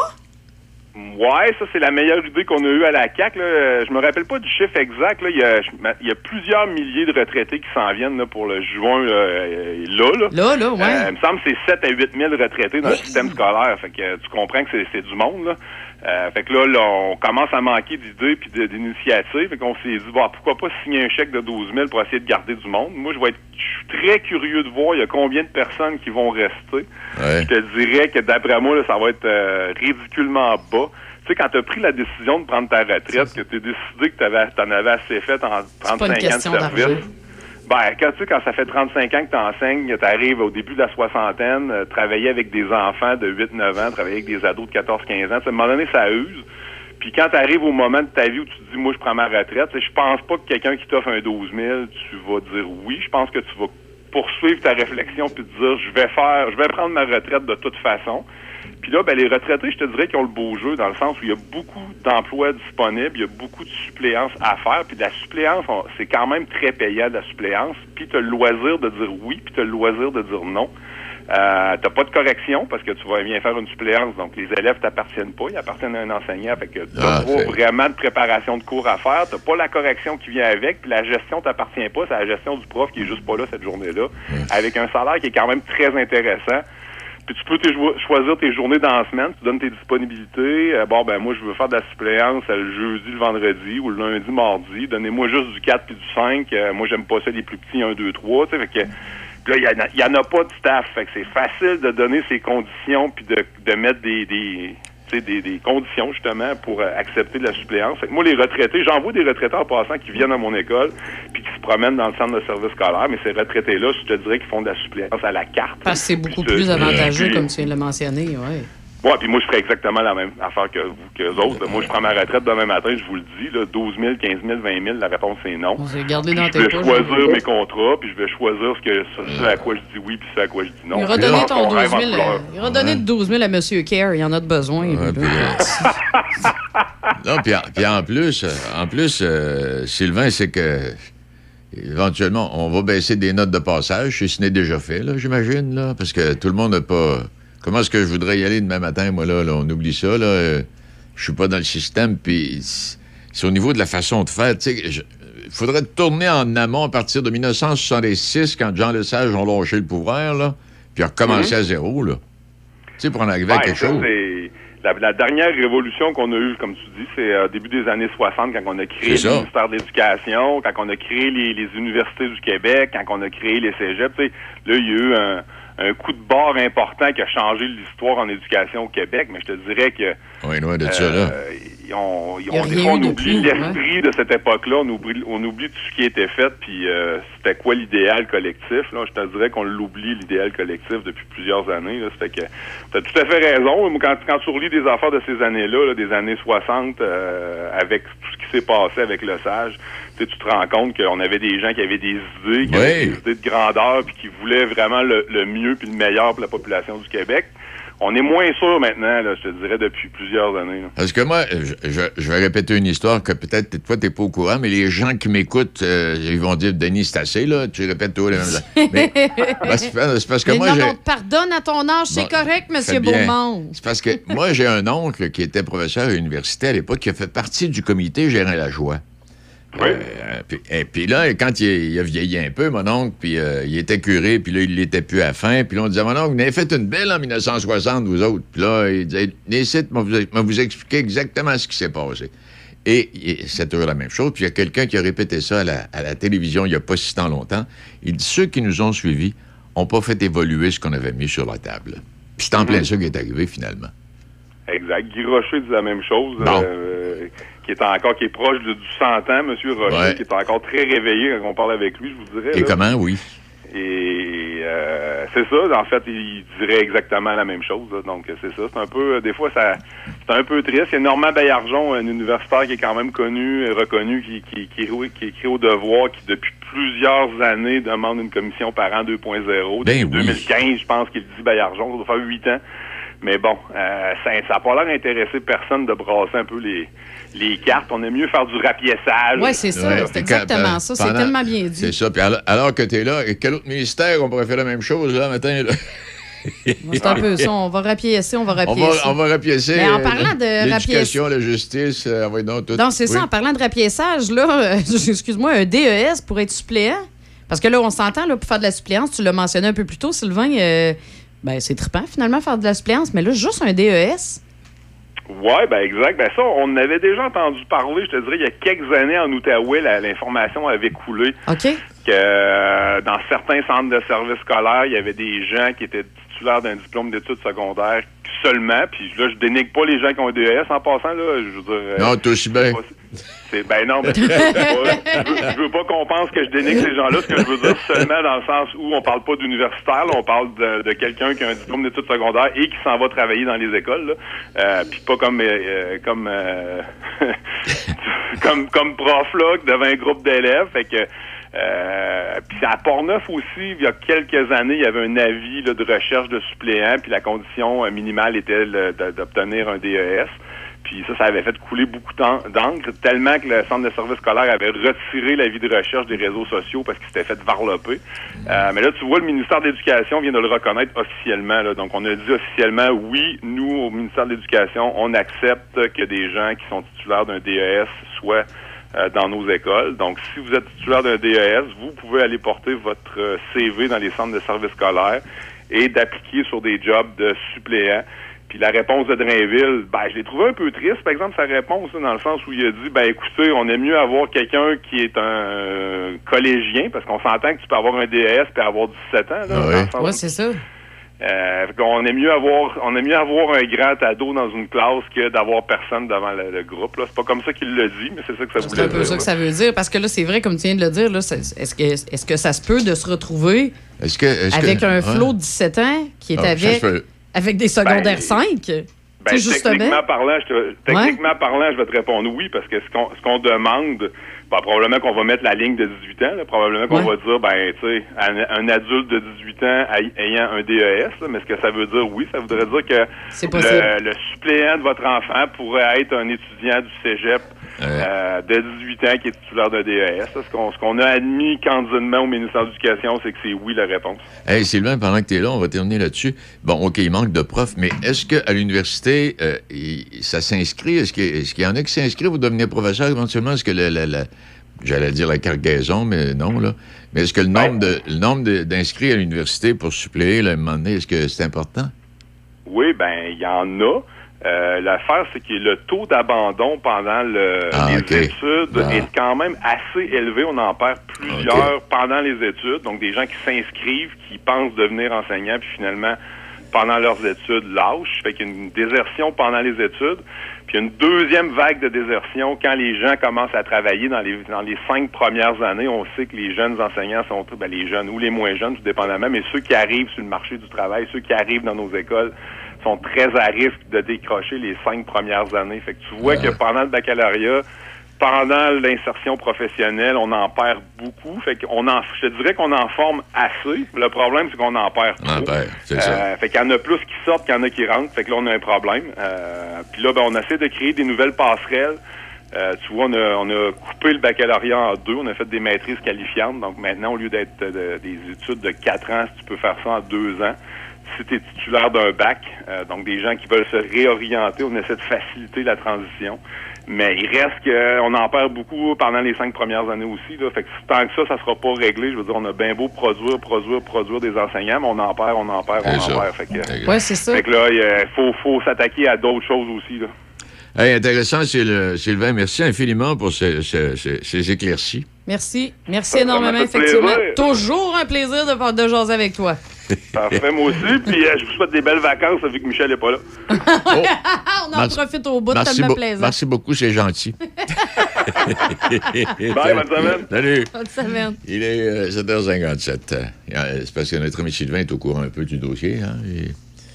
Ouais, ça c'est la meilleure idée qu'on a eue à la CAC. Euh, Je me rappelle pas du chiffre exact. Là. Il, y a, il y a plusieurs milliers de retraités qui s'en viennent là, pour le juin là, euh, là. Là,
Là, là, ouais.
Euh, il me semble que c'est 7 à 8 000 retraités dans le système scolaire. Fait que euh, tu comprends que c'est du monde. Là. Euh, fait que là, là, on commence à manquer d'idées puis d'initiatives. Fait qu'on s'est dit, bon, pourquoi pas signer un chèque de 12 000 pour essayer de garder du monde? Moi, je vais être je suis très curieux de voir il y a combien de personnes qui vont rester. Je te dirais que d'après moi, là, ça va être euh, ridiculement bas. Tu sais, quand tu as pris la décision de prendre ta retraite, que tu as décidé que tu en avais assez fait en 35
pas une
ans de service,
d'argent.
Ben, quand tu sais, quand ça fait 35 ans que tu enseignes, tu arrives au début de la soixantaine, euh, travailler avec des enfants de 8-9 ans, travailler avec des ados de 14-15 ans, à un moment donné, ça use. Puis quand tu arrives au moment de ta vie où tu te dis, moi, je prends ma retraite, je pense pas que quelqu'un qui t'offre un 12 000, tu vas dire oui. Je pense que tu vas poursuivre ta réflexion puis te dire, je vais faire, je vais prendre ma retraite de toute façon. Puis là, ben, les retraités, je te dirais qu'ils ont le beau jeu dans le sens où il y a beaucoup d'emplois disponibles, il y a beaucoup de suppléances à faire. Puis de la suppléance, c'est quand même très payant de la suppléance. Puis tu as le loisir de dire oui, puis tu as le loisir de dire non. Euh, t'as pas de correction parce que tu vas bien faire une suppléance, donc les élèves t'appartiennent pas, ils appartiennent à un enseignant, fait que t'as
Ah,
pas vraiment de préparation de cours à faire, t'as pas la correction qui vient avec, puis la gestion t'appartient pas, c'est la gestion du prof qui est juste pas là cette journée-là, avec un salaire qui est quand même très intéressant. Puis tu peux choisir tes journées dans la semaine, tu donnes tes disponibilités. Euh, bon, ben moi, je veux faire de la suppléance le jeudi, le vendredi ou le lundi, mardi. Donnez-moi juste du 4 puis du 5. Euh, moi, j'aime pas ça les plus petits, 1, 2, 3. Tu sais, fait que là, il y en en a pas de staff. Fait que c'est facile de donner ces conditions puis de, de mettre des, des, des, des conditions, justement, pour euh, accepter de la suppléance. Fait que moi, les retraités, j'en vois des retraités en passant qui viennent à mon école puis qui se promènent dans le centre de service scolaire. Mais ces retraités-là, je te dirais qu'ils font de la suppléance à la carte.
Parce que c'est beaucoup plus avantageux,
puis-
comme tu viens de le mentionner, ouais.
Ouais, puis moi, je ferais exactement la même affaire que vous, que les autres. Moi, je prends ma retraite demain matin, je vous le dis, là, 12 000, 15 000, 20 000, la réponse, c'est non.
Garde-les dans
je
tes
vais
poches.
choisir mes contrats, puis je vais choisir ce, que, ce, ce à quoi je dis oui, puis ce à quoi je dis non.
Il va redonner ton
on
12
rêve
000.
en couleur.
euh, Il va redonner de 12 000 à M. Care. Il y en a de besoin. lui, là. (laughs)
Non, puis en, puis en plus, euh, en plus euh, Sylvain, c'est que éventuellement, on va baisser des notes de passage, si ce n'est déjà fait, là, j'imagine, là, parce que tout le monde n'a pas. Comment est-ce que je voudrais y aller demain matin, moi, là, là, on oublie ça, là. euh, je suis pas dans le système, puis c'est au niveau de la façon de faire, tu sais. je- Il faudrait tourner en amont à partir de 1966, quand Jean Lesage ont lâché le pouvoir, là, puis recommencer
Mhm.
à zéro, là. Tu sais, pour en arriver à quelque
ça,
chose.
La, la dernière révolution qu'on a eue, comme tu dis, c'est euh, début des années 60, quand on a créé le ministère de l'Éducation, quand on a créé les, les universités du Québec, quand on a créé les cégeps. tu sais, Là, il y a eu un, un coup de barre important qui a changé l'histoire en éducation au Québec, mais je te dirais que
Oui, loin de ça, là.
euh, ils ont- ils
Il y a
ont- des
rien
fois, on oublie
depuis,
l'esprit de cette époque-là, on oublie, on oublie tout ce qui était fait, puis euh, c'était quoi l'idéal collectif. Là, je te dirais qu'on l'oublie, l'idéal collectif, depuis plusieurs années. Là, fait que t'as tout à fait raison. Quand, quand tu relis des affaires de ces années-là, là, des années 60, euh, avec tout ce qui s'est passé avec le sage, tu te rends compte qu'on avait des gens qui avaient des idées, qui avaient des idées de grandeur, puis qui voulaient vraiment le, le mieux puis le meilleur pour la population du Québec. On est moins sûr maintenant, là, je te dirais, depuis plusieurs années. là.
Parce que moi, je, je- je vais répéter une histoire que peut-être toi, t'es pas au courant, mais les gens qui m'écoutent, euh, ils vont dire Denis, c'est assez, là. Tu répètes tout les mêmes (laughs) choses. Mais c'est parce que
Mais
moi,
non, on te pardonne à ton âge, c'est
Bon,
correct, Monsieur. Beaumont.
C'est parce que moi, j'ai un oncle qui était professeur à l'université à l'époque, qui a fait partie du comité gérant la joie. Euh, puis, et puis là, quand il, il a vieilli un peu, mon oncle, puis euh, il était curé, puis là, il l'était plus à fin. Puis là, on disait, mon oncle, vous avez fait une belle en 1960, vous autres. Puis là, il disait, Nécite, moi, vous, moi, vous expliquer exactement ce qui s'est passé. Et, et c'est toujours la même chose. Puis il y a quelqu'un qui a répété ça à la, à la télévision il n'y a pas si tant longtemps. Il dit, ceux qui nous ont suivis n'ont pas fait évoluer ce qu'on avait mis sur la table. Puis c'est en plein ça qui est arrivé, finalement.
Exact. Guy Rocher dit la même chose.
Bon.
euh, qui est encore, qui est proche de, du 100 ans, Monsieur Rocher,
Ouais.
qui est encore très réveillé quand on parle avec lui, je vous dirais.
Et
là.
comment, oui?
Et euh, c'est ça, en fait, il dirait exactement la même chose. là. donc c'est ça. C'est un peu, des fois, ça, c'est un peu triste. Il y a Normand Baillargeon, un universitaire qui est quand même connu et reconnu, qui, qui, qui, écrit- qui écrit au devoir, qui depuis plusieurs années demande une commission par an 2.0.
Ben
Depuis
oui.
2015, je pense qu'il dit Baillargeon, ça doit faire huit ans. Mais bon, euh, ça n'a pas l'air d'intéressé personne de brasser un peu les, les cartes. On aime mieux faire du rapiessage.
Ouais, c'est ça. C'est exactement ça. C'est tellement bien dit.
C'est ça. Puis alors, alors que tu es là, quel autre ministère on pourrait faire la même chose là, matin? Là? (laughs)
C'est un peu ça. On va rapiécer, on va
On
rapiécer.
va, on va rapiécer.
Mais en
euh,
parlant de
L'éducation, la justice, euh, ouais, non, tout.
Non, c'est ça.
Oui.
En parlant de rapiessage, là, euh, (laughs) excuse-moi, un DES pour être suppléant? Parce que là, on s'entend, là, pour faire de la suppléance, tu l'as mentionné un peu plus tôt, Sylvain, euh, ben, c'est trippant, finalement, faire de la suppléance. Mais là, juste un DES.
Ouais, ben exact. Ben ça, on en avait déjà entendu parler, je te dirais, il y a quelques années en Outaouais, l'information avait coulé
OK.
que euh, dans certains centres de services scolaires, il y avait des gens qui étaient d'un diplôme d'études secondaires seulement. Puis là, je dénigre pas les gens qui ont un DES en passant, là. Je veux dire. euh,
Non, toi aussi bien.
c'est ben non, mais je veux, pas- je veux pas qu'on pense que je dénigre ces gens-là. Ce que je veux dire seulement dans le sens où on parle pas d'universitaire, on parle de, de quelqu'un qui a un diplôme d'études secondaires et qui s'en va travailler dans les écoles. Là. Euh, Puis pas comme euh, euh, comme euh, (laughs) comme comme prof là devant un groupe d'élèves. Fait que euh, puis à Port-Neuf aussi, il y a quelques années, il y avait un avis là, de recherche de suppléants, puis la condition euh, minimale était d'obtenir un DES. Puis ça, ça avait fait couler beaucoup d'en- d'encre, tellement que le centre de service scolaire avait retiré l'avis de recherche des réseaux sociaux parce qu'il s'était fait varloper. Euh, mais là, tu vois, le ministère de l'Éducation vient de le reconnaître officiellement. là. Donc, on a dit officiellement, oui, nous, au ministère de l'Éducation, on accepte que des gens qui sont titulaires d'un DES soient euh, dans nos écoles. Donc, si vous êtes titulaire d'un DES, vous pouvez aller porter votre euh, CV dans les centres de services scolaires et d'appliquer sur des jobs de suppléants. Puis la réponse de Drainville, ben, je l'ai trouvé un peu triste, par exemple, sa réponse, dans le sens où il a dit, ben, écoutez, on aime mieux avoir quelqu'un qui est un euh, collégien, parce qu'on s'entend que tu peux avoir un DES puis avoir 17 ans, là. le sens
Ouais, c'est ça.
Euh, qu'on aime mieux avoir, on aime mieux avoir un grand ado dans une classe que d'avoir personne devant le, le groupe. Là, c'est pas comme ça qu'il le dit, mais c'est ça que ça
C'est
voulait
un peu
dire.
ça
là.
que ça veut dire. Parce que là, c'est vrai, comme tu viens de le dire, là, c'est- est-ce que, est que ça se peut de se retrouver
que,
avec
que-
un
ouais.
flot de 17 ans qui est
Ah,
avec, avec des secondaires
Ben,
5?
Ben,
justement.
techniquement parlant, je te- techniquement parlant, je vais te répondre oui, parce que ce qu'on ce qu'on demande, ben, probablement qu'on va mettre la ligne de 18 ans, là, probablement qu'on
Ouais.
va dire, ben, tu sais, un, un adulte de 18 ans ay- ayant un DES, là, mais ce que ça veut dire, oui, ça voudrait dire que le, le suppléant de votre enfant pourrait être un étudiant du cégep euh, de 18 ans qui est titulaire d'un DES. là. Ce qu'on a admis candidement au ministère de l'Éducation, c'est que c'est oui la réponse.
Hey, Sylvain, pendant que tu es là, on va terminer là-dessus. Bon, OK, il manque de profs, mais est-ce qu'à l'université, euh, ça s'inscrit? Est-ce qu'il qu'il y en a qui s'inscrivent pour devenir professeur éventuellement? Est-ce que la, la- la- j'allais dire la cargaison, mais non, là. Mais est-ce que le nombre de- le nombre d'inscrits à l'université pour suppléer, là, à un moment donné, est-ce que c'est important?
Oui, ben il y en a. Euh, L'affaire, c'est que le taux d'abandon pendant le,
Ah,
les études
Ah.
est quand même assez élevé. On en perd plusieurs pendant les études. Donc, des gens qui s'inscrivent, qui pensent devenir enseignants, puis finalement, pendant leurs études, lâchent. Fait qu'il y a une désertion pendant les études. Puis une deuxième vague de désertion quand les gens commencent à travailler dans les dans les cinq premières années. On sait que les jeunes enseignants sont ben, les jeunes ou les moins jeunes, tout dépendamment, mais ceux qui arrivent sur le marché du travail, ceux qui arrivent dans nos écoles sont très à risque de décrocher les cinq premières années. Fait que tu vois que pendant le baccalauréat, pendant l'insertion professionnelle, on en perd beaucoup. Fait qu'on en, je te dirais qu'on en forme assez. Le problème, c'est qu'on en perd trop.
Ah, ben, c'est ça.
Euh, fait qu'il y en a plus qui sortent qu'il y en a qui rentrent. Fait que là, on a un problème. Euh, Puis là, ben, on essaie de créer des nouvelles passerelles. Euh, tu vois, on a, on a coupé le baccalauréat en deux. On a fait des maîtrises qualifiantes. Donc maintenant, au lieu d'être euh, des études de quatre ans, tu peux faire ça en deux ans. Si tu es titulaire d'un bac, euh, donc des gens qui veulent se réorienter, on essaie de faciliter la transition. Mais il reste qu'on en perd beaucoup pendant les cinq premières années aussi. Là. Fait que tant que ça, ça sera pas réglé. Je veux dire, on a bien beau produire, produire, produire des enseignants, mais on en perd, on en perd, on en perd. Fait que,
Ouais, c'est ça.
fait que là, il faut, faut s'attaquer à d'autres choses aussi. Là.
Hey, intéressant, Syl- Sylvain. Merci infiniment pour ces, ces- ces- ces éclaircies.
Merci. Merci énormément, effectivement.
plaisir.
Toujours un plaisir de, de jaser avec toi. (laughs)
Parfait, moi aussi. Puis euh, je vous souhaite des belles vacances vu que Michel n'est pas là. (laughs)
On en
Merci-
profite au bout,
Merci,
tellement
beau-
plaisant.
merci beaucoup, c'est gentil. (laughs)
Bye, bonne semaine.
Salut.
Bonne semaine.
Il est euh, 7h57. Euh, C'est parce que notre ami Sylvain est au courant un peu du dossier. Hein, et-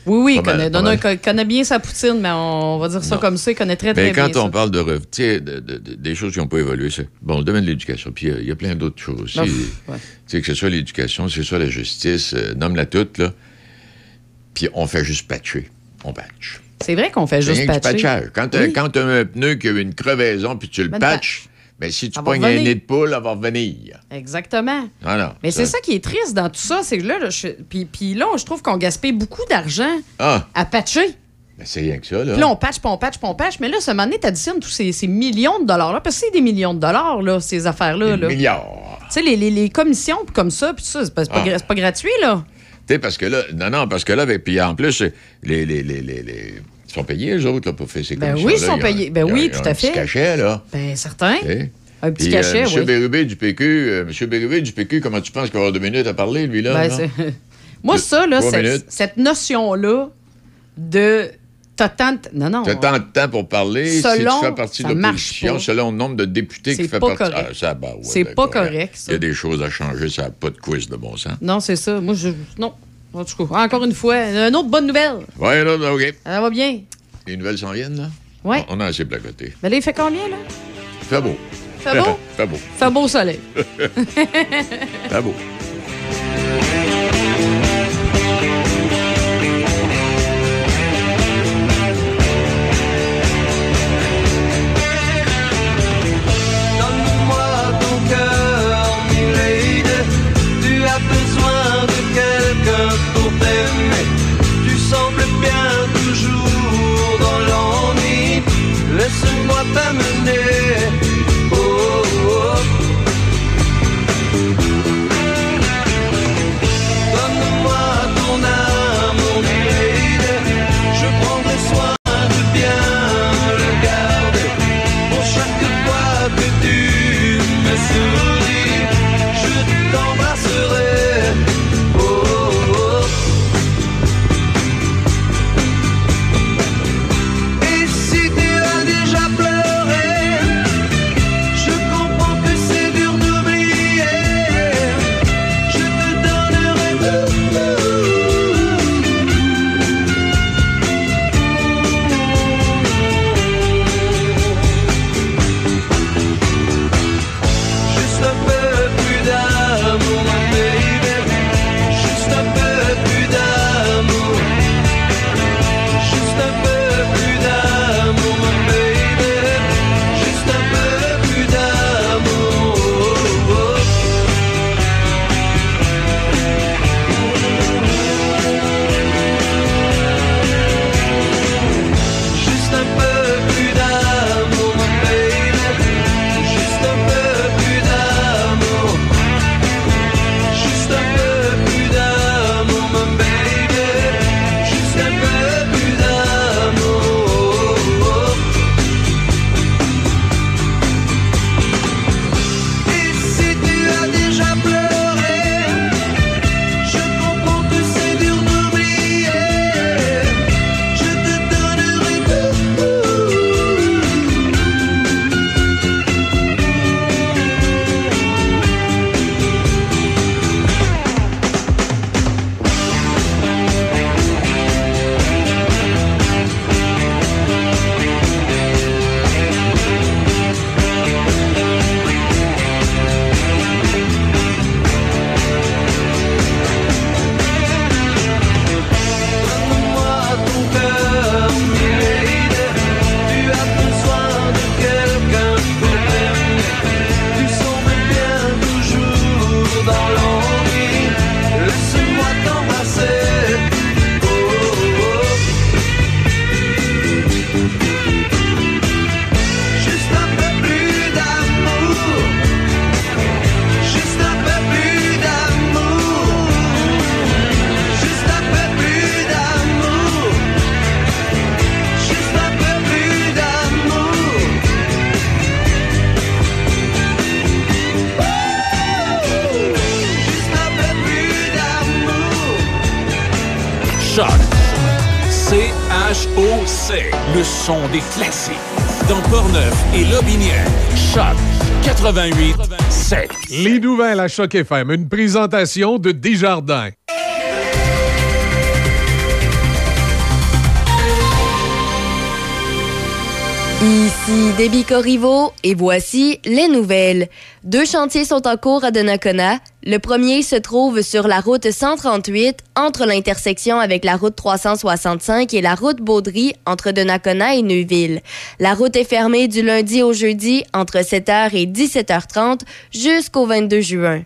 Oui, oui, il connaît, non, non, il connaît bien sa poutine, mais on va dire ça
Non.
comme ça, il connaît très, très
Mais
bien
quand on
ça.
parle de, de- de- de- des choses qui n'ont pas évolué, c'est bon, le domaine de l'éducation. Puis euh, il y a plein d'autres choses aussi.
Ouf,
Tu
ouais.
sais, que ce soit l'éducation, que ce soit la justice, euh, nomme-la toute, là. Puis on fait juste patcher. On patch.
C'est vrai qu'on fait juste patcher.
Quand tu
Oui.
as un pneu qui a une crevaison, puis tu le patches, mais si tu pognes un nez de poule, elle va revenir.
Exactement.
Voilà.
Mais c'est ça qui est triste dans tout ça, c'est que là, là, je- puis, puis là, je trouve qu'on gaspille beaucoup d'argent
Ah,
à patcher.
ben c'est rien que ça, là.
Puis là, on patch, puis on patch, puis on patch. Mais là, ce moment donné, t'additionnes tous ces, ces millions de dollars-là. Parce que c'est des millions de dollars, là, ces affaires-là.
Des
là.
milliards.
Tu sais, les, les- les commissions puis comme ça, puis ça, c'est pas,
Ah.
pas gratuit, là.
Tu sais, parce que là, non, non, parce que là, avec, puis en plus, les, les, les- ils sont payés, eux autres, là, pour faire ces
Ben
commissions-là.
oui, ils sont
ont-
payés. Ben oui, tout à
un petit
fait.
cachet, là.
Ben, certain.
Sais?
Un petit
Puis, euh,
cachet,
Monsieur
oui.
Bérubé du PQ, euh, Monsieur Bérubé du PQ, comment tu penses qu'il va avoir deux minutes à parler, lui, là?
Ben, (laughs) Moi, ça, là, cette, notion-là de. T'as tant de- Non, non.
As tant de temps pour parler. si tu fais partie de l'opposition, selon le nombre de députés qui fait partie... Ah, ça, bah, ouais,
C'est
d'accord.
pas correct, ça.
Il y a des choses à changer, ça n'a pas de quiz de bon sens.
Non, c'est ça. Moi, je. Non. En tout cas, encore une fois, une autre bonne nouvelle.
Ouais, là, là, OK.
Ça va bien?
Les nouvelles s'en viennent, là?
Ouais.
On a assez placoté.
Mais là, il fait combien, là?
Fait beau.
Fait beau? (laughs)
Fait beau.
Fait beau soleil. (laughs)
Fait beau.
Le son des classiques. Dans Portneuf et Lobinière. Choc 88 7.
Les nouvelles à Choc FM, une présentation de Desjardins.
Ici Déby Corriveau et voici les nouvelles. Deux chantiers sont en cours à Donnacona. Le premier se trouve sur la route 138 entre l'intersection avec la route 365 et la route Baudry entre Donnacona et Neuville. La route est fermée du lundi au jeudi entre 7h et 17h30 jusqu'au 22 juin.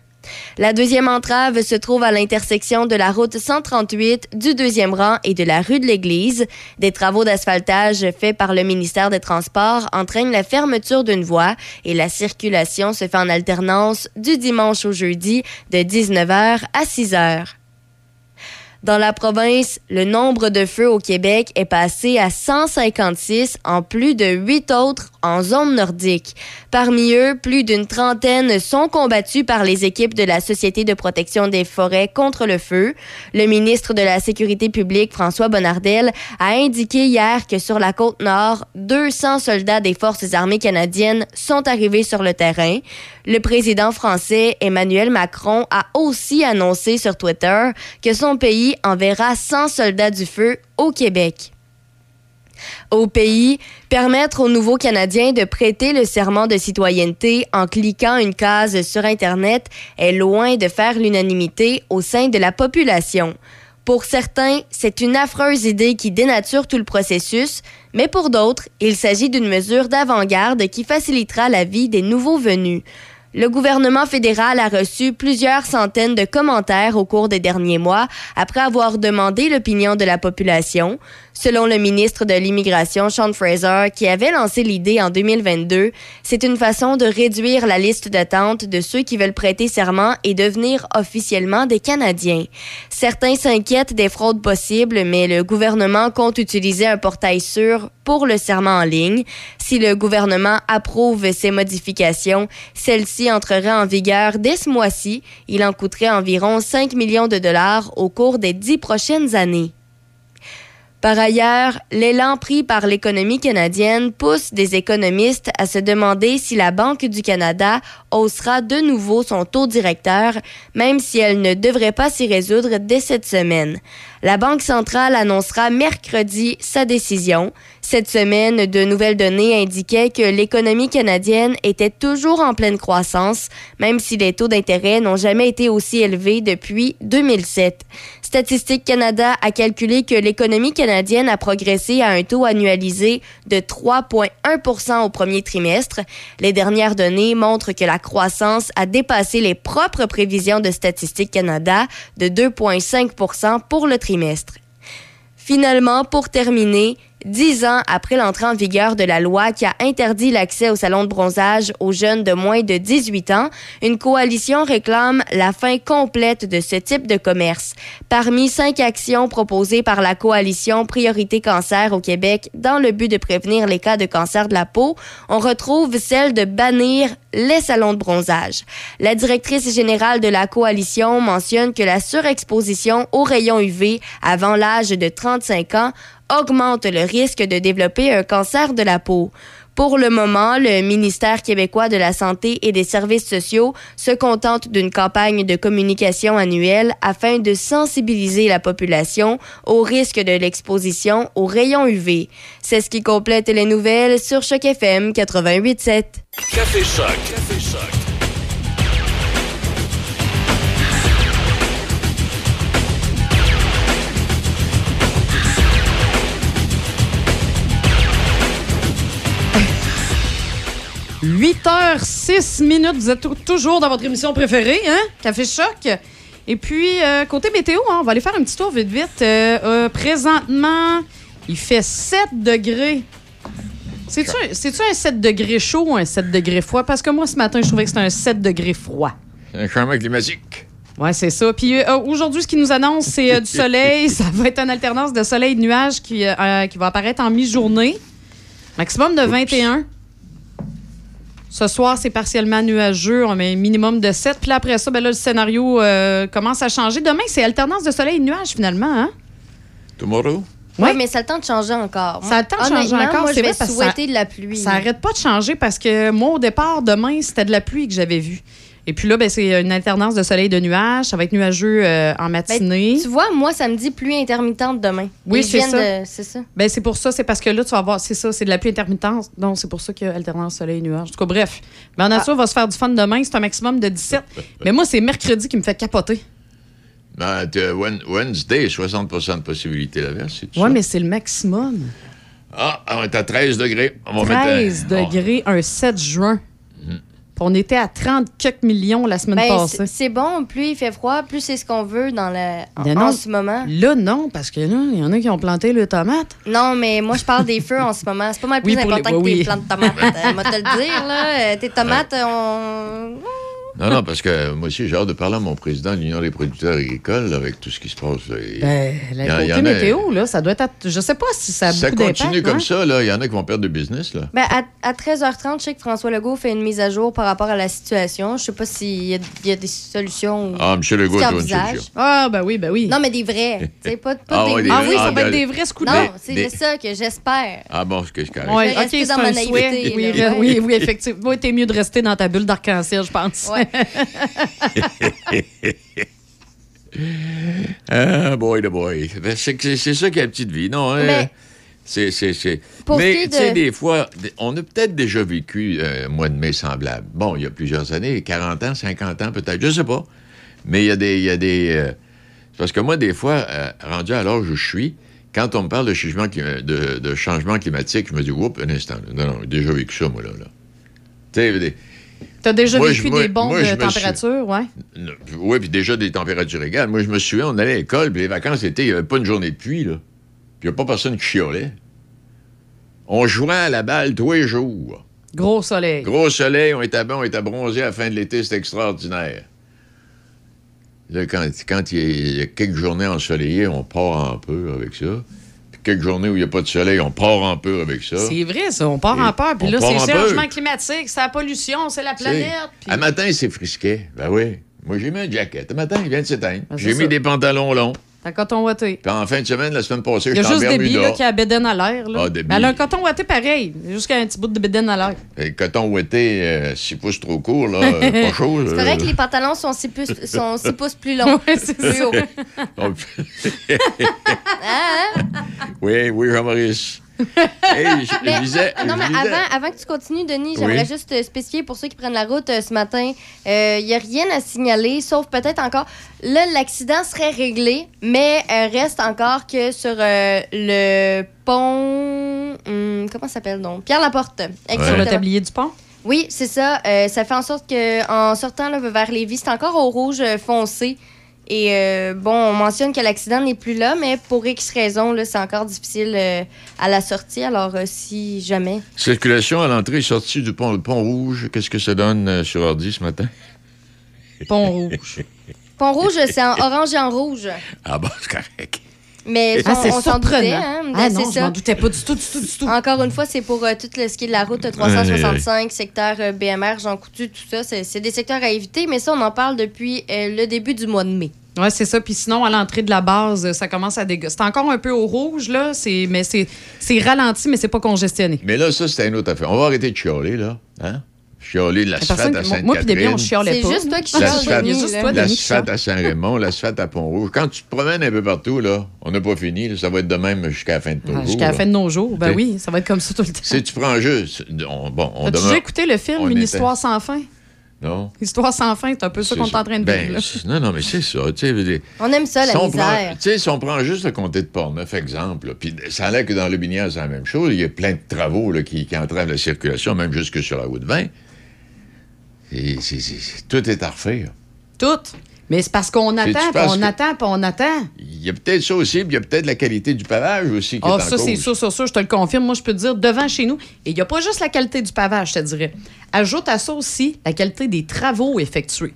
La deuxième entrave se trouve à l'intersection de la route 138 du deuxième rang et de la rue de l'Église. Des travaux d'asphaltage faits par le ministère des Transports entraînent la fermeture d'une voie et la circulation se fait en alternance du dimanche au jeudi de 19h à 6h. Dans la province, le nombre de feux au Québec est passé à 156 en plus de 8 autres en zone nordique. Parmi eux, plus d'une trentaine sont combattus par les équipes de la Société de protection des forêts contre le feu. Le ministre de la Sécurité publique, François Bonnardel, a indiqué hier que sur la côte nord, 200 soldats des forces armées canadiennes sont arrivés sur le terrain. Le président français Emmanuel Macron a aussi annoncé sur Twitter que son pays enverra 100 soldats du feu au Québec. Au pays, permettre aux nouveaux Canadiens de prêter le serment de citoyenneté en cliquant une case sur Internet est loin de faire l'unanimité au sein de la population. Pour certains, c'est une affreuse idée qui dénature tout le processus, mais pour d'autres, il s'agit d'une mesure d'avant-garde qui facilitera la vie des nouveaux venus. Le gouvernement fédéral a reçu plusieurs centaines de commentaires au cours des derniers mois après avoir demandé l'opinion de la population. Selon le ministre de l'Immigration, Sean Fraser, qui avait lancé l'idée en 2022, c'est une façon de réduire la liste d'attente de ceux qui veulent prêter serment et devenir officiellement des Canadiens. Certains s'inquiètent des fraudes possibles, mais le gouvernement compte utiliser un portail sûr pour le serment en ligne. Si le gouvernement approuve ces modifications, celles-ci entreraient en vigueur dès ce mois-ci. Il en coûterait environ 5 millions de dollars au cours des dix prochaines années. Par ailleurs, l'élan pris par l'économie canadienne pousse des économistes à se demander si la Banque du Canada haussera de nouveau son taux directeur, même si elle ne devrait pas s'y résoudre dès cette semaine. La Banque centrale annoncera mercredi sa décision. Cette semaine, de nouvelles données indiquaient que l'économie canadienne était toujours en pleine croissance, même si les taux d'intérêt n'ont jamais été aussi élevés depuis 2007. Statistique Canada a calculé que l'économie canadienne a progressé à un taux annualisé de 3,1% au premier trimestre. Les dernières données montrent que la croissance a dépassé les propres prévisions de Statistique Canada de 2,5% pour le trimestre. Finalement, pour terminer, dix ans après l'entrée en vigueur de la loi qui a interdit l'accès au salon de bronzage aux jeunes de moins de 18 ans, une coalition réclame la fin complète de ce type de commerce. Parmi cinq actions proposées par la coalition Priorité Cancer au Québec dans le but de prévenir les cas de cancer de la peau, on retrouve celle de bannir les salons de bronzage. La directrice générale de la coalition mentionne que la surexposition aux rayons UV avant l'âge de 35 ans augmente le risque de développer un cancer de la peau. Pour le moment, le ministère québécois de la Santé et des Services sociaux se contente d'une campagne de communication annuelle afin de sensibiliser la population au risque de l'exposition aux rayons UV. C'est ce qui complète les nouvelles sur Choc FM 88.7.
Café Choc. Café Choc.
« 8h06 minutes. Vous êtes tou- toujours dans votre émission préférée, hein? Café Choc. Et puis, euh, côté météo, hein, on va aller faire un petit tour vite, vite. Euh, euh, présentement, il fait 7 degrés. C'est-tu un- un 7 degrés chaud ou un 7 degrés froid? Parce que moi, ce matin, je trouvais que c'était un 7 degrés froid.
Un changement climatique.
Ouais, c'est ça. Puis euh, aujourd'hui, ce qui nous annonce, c'est euh, du soleil. (laughs) Ça va être une alternance de soleil et de nuages qui, euh, qui va apparaître en mi-journée. Maximum de 21. Ce soir, c'est partiellement nuageux. On met un minimum de 7. Puis là, après ça, ben là, le scénario euh, commence à changer. Demain, c'est alternance de soleil et de nuages, finalement. Hein?
Tomorrow?
Oui, mais ça a le temps de changer encore.
Ça a le temps de changer encore,
Moi,
c'est
je vais
vrai, parce que ça-
souhaiter de la pluie.
Ça arrête pas de changer parce que moi, au départ, demain, c'était de la pluie que j'avais vue. Et puis là, ben, c'est une alternance de soleil et de nuages. Ça va être nuageux euh, en matinée.
Ben, Tu vois, moi, ça me dit pluie intermittente demain.
Oui, c'est ça.
de- C'est ça.
Ben, c'est pour ça, c'est parce que là, tu vas avoir, c'est ça, c'est de la pluie intermittente. Donc, c'est pour ça qu'il y a alternance soleil et nuages. En tout cas, bref. Mais en nature, on va se faire du fun demain. C'est un maximum de 17. Mais moi, c'est mercredi qui me fait capoter.
Ben, Wednesday, 60% de possibilité d'averse, ça?
mais c'est le maximum.
Ah, on est à 13 degrés. On va mettre,
13
euh,
degrés un 7 juin. On était à 30 quelques millions la semaine
Ben,
passée.
c'est bon, plus il fait froid, plus c'est ce qu'on veut dans le, en,
Ben
en ce moment.
Là, non, parce que là, il y en a qui ont planté le tomate.
Non, mais moi, je parle des feux en ce moment. C'est pas mal plus
Oui, pour les-
important que
oui,
tes
oui.
plants de tomates. Euh, moi, te le (laughs) dire, là. Euh, Tes tomates, on...
Non, non, parce que moi aussi, j'ai hâte de parler à mon président de l'Union des producteurs agricoles avec tout ce qui se passe. là. Il-
Ben, la côté
a-
météo, là, ça doit être. à- Je sais pas si ça a
Ça continue comme
hein.
ça, là. Il y en a qui vont perdre de business, là.
Ben, à, à 13h30, je sais que François Legault fait une mise à jour par rapport à la situation. Je sais pas s'il y, y a des solutions.
Ah, M. Legault a une solution.
Ah, ben oui, ben oui.
Non, mais des vrais. (laughs) Tu sais, pas, pas
Ah
des...
ouais, des
Ah oui, ça va être des vrais scouts
Non, c'est
Des-
ça que j'espère.
Ah bon, c'est que.
Oui,
Je vais
ok,
rester
c'est
dans
un
ma
souhait.
naïveté,
Oui, oui, oui, (laughs) effectivement. Oui, t'es mieux de rester dans ta bulle d'arc-en-ciel, je pense.
Ouais.
Ah, boy, the boy. Ben, C'est ça qui est la petite vie, non? hein?
Mais-
C'est, c'est, c'est... Mais, tu sais,
de-
des fois, on a peut-être déjà vécu euh, un mois de mai semblable. Bon, il y a plusieurs années, 40 ans, 50 ans peut-être, je sais pas. Mais il y a des... Y a des euh, parce que moi, des fois, euh, rendu à l'âge où je suis, quand on me parle de changement, clim- de, de changement climatique, je me dis, oups, un instant. là. Non, non, j'ai déjà vécu ça, moi, là. là. Tu sais, des-
T'as déjà
Moi,
vécu
je- moi-
des bombes
moi,
de
suis-
température, ouais?
oui, puis déjà des températures égales. Moi, je me souviens, on allait à l'école, puis les vacances, c'était, il n'y avait pas une journée de pluie, là. Puis il n'y a pas personne qui chiolait. On jouait à la balle tous les jours.
Gros soleil.
Gros soleil, on était bon, on était bronzé à la fin de l'été, c'était extraordinaire. Là, quand, quand il y a- quelques journées ensoleillées, on part en peur avec ça. Quelques journées où il n'y a pas de soleil, on part en peur avec ça.
C'est vrai, ça. On part en peur. Puis là, c'est le changement climatique, c'est la pollution, c'est la planète. puis-
Un matin, c'est frisquet. Ben oui. Moi, j'ai mis un jacket. Un matin, il vient de s'éteindre.
Ben,
j'ai mis
ça.
des pantalons longs.
T'as un coton ouaté.
Puis en fin de semaine, la semaine passée,
Il y a
en
juste des billes là,
Bermuda.
qui a bédaine à l'air. Là.
Ah, des
Mais elle a un coton ouaté pareil. Juste un petit bout de bédaine à l'air.
Et coton ouetté, 6 pouces trop court, là, euh, (laughs) pas chaud.
C'est correct que les pantalons sont 6 pouces, sont six (laughs) pouces plus longs.
Ouais, c'est
plus haut. (laughs)
Donc-
Hein?
oui, oui, Jean-Maurice. (laughs) Hey, je,
Mais,
je disais,
non,
je
mais
disais-
avant, avant que tu continues, Denis, j'aimerais
Oui.
juste euh, spécifier pour ceux qui prennent la route euh, ce matin, il n'y a rien à signaler, sauf peut-être encore. Là, l'accident serait réglé, mais euh, reste encore que sur euh, le pont. hum, comment ça s'appelle donc? Pierre Laporte.
Sur le tablier du pont?
Oui, c'est ça. Euh, ça fait en sorte que en sortant là, vers Lévis, c'est encore au rouge euh, foncé. Et euh, bon, on mentionne que l'accident n'est plus là, mais pour X raisons, là, c'est encore difficile euh, à la sortie. Alors, euh, si jamais.
Circulation à l'entrée et sortie du pont, le pont rouge, qu'est-ce que ça donne euh, sur ordi ce matin?
Pont rouge.
Pont rouge, c'est en orange et en rouge.
Ah bon, c'est correct.
Mais
Ah,
on- s'en doutait. Hein?
Ah non, je m'en doutais pas du tout, du tout, du tout.
Encore une fois, c'est pour euh, tout le, ce qui est de la route 365, secteur euh, BMR, Jean Coutu, tout ça. C'est c'est des secteurs à éviter, mais ça, on en parle depuis euh, le début du mois de mai.
Oui, c'est ça. Puis sinon, à l'entrée de la base, ça commence à dégueuler. C'est encore un peu au rouge, là. C'est- Mais c'est c'est ralenti, mais c'est pas congestionné.
Mais là, ça, c'est une autre affaire. On va arrêter de chialer, là. Hein? Chialer de
La
l'asphalte à
moi-
Sainte-Catherine.
moi puis on chialait
C'est
pas.
juste toi qui chiales,
L'asphalte à Saint-Raymond, l'asphalte à Pont-Rouge. Quand tu te promènes un peu partout, là, on n'a pas fini. là, ça va être de même jusqu'à la fin de ton
Ah,
jour.
Jusqu'à la fin de nos jours. Ben oui, ça va être comme ça tout le temps.
Si tu prends juste. on- bon, on
As-tu
demeure-
déjà écouté le film Une
était-
histoire sans fin?
Non.
Histoire sans fin, c'est un peu ça
C'est
qu'on est en train de
Ben,
vivre. là.
c'est- non, non, mais c'est ça.
On aime ça, la
si
misère.
Tu sais, si on prend juste le comté de Portneuf, exemple, puis ça a l'air que dans le Binière, c'est la même chose. Il y a plein de travaux là, qui, qui entravent la circulation, même jusque sur la route 20. Et tout est à refaire.
Tout. Mais c'est parce qu'on attend, puis on
que-
attend, puis on attend.
Il y a peut-être ça aussi, puis il y a peut-être la qualité du pavage aussi qui
Ah,
est en
ça, c'est sûr, ça, ça, je te le confirme. Moi, je peux te dire, devant chez nous, et il n'y a pas juste la qualité du pavage, je te dirais. Ajoute à ça aussi la qualité des travaux effectués.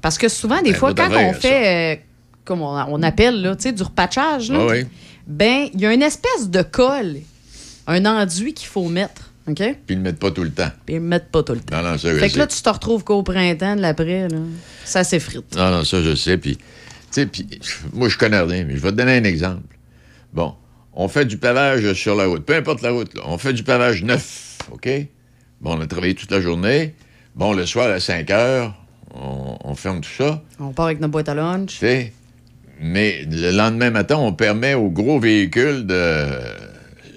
Parce que souvent, des
Ben,
fois, quand on fait, euh, comme on, on appelle, là, tu sais, du repatchage, là,
Ah oui.
ben, il y a une espèce de colle, un enduit qu'il faut mettre. OK?
Puis ils le mettent pas tout le temps.
Puis ils le mettent pas tout le temps.
Non, non, ça, je
Fait que là, tu te retrouves qu'au printemps de l'après, là, ça s'effrite.
Non, non, ça, je sais. Puis, tu sais, puis, moi, je connais rien, mais je vais te donner un exemple. Bon, on fait du pavage sur la route, peu importe la route, là, on fait du pavage neuf, OK? Bon, on a travaillé toute la journée. Bon, le soir, à 5 heures, on, on ferme tout ça.
On part avec notre boîte à lunch.
Tu sais, mais le lendemain matin, on permet aux gros véhicules de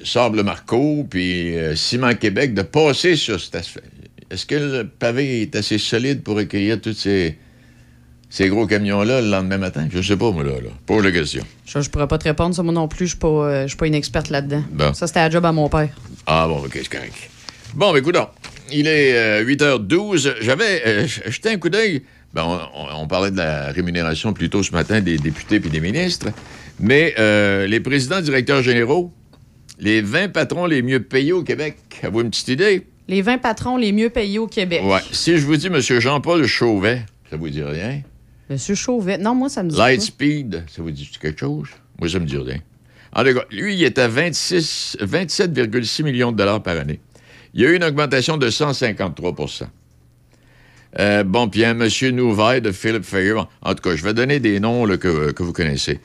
Sable Marco puis euh, Ciment Québec de passer sur cet asphalte. Est-ce que le pavé est assez solide pour accueillir tous ces, ces gros camions-là le lendemain matin? Je sais pas, moi, là. là. Pose la question.
Je, je pourrais pas te répondre, ça, moi non plus. Je suis pas, euh, je suis pas une experte là-dedans.
Bon.
Ça, c'était la job à mon père.
Ah bon, OK, c'est correct. Bon, ben, écoute, il est euh, 8h12. J'avais euh, jeté un coup d'œil. Ben, on, on- on parlait de la rémunération plus tôt ce matin des députés puis des ministres. Mais euh, les présidents directeurs généraux, les 20 patrons les mieux payés au Québec, avez-vous une petite idée?
Les 20 patrons les mieux payés au Québec.
Ouais. Si je vous dis M. Jean-Paul Chauvet, ça vous dit rien?
Monsieur Chauvet. Non, moi, ça me dit.
Lightspeed, ça vous dit quelque chose? Moi, ça me dit rien. En tout cas, lui, il est à 26 27,6 millions de dollars par année. Il y a eu une augmentation de 153% Euh, Bon, puis un monsieur Nouvel de Philip Fayer. Bon, En tout cas, je vais donner des noms là, que, que vous connaissez.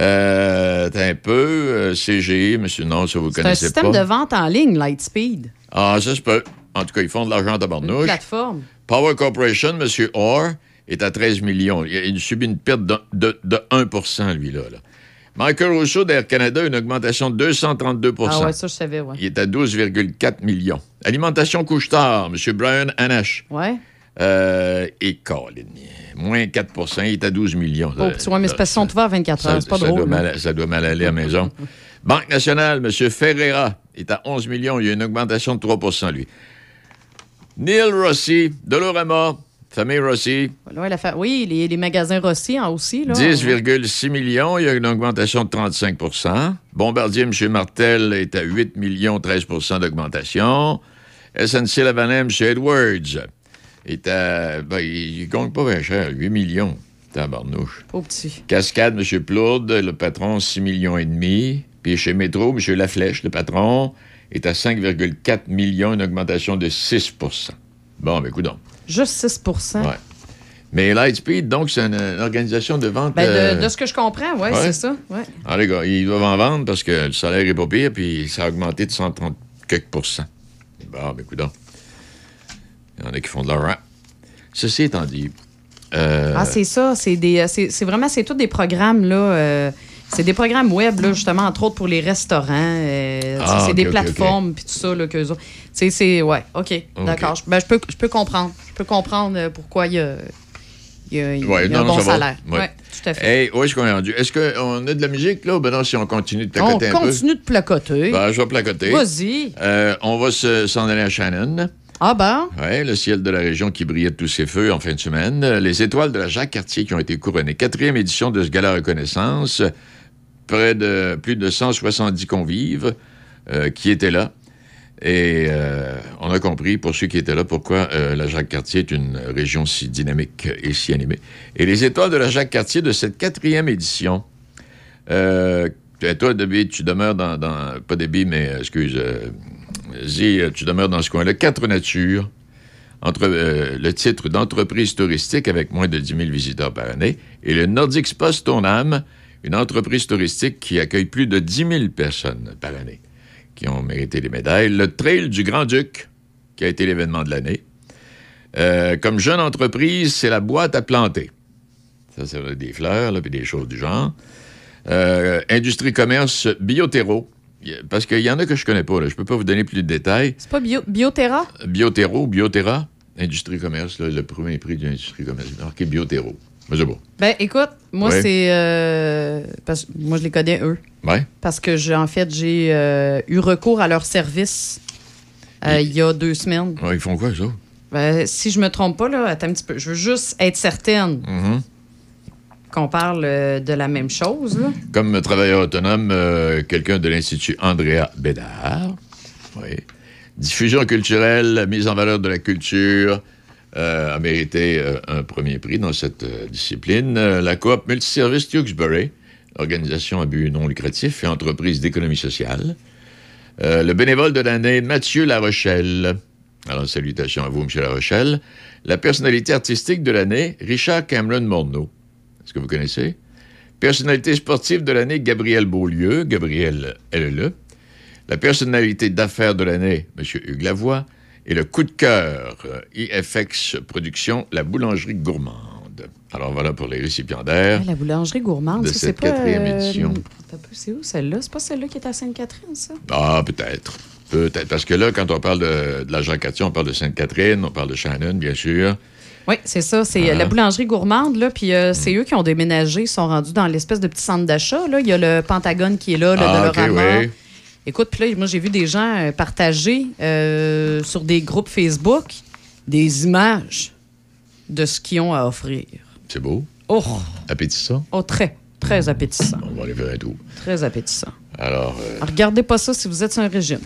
Euh, un peu, euh, CGI, monsieur, non, ça vous
C'est un
connaissez
système
pas.
de vente en ligne, Lightspeed.
Ah, ça se peut. En tout cas, ils font de l'argent à
Une plateforme.
Power Corporation, M. Orr, est à 13 millions. Il, subit une perte de, de- de 1 lui, là. Michael Rousseau d'Air Canada, une augmentation de 232%
Ah ouais, ça, je savais, ouais.
Il est à 12,4 millions. Alimentation couche-tard, M. Brian Anash.
Ouais.
Euh, et Colin, moins 4 il est à 12 millions.
Oh, ouais, mais c'est parce sont ouverts 24 heures. C'est pas
ça
drôle.
Doit mal, ça doit mal aller à la maison. (laughs) Banque nationale, M. Ferreira est à 11 millions. Il y a une augmentation de 3% lui. Neil Rossi, Dolorama, famille Rossi,
Ouais, la fa- Oui, les, les magasins Rossi en aussi. Là,
10,6 millions. Il y a une augmentation de 35% Bombardier, M. Martel est à 8 millions, 13% d'augmentation. SNC Lavalin, M. Edwards est à. Ben, il, il gagne pas bien cher, 8 millions. Tabarnouche.
Pas petit.
Cascade, M. Plourde, le patron, 6 millions et demi. Puis chez Métro, M. Laflèche, le patron, est à 5,4 millions, une augmentation de 6% Bon, ben, écoute donc.
Juste 6
Ouais. Mais Lightspeed, donc, c'est une, une organisation de vente.
Ben, de,
euh,
de ce que je comprends, ouais,
ouais.
c'est ça. Ouais.
Ah, les gars, ils doivent en vendre parce que le salaire est pas pire, puis ça a augmenté de 130 quelques. Bon, ben, écoute donc. Il y en a qui font de l'argent. Ceci étant dit. euh,
Ah, c'est ça. C'est des, euh, c'est vraiment, c'est tous des programmes, là. euh, c'est des programmes web, là, justement, entre autres pour les restaurants. euh,
Ah,
c'est des plateformes, puis tout ça, là, qu'eux autres. C'est, c'est, ouais, OK, d'accord. Je, ben, je peux, je peux comprendre. Je peux comprendre pourquoi il y a, il y a- il y a
ouais,
un
non,
bon salaire.
Ouais,
tout à fait.
Hey, où est-ce qu'on est rendu? Est-ce qu'on a de la musique, là? ou Ben non, si on continue de
On
placoter un peu?
continue de placoter.
Ben, je vais placoter.
Vas-y.
On va se- s'en aller à Shannon.
Ah ben?
Oui, le ciel de la région qui brillait de tous ses feux en fin de semaine. Les étoiles de la Jacques-Cartier qui ont été couronnées. Quatrième édition de ce gala reconnaissance. Près de plus de 170 convives euh, qui étaient là. Et euh, on a compris, pour ceux qui étaient là, pourquoi euh, la Jacques-Cartier est une région si dynamique et si animée. Et les étoiles de la Jacques-Cartier de cette quatrième édition, toi, Debbie, tu demeures dans, dans- Pas Debbie, mais excuse. Zi, euh, tu demeures dans ce coin-là. Quatre natures. Entre euh, le titre d'entreprise touristique avec moins de 10 000 visiteurs par année et le Nordic Spa Stoneham, une entreprise touristique qui accueille plus de 10 000 personnes par année qui ont mérité les médailles. Le Trail du Grand-Duc, qui a été l'événement de l'année. Euh, comme jeune entreprise, c'est la boîte à planter. Ça, c'est des fleurs, puis des choses du genre. Industrie commerce Bioterro. Parce qu'il y en a que je connais pas, là. Je peux pas vous donner plus de détails.
C'est pas bio, Bioterra?
Bioterro, Bioterra, industrie commerce, là, le premier prix de l'industrie commerce. Marqué Bioterro. Mais c'est beau.
Ben, écoute, moi,
Ouais.
c'est. euh, parce, moi, je les connais, eux.
Ouais.
Parce que, j'ai, en fait, j'ai euh, eu recours à leur service euh, il y a deux semaines.
Ouais, ils font quoi, ça?
Ben, si je me trompe pas, là, attends un petit peu. Je veux juste être certaine
Mhm.
Qu'on parle euh, de la même chose.
Comme travailleur autonome, euh, quelqu'un de l'Institut Andrea Bédard. Diffusion culturelle, mise en valeur de la culture, euh, a mérité un premier prix dans cette discipline. La coop Multiservice Tewksbury, organisation à but non lucratif et entreprise d'économie sociale. Le bénévole de l'année, Mathieu Larochelle. Alors, salutations à vous, M. Larochelle. La personnalité artistique de l'année, Richard Cameron Morneau. Est-ce que vous connaissez? Personnalité sportive de l'année, Gabriel Beaulieu. Gabriel, elle est là. La personnalité d'affaires de l'année, M. Hugues Lavoie. Et le coup de cœur, IFX Productions, la boulangerie gourmande. Alors voilà pour les récipiendaires.
Ouais, la boulangerie gourmande,
de
ça, c'est
cette
pas.
quatrième
euh,
édition.
peu, C'est où celle-là? C'est pas celle-là qui est à Sainte-Catherine, ça?
Ah, peut-être. Peut-être. Parce que là, quand on parle de, de la Jean-Catherine, on parle de Sainte-Catherine, on parle de Shannon, bien sûr.
Oui, c'est ça. C'est
Ah.
la boulangerie gourmande, là. Puis euh, c'est eux qui ont déménagé, ils sont rendus dans l'espèce de petit centre d'achat, là. Il y a le Pentagone qui est là, le
Ah,
Dolorama.
oui.
Écoute, puis là, moi, j'ai vu des gens euh, partager euh, sur des groupes Facebook des images de ce qu'ils ont à offrir.
C'est beau.
Oh,
Appétissant.
oh très, très appétissant.
On va aller faire un tour.
Très appétissant.
Alors, euh,
Alors, regardez pas ça si vous êtes sur un régime.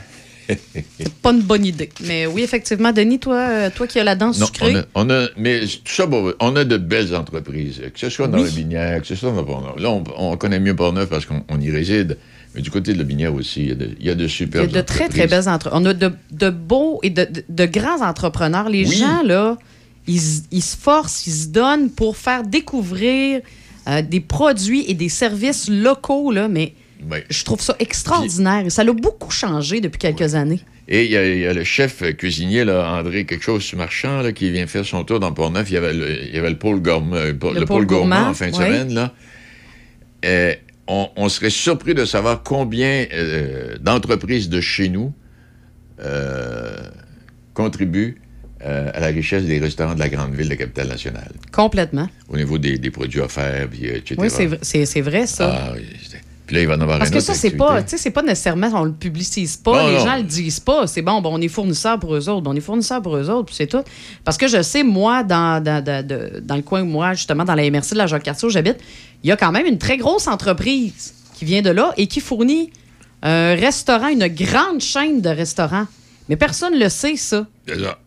C'est (laughs) pas une bonne idée. Mais oui, effectivement, Denis, toi, euh, toi qui as la dent
non,
sucrée.
on a, on a- mais tout ça, on a de belles entreprises, que ce soit dans
Oui.
le Binière, que ce soit dans Portneuf. Là, on, on connaît mieux Portneuf parce qu'on on y réside, mais du côté de la Binière aussi, il y a de, il y a de
Il y a de très, très belles entreprises. On a de, de beaux et de, grands entrepreneurs. Les
Oui.
gens, là, ils, ils se forcent, ils se donnent pour faire découvrir euh, des produits et des services locaux, là, mais
Ouais.
je trouve ça extraordinaire. Et ça l'a beaucoup changé depuis quelques années.
Et il y, a- il y a le chef cuisinier, là, André quelque chose marchand, là, qui vient faire son tour dans Port-Neuf. Il y avait le, il y avait le pôle gourmand, euh, le,
Le
pôle
pôle
gourmand
gourmand,
en fin de semaine. Là. Euh, on, on serait surpris de savoir combien euh, d'entreprises de chez nous euh, contribuent euh, à la richesse des restaurants de la grande ville de la capitale nationale,
Complètement.
au niveau des, des produits offerts, puis, etc.
Oui, c'est vrai- ça.
Ah, puis là, il va en avoir
Parce que ça, c'est pas, tu sais, c'est pas nécessairement, on le publicise pas,
Non,
les
non.
gens le disent pas. C'est bon, bon, on est fournisseur pour eux autres, on est fournisseur pour eux autres, puis c'est tout. Parce que je sais, moi, dans, dans, dans- de- dans le coin où moi, justement, dans la MRC de la Jacques-Cartier où j'habite, il y a quand même une très grosse entreprise qui vient de là et qui fournit un restaurant, une grande chaîne de restaurants. Mais personne ne le sait, ça.
Ça.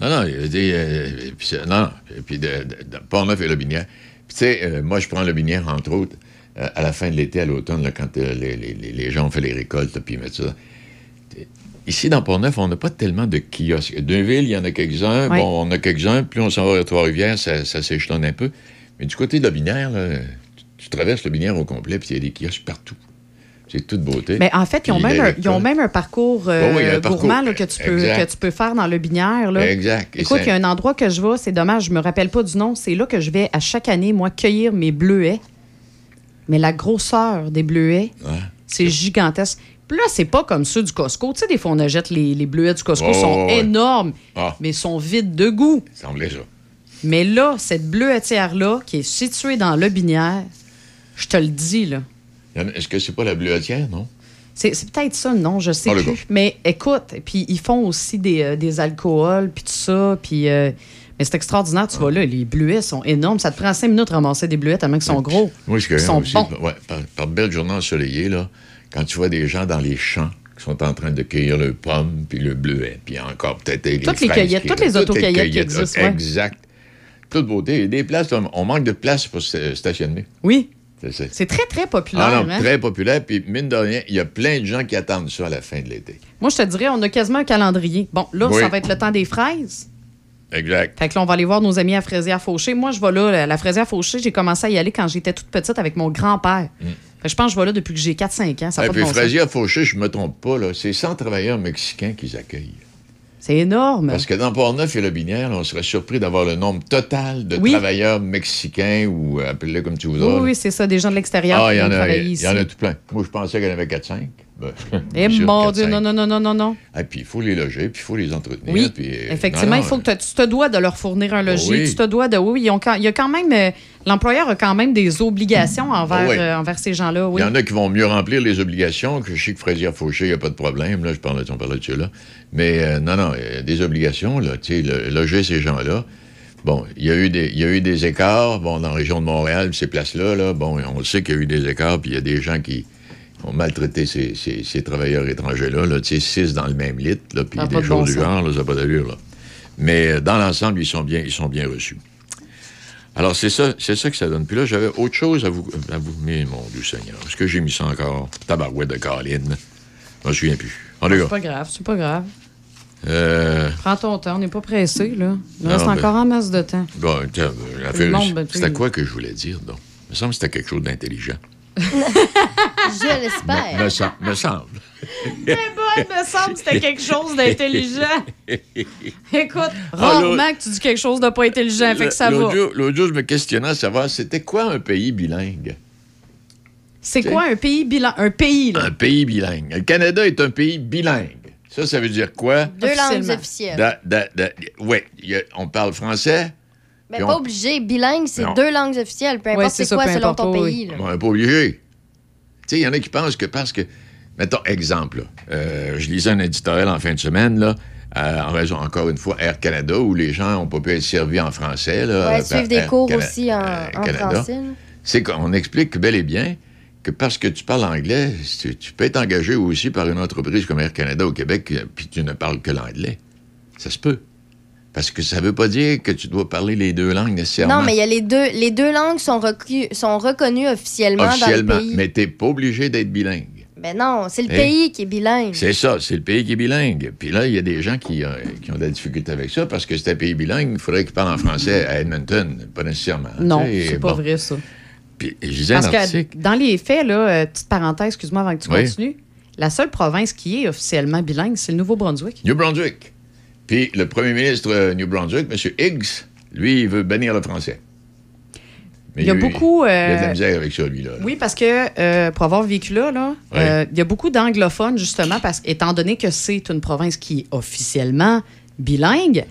Non, non, il a des. euh, puis, non, puis de, de, de Port-Neuf et Lobinière. Puis, tu sais, euh, moi, je prends Lobinière, entre autres, à la fin de l'été, à l'automne, là, quand euh, les, les- les- les gens ont fait les récoltes, puis ils mettent ça. Ici, dans Port-Neuf, on n'a pas tellement de kiosques. Deux-Villes, il y en a quelques-uns.
Oui.
Bon, on a quelques-uns. Plus on s'en va vers Trois-Rivières, ça, ça s'échelonne un peu. Mais du côté de Lobinière, là, tu, tu traverses Lobinière au complet, puis il y a des kiosques partout. C'est toute beauté.
Mais en fait, ils ont, même un, ils ont
récoltes.
même un parcours euh,
oui, parcours.
gourmand là, que, tu peux,
Exact.
que tu peux faire dans le binière. Là.
Exact. Et
Écoute, il y a un endroit que je vais, c'est dommage, je me rappelle pas du nom. C'est là que je vais à chaque année, moi, cueillir mes bleuets. Mais la grosseur des bleuets,
Ouais.
c'est gigantesque. Puis là, c'est pas comme ceux du Costco. Tu sais, des fois, on achète les, les bleuets du Costco,
Oh,
sont
ouais.
énormes,
Ah,
mais sont vides de goût.
ça semblait ça.
Mais là, cette bleuetière-là, qui est située dans le binière, je te le dis, là.
Est-ce que c'est pas la bleuetière, non?
C'est c'est peut-être ça, non, je sais
Ah,
plus. Mais écoute, puis ils font aussi des, euh, des alcools, puis tout ça, puis... euh, mais c'est extraordinaire, tu vois là, les bleuets sont énormes. Ça te prend cinq minutes de ramasser des bleuets tellement qu'ils sont gros.
Moi, ce que
sont
aussi,
bons.
ouais, par, par belle journée ensoleillée, là, quand tu vois des gens dans les champs qui sont en train de cueillir le pomme puis le bleuet, puis encore peut-être les
Toutes les cueillettes, toutes les autocueillettes qui existent, ouais.
Exact. Toute beauté. Et des places, on manque de place pour se- stationner.
Oui,
C'est-
très, très populaire.
Ah non,
hein.
très populaire. Puis, mine de rien, il y a plein de gens qui attendent ça à la fin de l'été.
Moi, je te dirais, on a quasiment un calendrier. Bon, là,
Oui.
ça va être le temps des fraises.
Exact.
Fait que là, on va aller voir nos amis à Fraisière Fauché. Moi, je vais là, la- Fraisière Fauché, j'ai commencé à y aller quand j'étais toute petite avec mon grand-père. Fait que je pense que je vais là depuis que j'ai 4-5 ans. Ça
Et
de
puis,
bon.
Fraisier Fauché, je me trompe pas, là, c'est 100 travailleurs mexicains qu'ils accueillent.
C'est énorme.
Parce que dans Port-Neuf et le Binière, là, on serait surpris d'avoir le nombre total de
Oui.
travailleurs mexicains ou euh, appelez-le comme tu voudras.
Oui, oui, c'est ça, des gens de l'extérieur
Ah,
qui
il
viennent
y en a tout plein. Moi, je pensais qu'il y en avait 4-5. Ben, (laughs)
Eh
bien sûr,
mon
4-5.
Dieu, non, non, non, non, non, non.
Et puis, il faut les loger, puis il faut les entretenir.
Oui,
puis, euh,
effectivement,
non,
il faut que tu te dois de leur fournir un logis.
Oui.
Tu te dois de. Oui, ils ont il y a quand même. euh, L'employeur a quand même des obligations envers,
Ah oui.
euh, envers ces gens-là. Oui.
Il y en a qui vont mieux remplir les obligations, que je sais que Fraisier Fauché, il n'y a pas de problème. Là, je parle, on parlait de ça là. Mais non, non, il y a des obligations, là, tu sais, loger ces gens-là. Bon, il y, a eu des, il y a eu des écarts, bon, dans la région de Montréal, ces places-là, là, bon, on le sait qu'il y a eu des écarts, puis il y a des gens qui ont maltraité ces, ces- ces travailleurs étrangers-là, là, six dans le même lit, là, puis des jours
bon
du genre, là, ça n'a pas d'allure, là. Mais euh, dans l'ensemble, ils sont bien, ils sont bien reçus. Alors, c'est ça, c'est ça que ça donne. Puis là, j'avais autre chose à vous, à vous. Mais mon Dieu Seigneur, est-ce que j'ai mis ça encore? Tabarouette de Caroline. Je me souviens plus. En tout
C'est pas grave, c'est pas grave.
euh,
Prends ton temps, on n'est pas pressé, là. Il
Non,
reste
ben-
encore en masse de temps.
bon, euh,
ben,
c'était quoi que je voulais dire, donc? me semble que c'était quelque chose d'intelligent.
Je l'espère.
Me, sem- me semble.
C'est bon, me semble que c'était quelque chose d'intelligent. Écoute,
Ah,
rarement que tu dis quelque chose de pas intelligent, fait que ça va.
jour- L'autre jour, je me questionnais à savoir c'était quoi un pays bilingue?
C'est quoi un pays bilan? Un pays, là?
Un pays bilingue. Le Canada est un pays bilingue. Ça, ça veut dire quoi?
Deux langues officielles.
Il a- on parle français.
Mais pas
on-
obligé. Bilingue, c'est
Non.
deux langues officielles. Peu
Ouais,
importe
c'est
c'est
ça,
quoi
peu
selon
importe,
ton
oui.
pays. là.
On n'est pas obligé. Tu sais, il y en a qui pensent que parce que. Mettons, exemple, là, euh, je lisais un éditorial en fin de semaine, là, euh, en raison, encore une fois, Air Canada, où les gens n'ont pas pu être servis en français. Là,
Ouais, suivre des
Air
cours
Cana-
aussi en, en
Canada.
français.
C'est qu'on explique bel et bien que parce que tu parles anglais, tu, tu peux être engagé aussi par une entreprise comme Air Canada au Québec, euh, puis tu ne parles que l'anglais. Ça se peut. Parce que ça ne veut pas dire que tu dois parler les deux langues nécessairement.
Non, mais il y a les deux. Les deux langues sont, reconnues officiellement,
officiellement.
dans le pays.
Mais tu n'es pas obligé d'être bilingue.
Ben non, c'est le
Hey.
pays qui est bilingue.
C'est ça, c'est le pays qui est bilingue. Puis là, il y a des gens qui, euh, qui ont de la difficulté avec ça parce que c'est un pays bilingue, il faudrait qu'ils parlent en français à Edmonton, pas nécessairement.
Non,
Tu sais,
c'est pas vrai, ça.
Puis je lisais un
Parce
article.
que dans les faits, là, euh, petite parenthèse, excuse-moi avant que tu
Oui.
continues, la seule province qui est officiellement bilingue, c'est le Nouveau-Brunswick.
New Brunswick. Puis le premier ministre euh, New Brunswick, M. Higgs, lui, il veut bannir le français. Mais
Il y a
lui,
beaucoup,
Il a de la
euh,
misère avec ça, lui, là.
Oui, parce que euh, pour avoir vécu là, là, euh, il y a beaucoup d'anglophones, justement, parce étant donné que c'est une province qui est officiellement bilingue,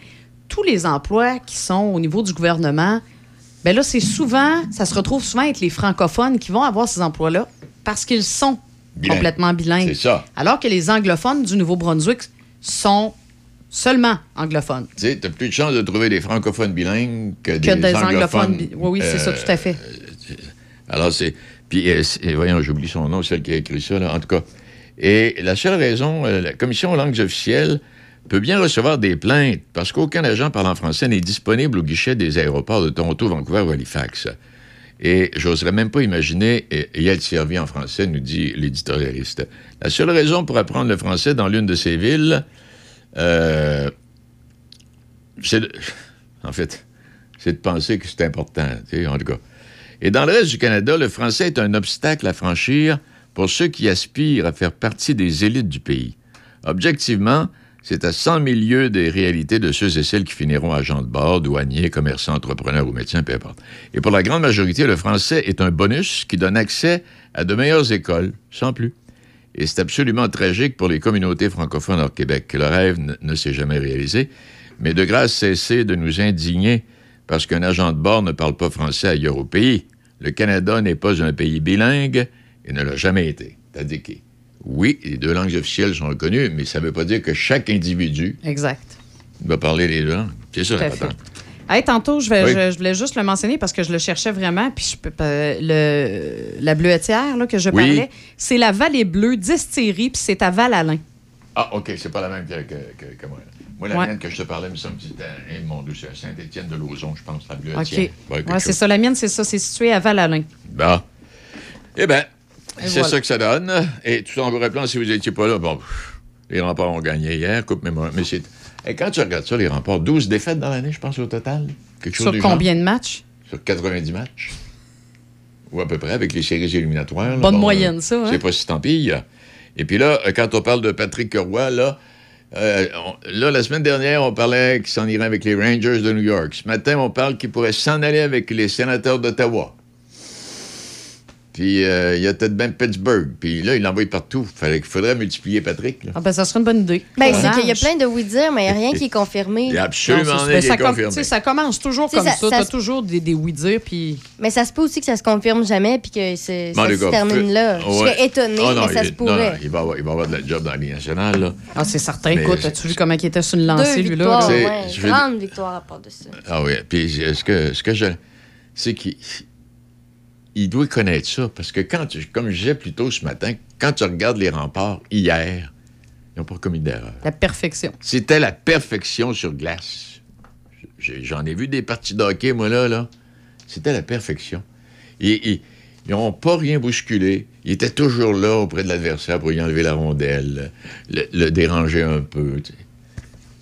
tous les emplois qui sont au niveau du gouvernement, ben là, c'est souvent, ça se retrouve souvent avec les francophones qui vont avoir ces emplois-là parce qu'ils sont complètement bilingues.
C'est ça.
Alors que les anglophones du Nouveau-Brunswick sont seulement anglophones.
Tu sais, t'as plus de chances de trouver des francophones bilingues que,
Que
des,
des
anglophones.
anglophones. Oui, oui, c'est ça,
euh,
tout à fait.
Alors, c'est. Puis, euh, voyons, j'oublie son nom, celle qui a écrit ça, là, en tout cas. Et la seule raison, euh, la Commission aux langues officielles peut bien recevoir des plaintes parce qu'aucun agent parlant français n'est disponible au guichet des aéroports de Toronto, Vancouver ou Halifax. Et j'oserais même pas imaginer y être servi en français, nous dit l'éditorialiste. La seule raison pour apprendre le français dans l'une de ces villes, euh, en fait, c'est de penser que c'est important, en tout cas. Et dans le reste du Canada, le français est un obstacle à franchir pour ceux qui aspirent à faire partie des élites du pays. Objectivement, c'est à 100 000 lieues des réalités de ceux et celles qui finiront agents de bord, douaniers, commerçants, entrepreneurs ou médecins, peu importe. Et pour la grande majorité, le français est un bonus qui donne accès à de meilleures écoles, sans plus. Et c'est absolument tragique pour les communautés francophones hors Québec que le rêve ne, s'est jamais réalisé. Mais de grâce, cessez de nous indigner parce qu'un agent de bord ne parle pas français ailleurs au pays. Le Canada n'est pas un pays bilingue et ne l'a jamais été. Oui, les deux langues officielles sont reconnues, mais ça ne veut pas dire que chaque individu
Exact.
doit parler les deux langues. C'est ça l'important.
Hey, tantôt, je, vais,
Oui.
je, je voulais juste le mentionner parce que je le cherchais vraiment. Puis je peux pas- le, la bleuetière là, que je
Oui.
parlais, c'est la Vallée Bleue distillerie, puis c'est à Val-Alain.
Ah, OK, c'est pas la même que, que- moi. Moi, la
Ouais.
mienne que je te parlais, me semble c'était, eh, mon Dieu, c'est à Saint-Étienne de Lauzon, je pense, la bleue.
OK.
Ouais,
Ouais, c'est ça. La mienne, c'est ça. C'est situé à Val-Alain.
Bon. Eh bien, c'est
voilà.
ça que ça donne. Et tout en vous rappelant, si vous n'étiez pas là, bon, pff, les remparts ont gagné hier, coupe mémoire. Mais c'est. Et quand tu regardes ça, les remparts, 12 défaites dans l'année, je pense, au total. Quelque chose
Sur
du
combien de matchs?
Sur 90 matchs. Ou à peu près, avec les séries éliminatoires. là.
Bonne moyenne, ça, hein?
C'est pas si tant pis. Et puis là, euh, quand on parle de Patrick Roy, là, euh, on- là, la semaine dernière, on parlait qu'il s'en irait avec les Rangers de New York. Ce matin, on parle qu'il pourrait s'en aller avec les sénateurs d'Ottawa. Puis euh, il y a peut-être même Pittsburgh. Puis là, il l'envoie partout. Fallait- Il faudrait multiplier Patrick. là.
Ah, ben, ça serait une bonne idée.
Ben, c'est qu'il y a plein de oui-dire, mais il n'y a rien qui est confirmé.
Il y a absolument rien
ben,
qui
ça,
est
com-
confirmé.
tu sais, ça commence toujours comme
ça-
ça.
ça
T'as
se-
toujours des, des oui-dire, puis...
Mais ça se peut aussi que ça se confirme jamais puis que c'est-
Bon,
ça
les
se
gars,
termine là. Je
Ouais.
serais étonné,
Ah, non,
mais ça
il-
se
non,
pourrait.
non, il, va avoir, il va avoir de la job dans la Ligue nationale. Là.
Ah, c'est certain.
Mais
Écoute,
c'est-
as-tu vu comment il était sur une lancée,
Deux
lui-là?
victoires,
là?
C'est-
ouais.
je veux
Grande victoire à part de ça.
Ah oui. Puis ce que, ce que je. C'est qu'il. Il doit connaître ça. Parce que quand tu, comme je disais plus tôt ce matin, quand tu regardes les remparts hier, ils n'ont pas commis d'erreur.
La perfection.
C'était la perfection sur glace. J'en ai vu des parties de hockey, moi, là. là. C'était la perfection. Et, et- ils n'ont pas rien bousculé. Ils étaient toujours là auprès de l'adversaire pour y enlever la rondelle, le, le déranger un peu.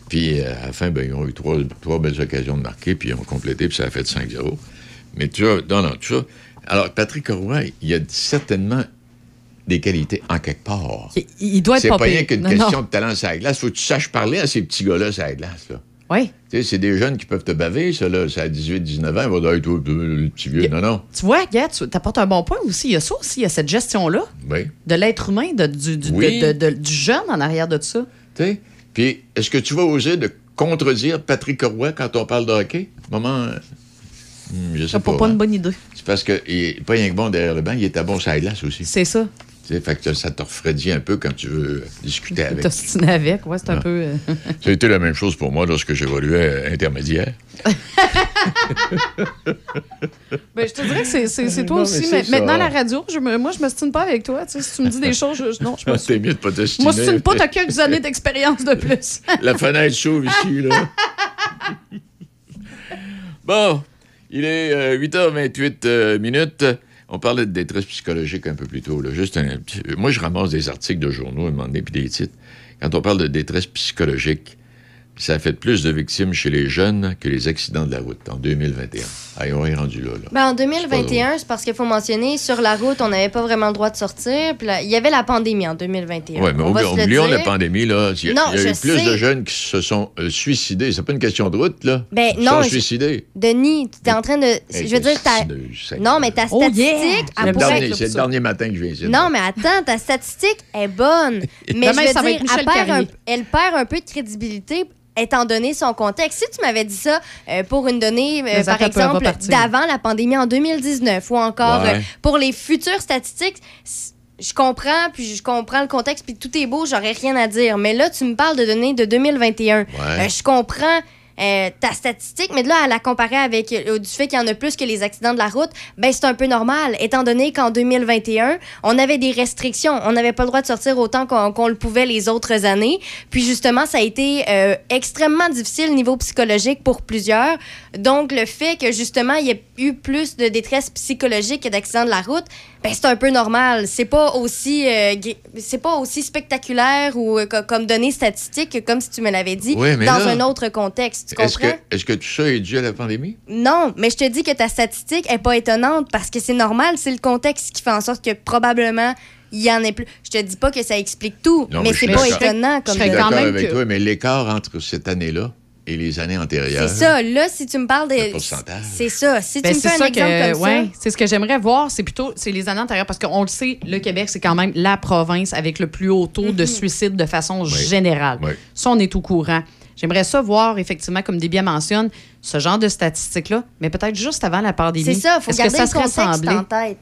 Puis euh, à la fin, ben, ils ont eu trois, trois belles occasions de marquer, puis ils ont complété, puis ça a fait 5-0. Mais tu vois, non, non, tout ça. Alors, Patrick Roy, il y a certainement des qualités en quelque part.
Il, il doit être
C'est
pas
pas rien qu'une
Non,
question
non.
de talent sur la glace. Faut que tu saches parler à ces petits gars-là sur la glace. Là.
Oui.
Tu sais, c'est des jeunes qui peuvent te baver, ça, là. C'est à 18, 19 ans. Ils vont dire, Hey, toi, le petit vieux. Non, non.
Tu vois, Gad, tu apportes un bon point aussi. Il y a ça aussi, il y a cette gestion-là
Oui.
de l'être humain, de- du, du-
Oui.
de- de- du jeune en arrière de tout ça.
Tu sais? Puis, est-ce que tu vas oser de contredire Patrick Roy quand on parle de hockey? Moment. Euh, hmm, je sais pas.
pas, pas
hein.
une bonne idée.
C'est parce qu'il n'est pas rien que bon derrière le banc, il était bon sur la glace aussi.
C'est ça.
Tu sais, fait que ça te refroidit un peu quand tu veux euh, discuter avec.
T'ostiner avec, ouais, c'est un
Ah.
peu. euh, (laughs)
Ça a été la même chose pour moi lorsque j'évoluais à intermédiaire. (laughs)
Ben, je te dirais que c'est- toi
Non,
aussi.
mais
maintenant, à la radio, je me- moi, je me stine pas avec toi. tu sais, Si tu me dis des choses, je, non, je (laughs) me
C'est mieux de pas te
Moi, c'est pas, t'as quelques années d'expérience de plus.
La fenêtre s'ouvre ici, là. bon, il est euh, 8h28 euh, minutes. On parlait de détresse psychologique un peu plus tôt. Juste un petit- Moi, je ramasse des articles de journaux à un moment donné, puis des titres. Quand on parle de détresse psychologique, ça a fait plus de victimes chez les jeunes que les accidents de la route en 2021. Ah, on est rendu là. là.
Ben, en 2021, c'est parce qu'il faut mentionner, sur la route, on n'avait pas vraiment le droit de sortir. Puis là, il y avait la pandémie en 2021.
Oui, mais
On
oubli-
se
oublions la pandémie. Là. Il y a,
Non,
il y a eu plus de jeunes qui se sont euh, suicidés. C'est pas une question de route, là.
Ben,
Ils
non,
sont
je-
suicidés.
Denis, tu es en train de.
Hey,
je veux dire, ta... Non, mais ta
Oh,
statistique,
yeah!
elle
C'est le
pourrait-
dernier- c'est le dernier matin que je viens ici.
Non, mais attends, ta statistique est bonne. (laughs) Mais
Demain,
je veux
ça va
dire, elle perd, un, elle perd un peu de crédibilité étant donné son contexte. Si tu m'avais dit ça euh, pour une donnée, euh, par exemple, d'avant la pandémie en 2019 ou encore
Ouais.
euh, pour les futures statistiques, je comprends, puis je comprends le contexte, puis tout est beau, j'aurais rien à dire. Mais là, tu me parles de données de 2021. Euh, je comprends euh, ta statistique, mais de là, à la comparer avec euh, du fait qu'il y en a plus que les accidents de la route, ben c'est un peu normal, étant donné qu'en 2021, on avait des restrictions. On n'avait pas le droit de sortir autant qu'on le pouvait les autres années. Puis justement, ça a été euh, extrêmement difficile au niveau psychologique pour plusieurs. Donc, le fait que justement, il y ait eu plus de détresse psychologique que d'accidents de la route, ben c'est un peu normal. C'est pas aussi c'est pas aussi spectaculaire ou co- comme données statistiques que comme si tu me l'avais dit
Oui,
dans
là,
un autre contexte.
Est-ce que, est-ce que tout ça est dû à la pandémie?
Non, mais je te dis que ta statistique est pas étonnante parce que c'est normal, c'est le contexte qui fait en sorte que probablement il y en ait plus. Je te dis pas que ça explique tout,
Non,
mais
je
c'est pas étonnant comme
Je suis d'accord avec toi, mais l'écart entre cette année-là et les années antérieures.
C'est ça. Là, si tu me parles
Le
de.
pourcentage.
C'est ça. Si
Ben,
tu me fais un exemple
que,
comme
ouais,
ça.
c'est ce que j'aimerais voir, c'est plutôt c'est les années antérieures parce qu'on le sait, le Québec c'est quand même la province avec le plus haut taux
Mhm.
de suicide de façon générale.
Oui.
Ça on est au courant. J'aimerais ça voir effectivement comme Débian mentionne ce genre de statistiques là, mais peut-être juste avant la pandémie.
C'est ça, faut
Est-ce que ça
le contexte en tête.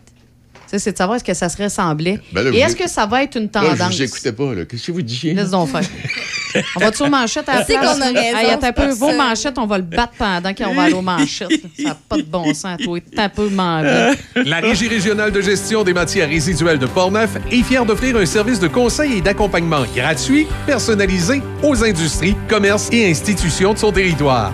C'est de savoir est-ce que ça se ressemblait.
Ben là,
Et est-ce que ça va être une
Là,
tendance
je vous écoutais pas, là. Qu'est-ce que vous disiez?
Laisse donc faire. (laughs) On va sur manchette à la
C'est
place?
qu'on a
là?
raison,
Hey, attends un peu. Vos
ça.
manchettes, on va le battre pendant qu'on va aller aux manchettes. (laughs) Ça n'a pas de bon sens, toi. T'es un peu manché.
La Régie régionale de gestion des matières résiduelles de Portneuf est fière d'offrir un service de conseil et d'accompagnement gratuit, personnalisé aux industries, commerces et institutions de son territoire.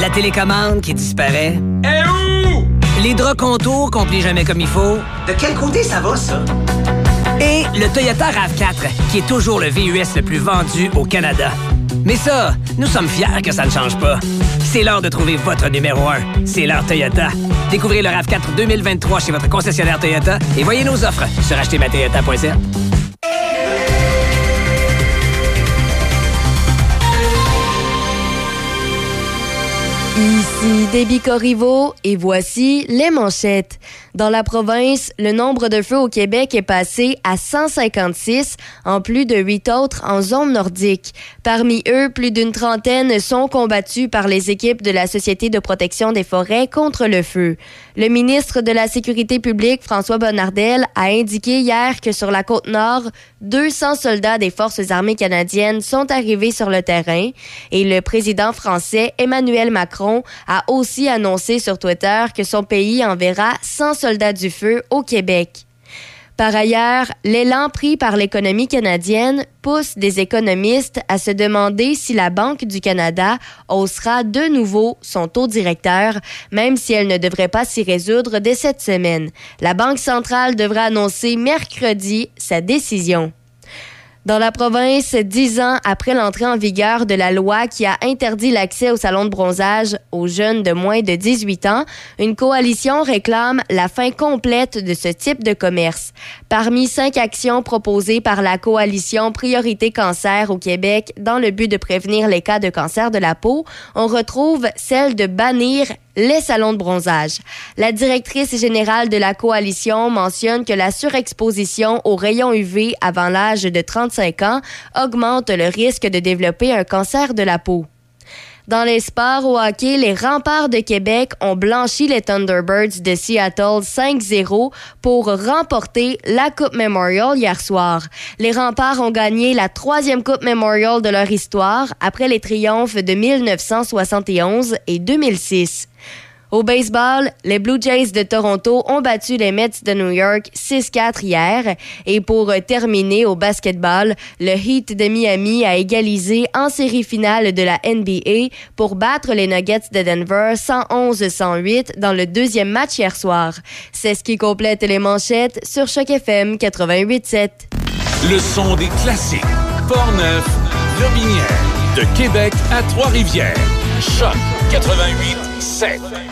La télécommande qui disparaît.
Eh où?
Les draps contours qu'on plie jamais comme il faut.
De quel côté ça va, ça?
Et le Toyota RAV4, qui est toujours le VUS le plus vendu au Canada. Mais ça, nous sommes fiers que ça ne change pas. C'est l'heure de trouver votre numéro 1. C'est l'heure Toyota. Découvrez le RAV4 2023 chez votre concessionnaire Toyota et voyez nos offres sur achetermatoyota.ca.
Ici Déby Corriveau et voici les manchettes. Dans la province, le nombre de feux au Québec est passé à 156, en plus de huit autres en zone nordique. Parmi eux, plus d'une trentaine sont combattus par les équipes de la Société de protection des forêts contre le feu. Le ministre de la Sécurité publique, François Bonnardel, a indiqué hier que sur la côte nord, 200 soldats des Forces armées canadiennes sont arrivés sur le terrain et le président français Emmanuel Macron a aussi annoncé sur Twitter que son pays enverra 100 soldats du feu au Québec. Par ailleurs, l'élan pris par l'économie canadienne pousse des économistes à se demander si la Banque du Canada haussera de nouveau son taux directeur, même si elle ne devrait pas s'y résoudre dès cette semaine. La Banque centrale devra annoncer mercredi sa décision. Dans la province, dix ans après l'entrée en vigueur de la loi qui a interdit l'accès au salon de bronzage aux jeunes de moins de 18 ans, une coalition réclame la fin complète de ce type de commerce. Parmi cinq actions proposées par la coalition Priorité Cancer au Québec dans le but de prévenir les cas de cancer de la peau, on retrouve celle de bannir les salons de bronzage. La directrice générale de la coalition mentionne que la surexposition aux rayons UV avant l'âge de 35 ans augmente le risque de développer un cancer de la peau. Dans les sports au hockey, les remparts de Québec ont blanchi les Thunderbirds de Seattle 5-0 pour remporter la Coupe Memorial hier soir. Les remparts ont gagné la troisième Coupe Memorial de leur histoire après les triomphes de 1971 et 2006. Au baseball, les Blue Jays de Toronto ont battu les Mets de New York 6-4 hier. Et pour terminer au basketball, le Heat de Miami a égalisé en série finale de la NBA pour battre les Nuggets de Denver 111-108 dans le deuxième match hier soir. C'est ce qui complète les manchettes sur Choc FM 88.7.
Le son des classiques. Portneuf, Lobinière. De Québec à Trois-Rivières. Choc 88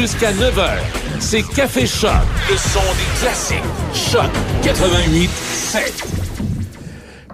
Jusqu'à 9h, c'est Café Choc. Le son des classiques. Choc 88 7.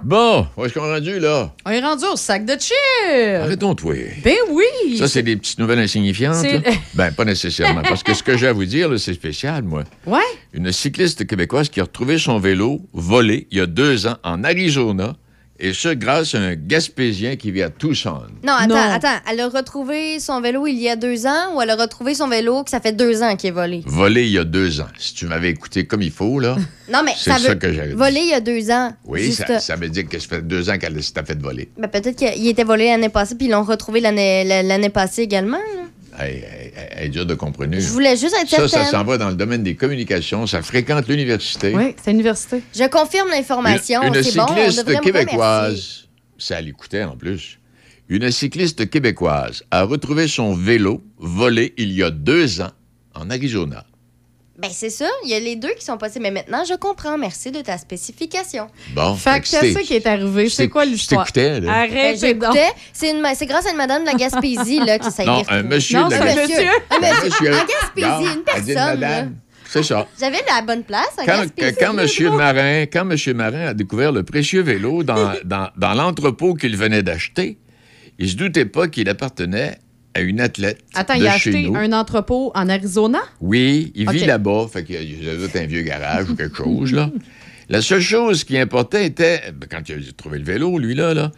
Bon, où est-ce qu'on est rendu, là?
On est rendu au sac de chips.
Arrêtons, toi.
Ben oui.
Ça, c'est des petites nouvelles insignifiantes? Là? (laughs) Ben, pas nécessairement. parce que ce que j'ai à vous dire, là, c'est spécial, moi.
Ouais.
Une cycliste québécoise qui a retrouvé son vélo volé il y a deux ans en Arizona, et ce, grâce à un Gaspésien qui vit à Tucson.
Non, attends,
Non.
attends. Elle a retrouvé son vélo il y a deux ans ou elle a retrouvé son vélo que ça fait deux ans qu'il est volé?
Volé il y a deux ans. Si tu m'avais écouté comme il faut, là. (laughs)
Non, mais
C'est
ça
ça
veut.
que j'avais.
Volé il y a deux ans.
Oui,
Juste-
ça, ça veut dire que ça fait deux ans qu'elle s'est fait voler.
Ben, peut-être qu'il était volé l'année passée puis ils l'ont retrouvé l'année la- l'année passée également. là.
Est dure de comprendre.
Je voulais juste être
Ça, ça s'en va dans le domaine des communications. Ça fréquente l'université.
Oui, c'est l'université.
Je confirme l'information.
Une, une
C'est bon, on
cycliste
devrait remercier.
québécoise, ça l'écoutait en plus. Une cycliste québécoise a retrouvé son vélo volé il y a deux ans en Arizona.
Ben, c'est ça. Il y a les deux qui sont possibles. Mais maintenant, je comprends. Merci de ta spécification.
Bon,
Fait que
c'était-
qu'est-ce qui est arrivé? C'est quoi l'histoire?
t'écoutais, là.
Ben,
Arrête,
j'écoutais. C'est une c'est grâce à une madame de la Gaspésie là, que ça a
Non,
été
un monsieur
Non,
de la
c'est un
Gaspésie.
monsieur. Un monsieur.
monsieur.
En Gaspésie, une personne.
C'est ça.
J'avais la bonne place
Quand, quand, Monsieur Marin, quand Monsieur Marin a découvert le précieux vélo dans, dans, dans l'entrepôt qu'il venait d'acheter, il se doutait pas qu'il appartenait à une athlète
Attends,
de
il a
chez
acheté
nous.
un entrepôt en Arizona?
Oui, il vit là-bas, fait qu'il y a doute un vieux garage ou quelque chose, là. (laughs) La seule chose qui importait était, ben, quand il a trouvé le vélo, lui, là, là,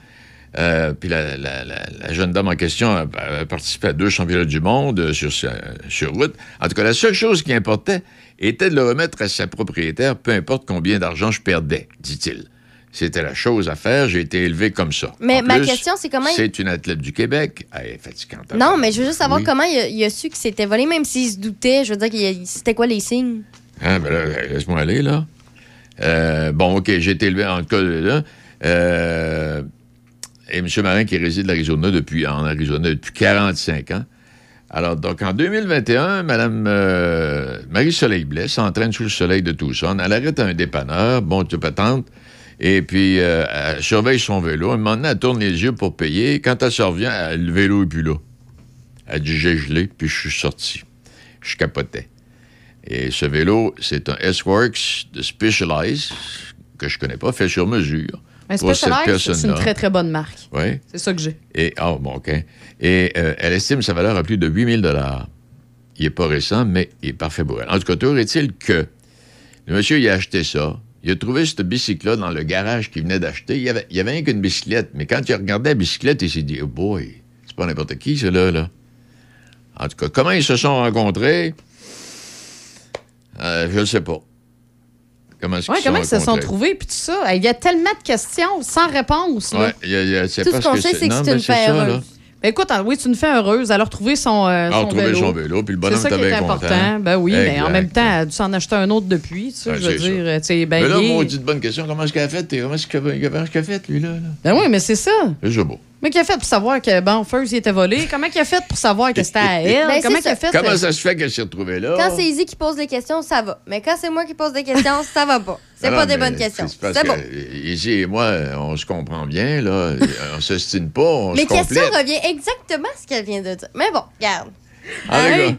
euh, puis la, la- la- la jeune dame en question a, a participé à deux championnats du monde euh, sur, sur route. En tout cas, la seule chose qui importait était de le remettre à sa propriétaire, peu importe combien d'argent je perdais, dit-il. C'était la chose à faire, j'ai été élevé comme ça.
Mais
En
ma
plus,
question, c'est comment il-
C'est une athlète du Québec. Elle est fatigante.
Non, mais je veux juste savoir
Oui.
comment il a, il a su que c'était volé, même s'il se doutait. Je veux dire, qu'il c'était quoi les signes?
Ah, ben là, laisse-moi aller, là. Euh, bon, OK, j'ai été élevé en tout cas là. Euh, et M. Marin qui réside en Arizona depuis, en Arizona depuis 45 ans. Alors, donc, en 2021, Mme euh, Marie-Soleil Blais s'entraîne sous le soleil de Tucson. Elle arrête un dépanneur, bon, tu patente, et puis euh, elle surveille son vélo. Un moment donné, elle tourne les yeux pour payer. Quand elle se revient, elle- le vélo n'est plus là. Elle dit, j'ai gelé, puis je suis sorti. Je capotais. Et ce vélo, c'est un S-Works de Specialized, que je connais pas, fait sur mesure.
Un
pour cette
Specialized, c'est une très, très bonne marque.
Oui.
C'est ça que j'ai.
Et, ah, bon, OK. Et euh, elle estime sa valeur à plus de 8000 Il n'est pas récent, mais il est parfait pour elle. En tout cas, toujours est-il que le monsieur, il a acheté ça. Il a trouvé ce bicycle-là dans le garage qu'il venait d'acheter. Il y avait, il y avait rien qu'une bicyclette, mais quand il a regardé la bicyclette, il s'est dit, oh boy, c'est pas n'importe qui, celui-là, là. En tout cas, comment ils se sont rencontrés, euh, je ne sais pas. Comment est-ce
Ouais,
qu'ils
comment ils se sont trouvés, puis tout ça? Il y a tellement de questions sans réponse. là.
Ouais, il y a- il y a- c'est
Tout ce qu'on sait, c'est que c'est une heureuse.
Ben, écoute, ah, oui, c'est une fait heureuse. Elle a retrouvé son, euh,
Elle a
son
retrouvé
vélo.
son vélo, puis le bonhomme
C'est ça qui est important.
content.
Ben oui, mais en
Exact.
même temps, elle a dû s'en acheter un autre depuis. Tu sais,
Ouais,
je veux dire, tu sais, ben,
mais là,
il est-
maudite bonne question. Comment est-ce qu'elle a fait? Comment est-ce qu'elle a fait, lui, là?
Ben oui, mais c'est ça.
C'est beau.
Mais qu'il a fait pour savoir que, bon, First, il était volé? Comment qu'il a fait pour savoir que c'était à (laughs) elle?
Ben,
Comment qu'il
ça.
a fait?
Comment
euh,
ça se fait qu'elle s'est retrouvée là?
Quand c'est Izzy qui pose des questions, ça va. Mais quand c'est moi qui pose des questions, ça va pas. (laughs) C'est
Ah
pas des bonnes questions.
C'est que
bon.
Izzy et moi, on se comprend bien, là. (laughs) on s'estime pas, on
Les
se
questions
complète.
reviennent exactement à ce qu'elle vient de dire. Mais bon, regarde.
Ah, les
Hey!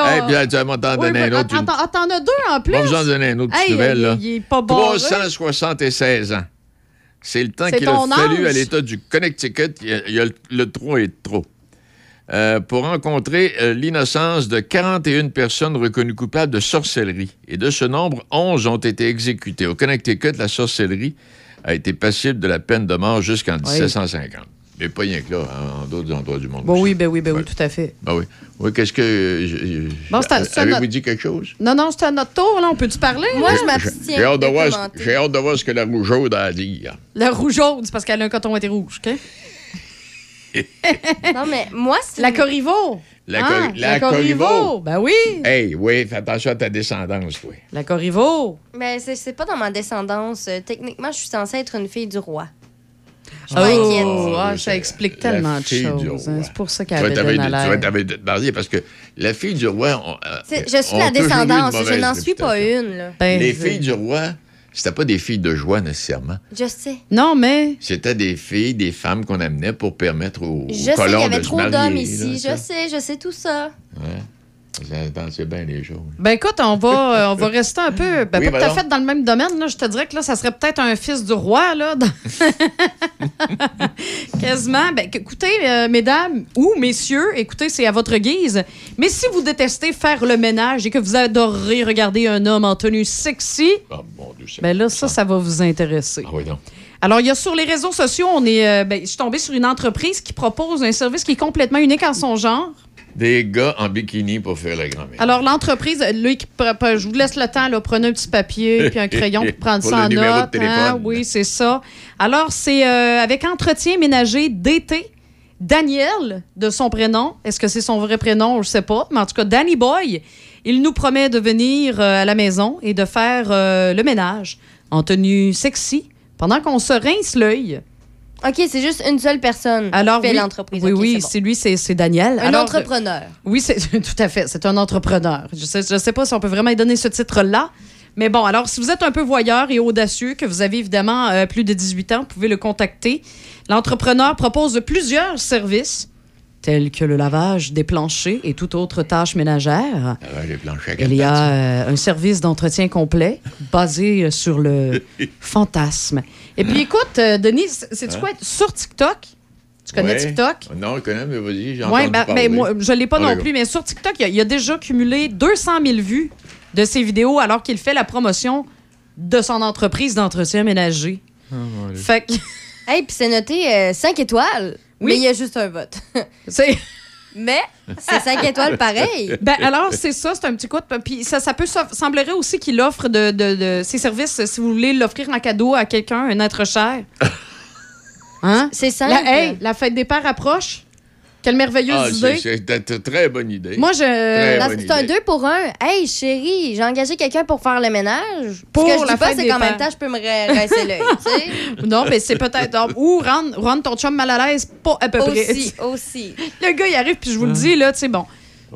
on-
Hey, puis tu vas m'en donner un autre.
Attends, attends, t'en as deux en plus.
Moi, vous en donner une autre petite
Hey,
nouvelle,
il-
là.
il est pas barré.
376 ans. C'est le temps qu'il a fallu à l'État du Connecticut. Il y a, il y a le, le trop et trop. Euh, pour rencontrer euh, l'innocence de 41 personnes reconnues coupables de sorcellerie. Et de ce nombre, 11 ont été exécutées. Au Connecticut, la sorcellerie a été passible de la peine de mort jusqu'en 1750. Mais pas rien que là, hein, en d'autres endroits du monde.
Bon, oui, ben oui, ben oui, tout à fait.
Ben oui. Oui, qu'est-ce que. euh, je- je-
Bon, c'est un- c'est un
Avez-vous
autre-
dit quelque chose?
Non, non, c'est à notre tour, là. On peut-tu parler?
Moi, je m'abstiens.
J'ai hâte, de voir ce-
commenter.
j'ai hâte de voir ce que la rougeaude a à dire.
Le rougeaude, c'est parce qu'elle a un coton été rouge, OK? (laughs)
Non, mais moi, c'est.
La Corriveau.
La,
Ah,
la Corriveau.
Ben oui.
Hey, oui, fais attention à ta descendance, toi.
La Corriveau.
Mais c'est c'est pas dans ma descendance. Euh, Techniquement, je suis censée être une fille du roi. Je
Oh, ah, ça explique tellement de choses. hein. C'est pour ça qu'elle avait donné
tu
à
parce que la fille du roi. on- euh,
Je suis la descendance. Je n'en suis pas une, là.
Ben,
Les filles du roi, C'était pas des filles de joie nécessairement.
Je sais.
Non, mais.
C'était des filles, des femmes qu'on amenait pour permettre aux, aux
Je sais qu'il y avait
de
trop d'hommes ici. Je
sais.
sais, je sais tout ça.
Ouais. J'entendais bien les choses.
Ben écoute, on va, euh, on va rester un peu, ben,
Oui,
pas tout à fait dans le même domaine. Là. Je te dirais que là, ça serait peut-être un fils du roi, là. dans- (laughs) Quasiment. Ben, écoutez, euh, mesdames ou messieurs, écoutez, c'est à votre guise. Mais si vous détestez faire le ménage et que vous adorez regarder un homme en tenue sexy, ben là, ça, ça va vous intéresser.
Ah oui, non.
Alors, il y a sur les réseaux sociaux, on est, euh, ben, je suis tombée sur une entreprise qui propose un service qui est complètement unique en son genre.
Des gars en bikini pour faire la grand-mère.
Alors, l'entreprise, pre- je vous laisse le temps, là, prenez un petit papier puis un crayon pour prendre (laughs)
Pour
ça en note. hein? Oui, c'est ça. Alors, c'est euh, avec entretien ménager d'été. Daniel, de son prénom. Est-ce que c'est son vrai prénom? Je sais pas. Mais en tout cas, Danny Boy, il nous promet de venir euh, à la maison et de faire euh, le ménage en tenue sexy pendant qu'on se rince l'œil.
OK, c'est juste une seule personne
Alors,
qui fait
oui,
l'entreprise.
Oui, oui,
c'est bon.
lui, c'est Daniel.
Un
Alors,
entrepreneur.
oui, c'est (laughs) tout à fait. C'est un entrepreneur. Je sais, je sais pas si on peut vraiment lui donner ce titre-là. Mais bon, alors, si vous êtes un peu voyeur et audacieux, que vous avez évidemment euh, plus de 18 ans, vous pouvez le contacter. L'entrepreneur propose plusieurs services, tels que le lavage des planchers et toute autre tâche ménagère.
Ah ouais, les planchers à
Il y a euh, un service d'entretien complet basé euh, sur le (laughs) fantasme. Et puis, écoute, euh, Denise, c'est-tu
Hein?
quoi? Sur TikTok, tu connais
Ouais.
TikTok?
Non, je connais, mais vas-y, j'ai entendu
ben,
parler.
ben, moi, je ne l'ai pas
Ah,
non plus, mais sur TikTok, il a, a déjà cumulé 200 000 vues de ses vidéos alors qu'il fait la promotion de son entreprise d'entretien ménager. Fait que.
Hey, puis c'est noté 5 étoiles, mais il y a juste un vote. (laughs)
C'est. (laughs)
mais c'est 5 étoiles pareil.
Ben alors, c'est ça, c'est un petit coup de... Puis ça, ça peut... ça semblerait aussi qu'il offre de, de- de ses services, si vous voulez l'offrir en cadeau à quelqu'un, un être cher. (laughs) Hein?
C'est simple.
La, hey, la fête des pères approche. Quelle merveilleuse
Ah,
idée.
c'est très bonne idée.
Moi, je-
c'est un. 2 pour 1. Hey, chérie, j'ai engagé quelqu'un pour faire le ménage.
Pour
Ce que je
la
dis pas, c'est
des
qu'en même temps, je peux me rincer l'œil. tu sais. (laughs)
Non, mais c'est peut-être. Ou rendre, rendre ton chum mal à l'aise, pas à peu près.
Aussi, (laughs) aussi.
Le gars, il arrive, puis je vous le dis, là, tu sais, bon.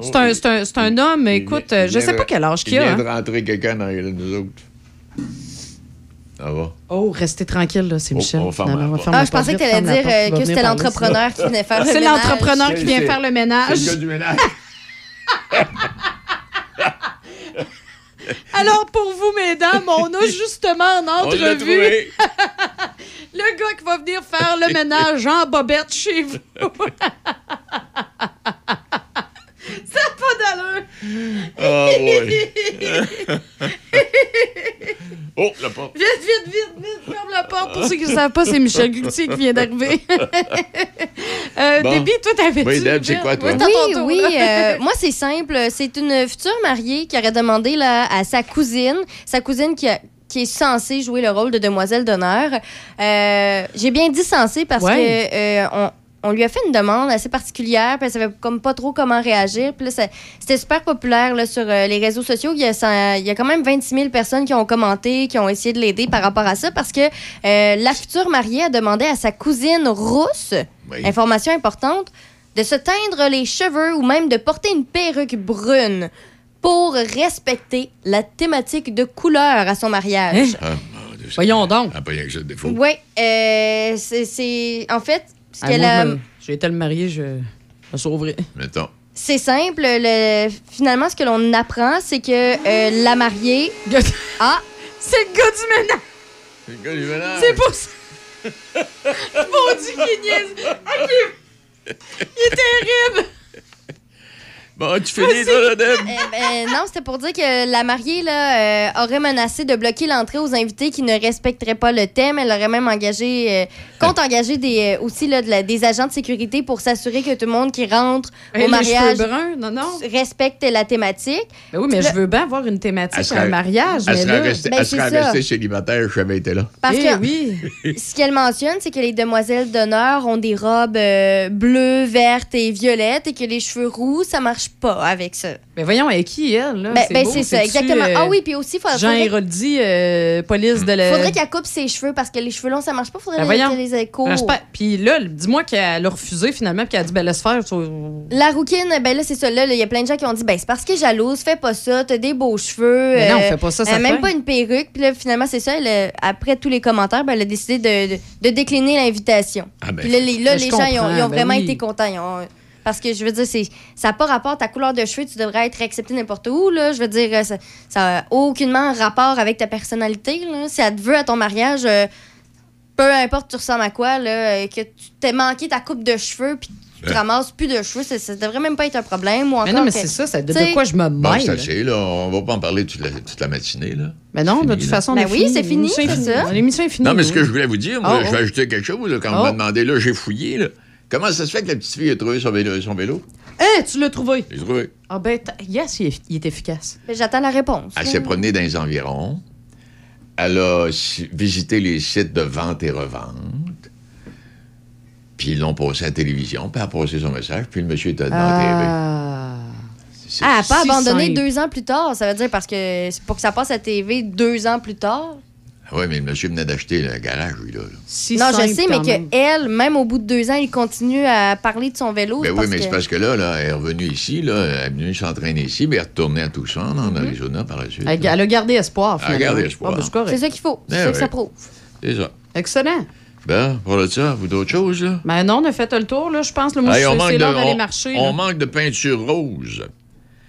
C'est un, c'est un, c'est un homme, écoute, euh, je sais pas quel âge qu'il
Il
a.
vient
hein.
de rentrer quelqu'un dans les nous autres. Ça va.
Oh, restez tranquille, là, c'est Michel.
on ferme
Finalement,
la
on
porte.
ferme
Ah, je pensais que
ferme la
dire euh, que c'était l'entrepreneur qui venait faire le
C'est
ménage.
l'entrepreneur qui vient faire le ménage.
C'est le gars du ménage. (laughs)
Alors, pour vous, mesdames, on a justement en (laughs) entrevue (laughs) le gars qui va venir faire le ménage en bobette chez vous.
Ah, (laughs) oh, la porte.
Vite, vite, vite, vite, ferme la porte. Pour ceux qui ne savent pas, c'est Michel Gutier qui vient d'arriver. (laughs) euh,
Bon.
Déby, toi, t'avais
Oui, Deb, c'est quoi, toi?
Oui,
Oui,
tour,
oui. euh, (laughs) moi, c'est simple. C'est une future mariée qui aurait demandé là, à sa cousine, sa cousine qui, a- qui est censée jouer le rôle de demoiselle d'honneur. Euh, J'ai bien dit censée parce
Ouais.
que euh, on, on lui a fait une demande assez particulière, puis elle savait comme pas trop comment réagir. Puis là, ça- c'était super populaire là, sur euh, les réseaux sociaux. Il y, a, ça- il y a quand même 26 000 personnes qui ont commenté, qui ont essayé de l'aider par rapport à ça, parce que euh, la future mariée a demandé à sa cousine rousse,
Oui.
information importante, de se teindre les cheveux ou même de porter une perruque brune pour respecter la thématique de couleur à son mariage.
Ah, mon Dieu,
Voyons donc.
Ah, pas rien que ça de défaut.
Oui, euh, c'est- c'est. En fait, ce qu'elle
moi,
a-
je me- J'ai été le marié, je me sauverai.
Mettons.
c'est simple. le- Finalement, ce que l'on apprend, c'est que euh, la mariée. Ah!
C'est le gars du ménage!
C'est le gars du ménage.
C'est pour ça! Mon Dieu, qu'il niaise! Ok. Il est terrible!
Bon, tu finis, toi, là? (laughs)
Eh ben, non, c'était pour dire que la mariée là, euh, aurait menacé de bloquer l'entrée aux invités qui ne respecteraient pas le thème. Elle aurait même engagé, euh, compte engager des, euh, aussi là, de la- des agents de sécurité pour s'assurer que tout le monde qui rentre
Hey,
au mariage
cheveux bruns, non, non.
respecte la thématique.
Ben oui, mais je veux bien avoir une thématique
Elle
à
serait-
un mariage,
Elle
mais
serait
là...
restée,
Ben,
elle restée célibataire, je savais été là.
Parce
Eh
que
oui! (laughs)
ce qu'elle mentionne, c'est que les demoiselles d'honneur ont des robes euh, bleues, vertes et violettes et que les cheveux roux, ça marche pas avec ça.
Mais voyons, avec qui, elle? Là?
Ben, ben,
beau,
c'est ça,
c'est-tu,
exactement.
euh,
ah oui, puis aussi, il faudrait,
Jean Héroldi, euh, police de la.
faudrait qu'elle coupe ses cheveux parce que les cheveux longs, ça marche pas. Faudrait
Ben
les- les
sais pas- Puis là, dis-moi qu'elle a refusé finalement, puis qu'elle a dit, ben laisse faire. tu-
La rouquine, ben là, c'est ça. Là, il y a plein de gens qui ont dit, ben c'est parce qu'elle est jalouse, fais pas ça, t'as des beaux cheveux.
Mais non,
euh,
fais pas ça,
elle a
certain.
même pas une perruque. Puis là, finalement, c'est ça. elle a- après tous les commentaires, ben, elle a décidé de, de- de décliner l'invitation.
Ah, ben,
Puis là, les, là,
ben, je
les gens, ils ont,
comprends,
ils ont
ben
vraiment
oui.
été contents. Ils ont- parce que je veux dire, c'est, ça n'a pas rapport à ta couleur de cheveux, tu devrais être accepté n'importe où. Là. Je veux dire, euh, ça n'a aucunement rapport avec ta personnalité. Là. Si elle te veut à ton mariage, euh, peu importe tu ressembles à quoi, là, euh, que tu t'aies manqué ta coupe de cheveux puis tu te ramasses plus de cheveux, ça, ça devrait même pas être un problème. Ou
Mais non, mais
que-
c'est ça, ça- de, quoi je me
Bon, c'est
mêle?
assez, là. On va pas en parler toute la, toute la matinée, là.
Mais non, de toute façon, on
Ben oui,
fini.
c'est fini,
L'émission est
c'est
finie.
ça.
L'émission est finie.
Non, mais ce que je voulais vous dire, moi,
Oh,
je vais
oh.
ajouter quelque chose, là, quand
Oh.
vous m'avez demandé, là, j'ai fouillé, là. Comment ça se fait que la petite fille a trouvé son vélo? Son vélo?
Hein, tu l'as trouvé?
J'ai trouvé.
Ah ben, yes, il est, il est efficace.
Ben, J'attends la réponse.
Elle s'est promenée dans les environs. Elle a si- visité les sites de vente et revente. Puis ils l'ont passé à la télévision, puis elle a passé son message, puis le monsieur était dans la
Ah.
C'est-
Ah, elle n'a pas
si
abandonné
simple.
deux ans plus tard. Ça veut dire parce que c'est pour que ça passe à TV deux ans plus tard?
Oui, mais le monsieur venait d'acheter le garage, lui, là. là.
Si
non, je sais, mais qu'elle, même au bout de deux ans, il continue à parler de son vélo.
Ben
c'est
oui, mais
que-
c'est parce que là, là, elle est revenue ici, là, elle est venue s'entraîner ici, mais elle est retournée à Tucson, en Arizona, par la suite.
Elle, a gardé espoir,
Elle a
finalement.
gardé espoir.
Ah, ben, c'est.
C'est ça qu'il faut. C'est
Eh
ça que ça prouve.
C'est ça.
Excellent.
Ben, pour le ça, vous d'autres choses, là?
Ben non, on a fait le tour, là, je pense.
On manque
c'est
de-
l'heure d'aller
on-
marcher.
on
là.
manque de peinture rose.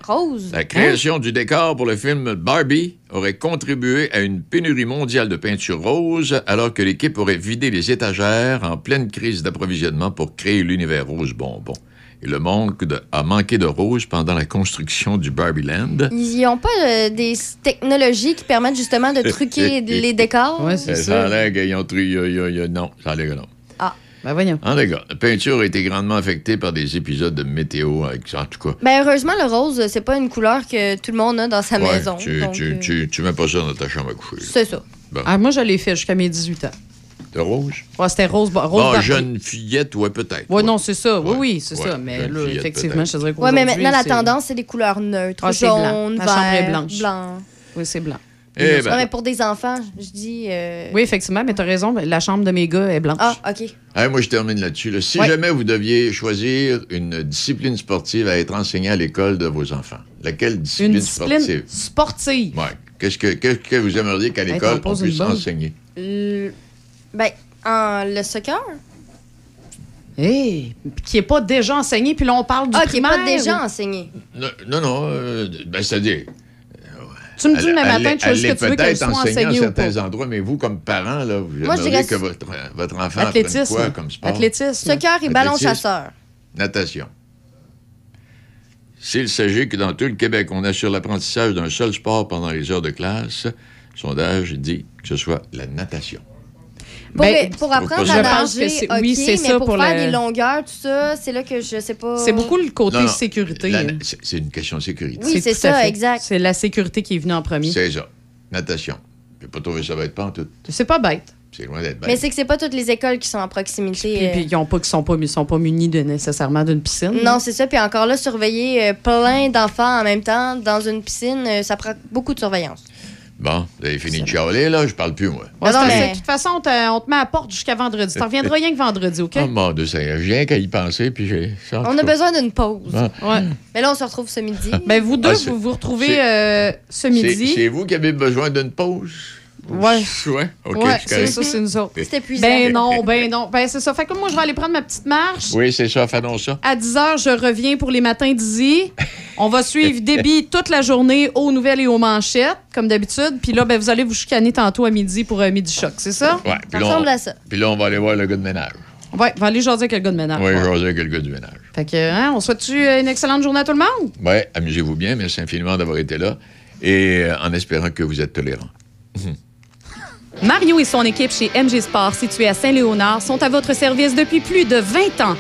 Rose.
La création du décor pour le film Barbie aurait contribué à une pénurie mondiale de peinture rose, alors que l'équipe aurait vidé les étagères en pleine crise d'approvisionnement pour créer l'univers rose bonbon. Et le monde de- a manqué de rose pendant la construction du Barbie Land.
Ils n'ont pas euh, des technologies qui permettent justement de truquer (laughs) les décors?
Euh,
c'est
Ça a
ça.
l'air qu'ils ont a- y a- Non, ça a l'air que non.
Ah.
Ben voyons.
En la peinture a été grandement affectée par des épisodes de météo, avec- en tout cas.
Ben heureusement, le rose, c'est pas une couleur que tout le monde a dans sa
Ouais,
maison.
tu,
donc,
tu,
euh,
tu, tu mets pas ça dans ta chambre à coucher.
C'est ça.
Bon.
Ah, moi, je l'ai fait jusqu'à mes 18 ans.
De rose?
Ouais, c'était rose, rose
Bon, jeune fillette, ouais, peut-être.
Ouais, non, c'est ça. Oui,
Ouais.
oui, c'est
Ouais,
ça. Mais là,
fillette,
effectivement, je te dirais
Ouais, mais
qu'aujourd'hui,
maintenant, la tendance, c'est des couleurs neutres.
Ah,
jaune,
blanc. La
vert,
chambre est blanche.
blanc.
Oui, c'est blanc.
Eh ben,
mais pour des enfants, je dis. euh,
Oui, effectivement, mais t'as raison. La chambre de mes gars est blanche.
Ah, OK.
Hey, moi, je termine là-dessus. là. Si
Ouais.
jamais vous deviez choisir une discipline sportive à être enseignée à l'école de vos enfants, laquelle discipline,
Une discipline
sportive?
sportive.
Ouais. Qu'est-ce que, qu'est-ce que vous aimeriez qu'à
Hey,
l'école, on puisse enseigner?
Le- Ben, en- le soccer?
Hé, qui n'est pas déjà enseigné, puis là, on parle du
Ah, qui n'est pas
primaire,
déjà
ou-
enseigné.
Non, non, non, euh, ben, c'est-à-dire...
Tu me dis demain
elle-
matin, tu choisis
elle
que tu veux qu'elle soit
enseignée à certains endroits, mais vous, comme parent, là, vous
Moi, je
que votre, votre enfant apprenne quoi comme sport?
Athlétisme.
Soccer et ballon chasseur.
Natation. S'il s'agit que dans tout le Québec, on assure l'apprentissage d'un seul sport pendant les heures de classe, le sondage dit que ce soit la natation.
Pour,
Ben,
pour apprendre
je
à
pense
nager,
que c'est-
OK,
oui, c'est
mais
ça
pour,
pour
faire des longueurs, tout ça, c'est là que je sais pas...
C'est beaucoup le côté
Non, non,
sécurité.
la-
hein.
c'est une question de sécurité.
Oui, c'est ça, exact.
C'est la sécurité qui est venue en premier.
C'est ça. Natation. Je pas trouvé ça bête pas en tout.
C'est pas bête.
C'est loin d'être bête.
Mais c'est que c'est pas toutes les écoles qui sont en proximité.
Puis,
euh,
puis ils ont pas, qui sont pas, ils sont pas munis de, nécessairement d'une piscine.
Non, c'est ça. Puis encore là, surveiller euh, plein d'enfants en même temps dans une piscine, euh, ça prend beaucoup de surveillance.
Bon, vous avez fini de chialer, là, je parle plus, moi.
Ouais,
Non,
c'est-
mais-
De toute façon, on te, on te met à la porte jusqu'à vendredi. Tu reviendras rien que vendredi, OK?
Oh mon Dieu, Seigneur, j'ai rien qu'à y penser, puis j'ai...
On a besoin d'une pause.
Ah.
Ouais.
Mais là, on se retrouve ce midi.
Ben, vous deux,
Ah, c'est-
vous vous retrouvez
c'est-
euh, ce
C'est
midi.
c'est vous qui avez besoin d'une pause?
Ouais.
Ouais, OK,
ouais,
c'est
ça, c'est nous autres.
C'est épuisant.
Ben non, ben non. Ben c'est ça. Fait que moi, je vais aller prendre ma petite marche.
Oui, c'est ça, faisons ça.
À 10 h, je reviens pour les matins d'Izzy. (laughs) On va suivre Déby toute la journée aux nouvelles et aux manchettes, comme d'habitude. Puis là, ben, vous allez vous chicaner tantôt à midi pour un midi choc, c'est ça?
Ouais,
Ça
puis là,
ressemble
on,
à ça.
puis là, on va aller voir le gars de ménage.
Ouais, on va aller jaser avec le gars de ménage.
Oui,
Ouais.
jaser avec le gars du ménage.
Fait que, hein, on souhaite-tu une excellente journée à tout le monde?
Oui, amusez-vous bien. Merci infiniment d'avoir été là. Et euh, en espérant que vous êtes tolérants. (laughs)
Mario et son équipe chez MG Sport, située à Saint-Léonard, sont à votre service depuis plus de 20 ans.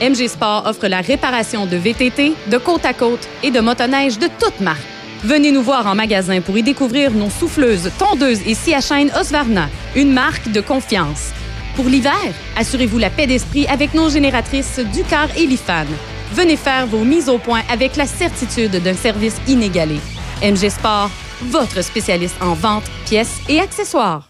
MG Sport offre la réparation de VTT, de côte à côte et de motoneige de toutes marques. Venez nous voir en magasin pour y découvrir nos souffleuses, tondeuses et scie à Osvarna, une marque de confiance. Pour l'hiver, assurez-vous la paix d'esprit avec nos génératrices Ducar et Lifan. Venez faire vos mises au point avec la certitude d'un service inégalé. MG Sport, votre spécialiste en vente, pièces et accessoires.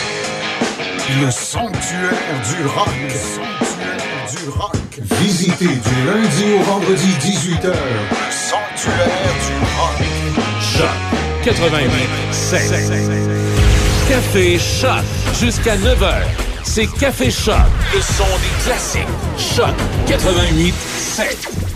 Le sanctuaire du rock. Le sanctuaire du rock. Visitez du lundi au vendredi 18h. Le sanctuaire du rock.
Choc 88 Café Choc jusqu'à 9h. C'est Café Choc. Le son des classiques. Choc 88 7.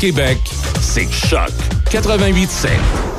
Québec, c'est Choc
88.7.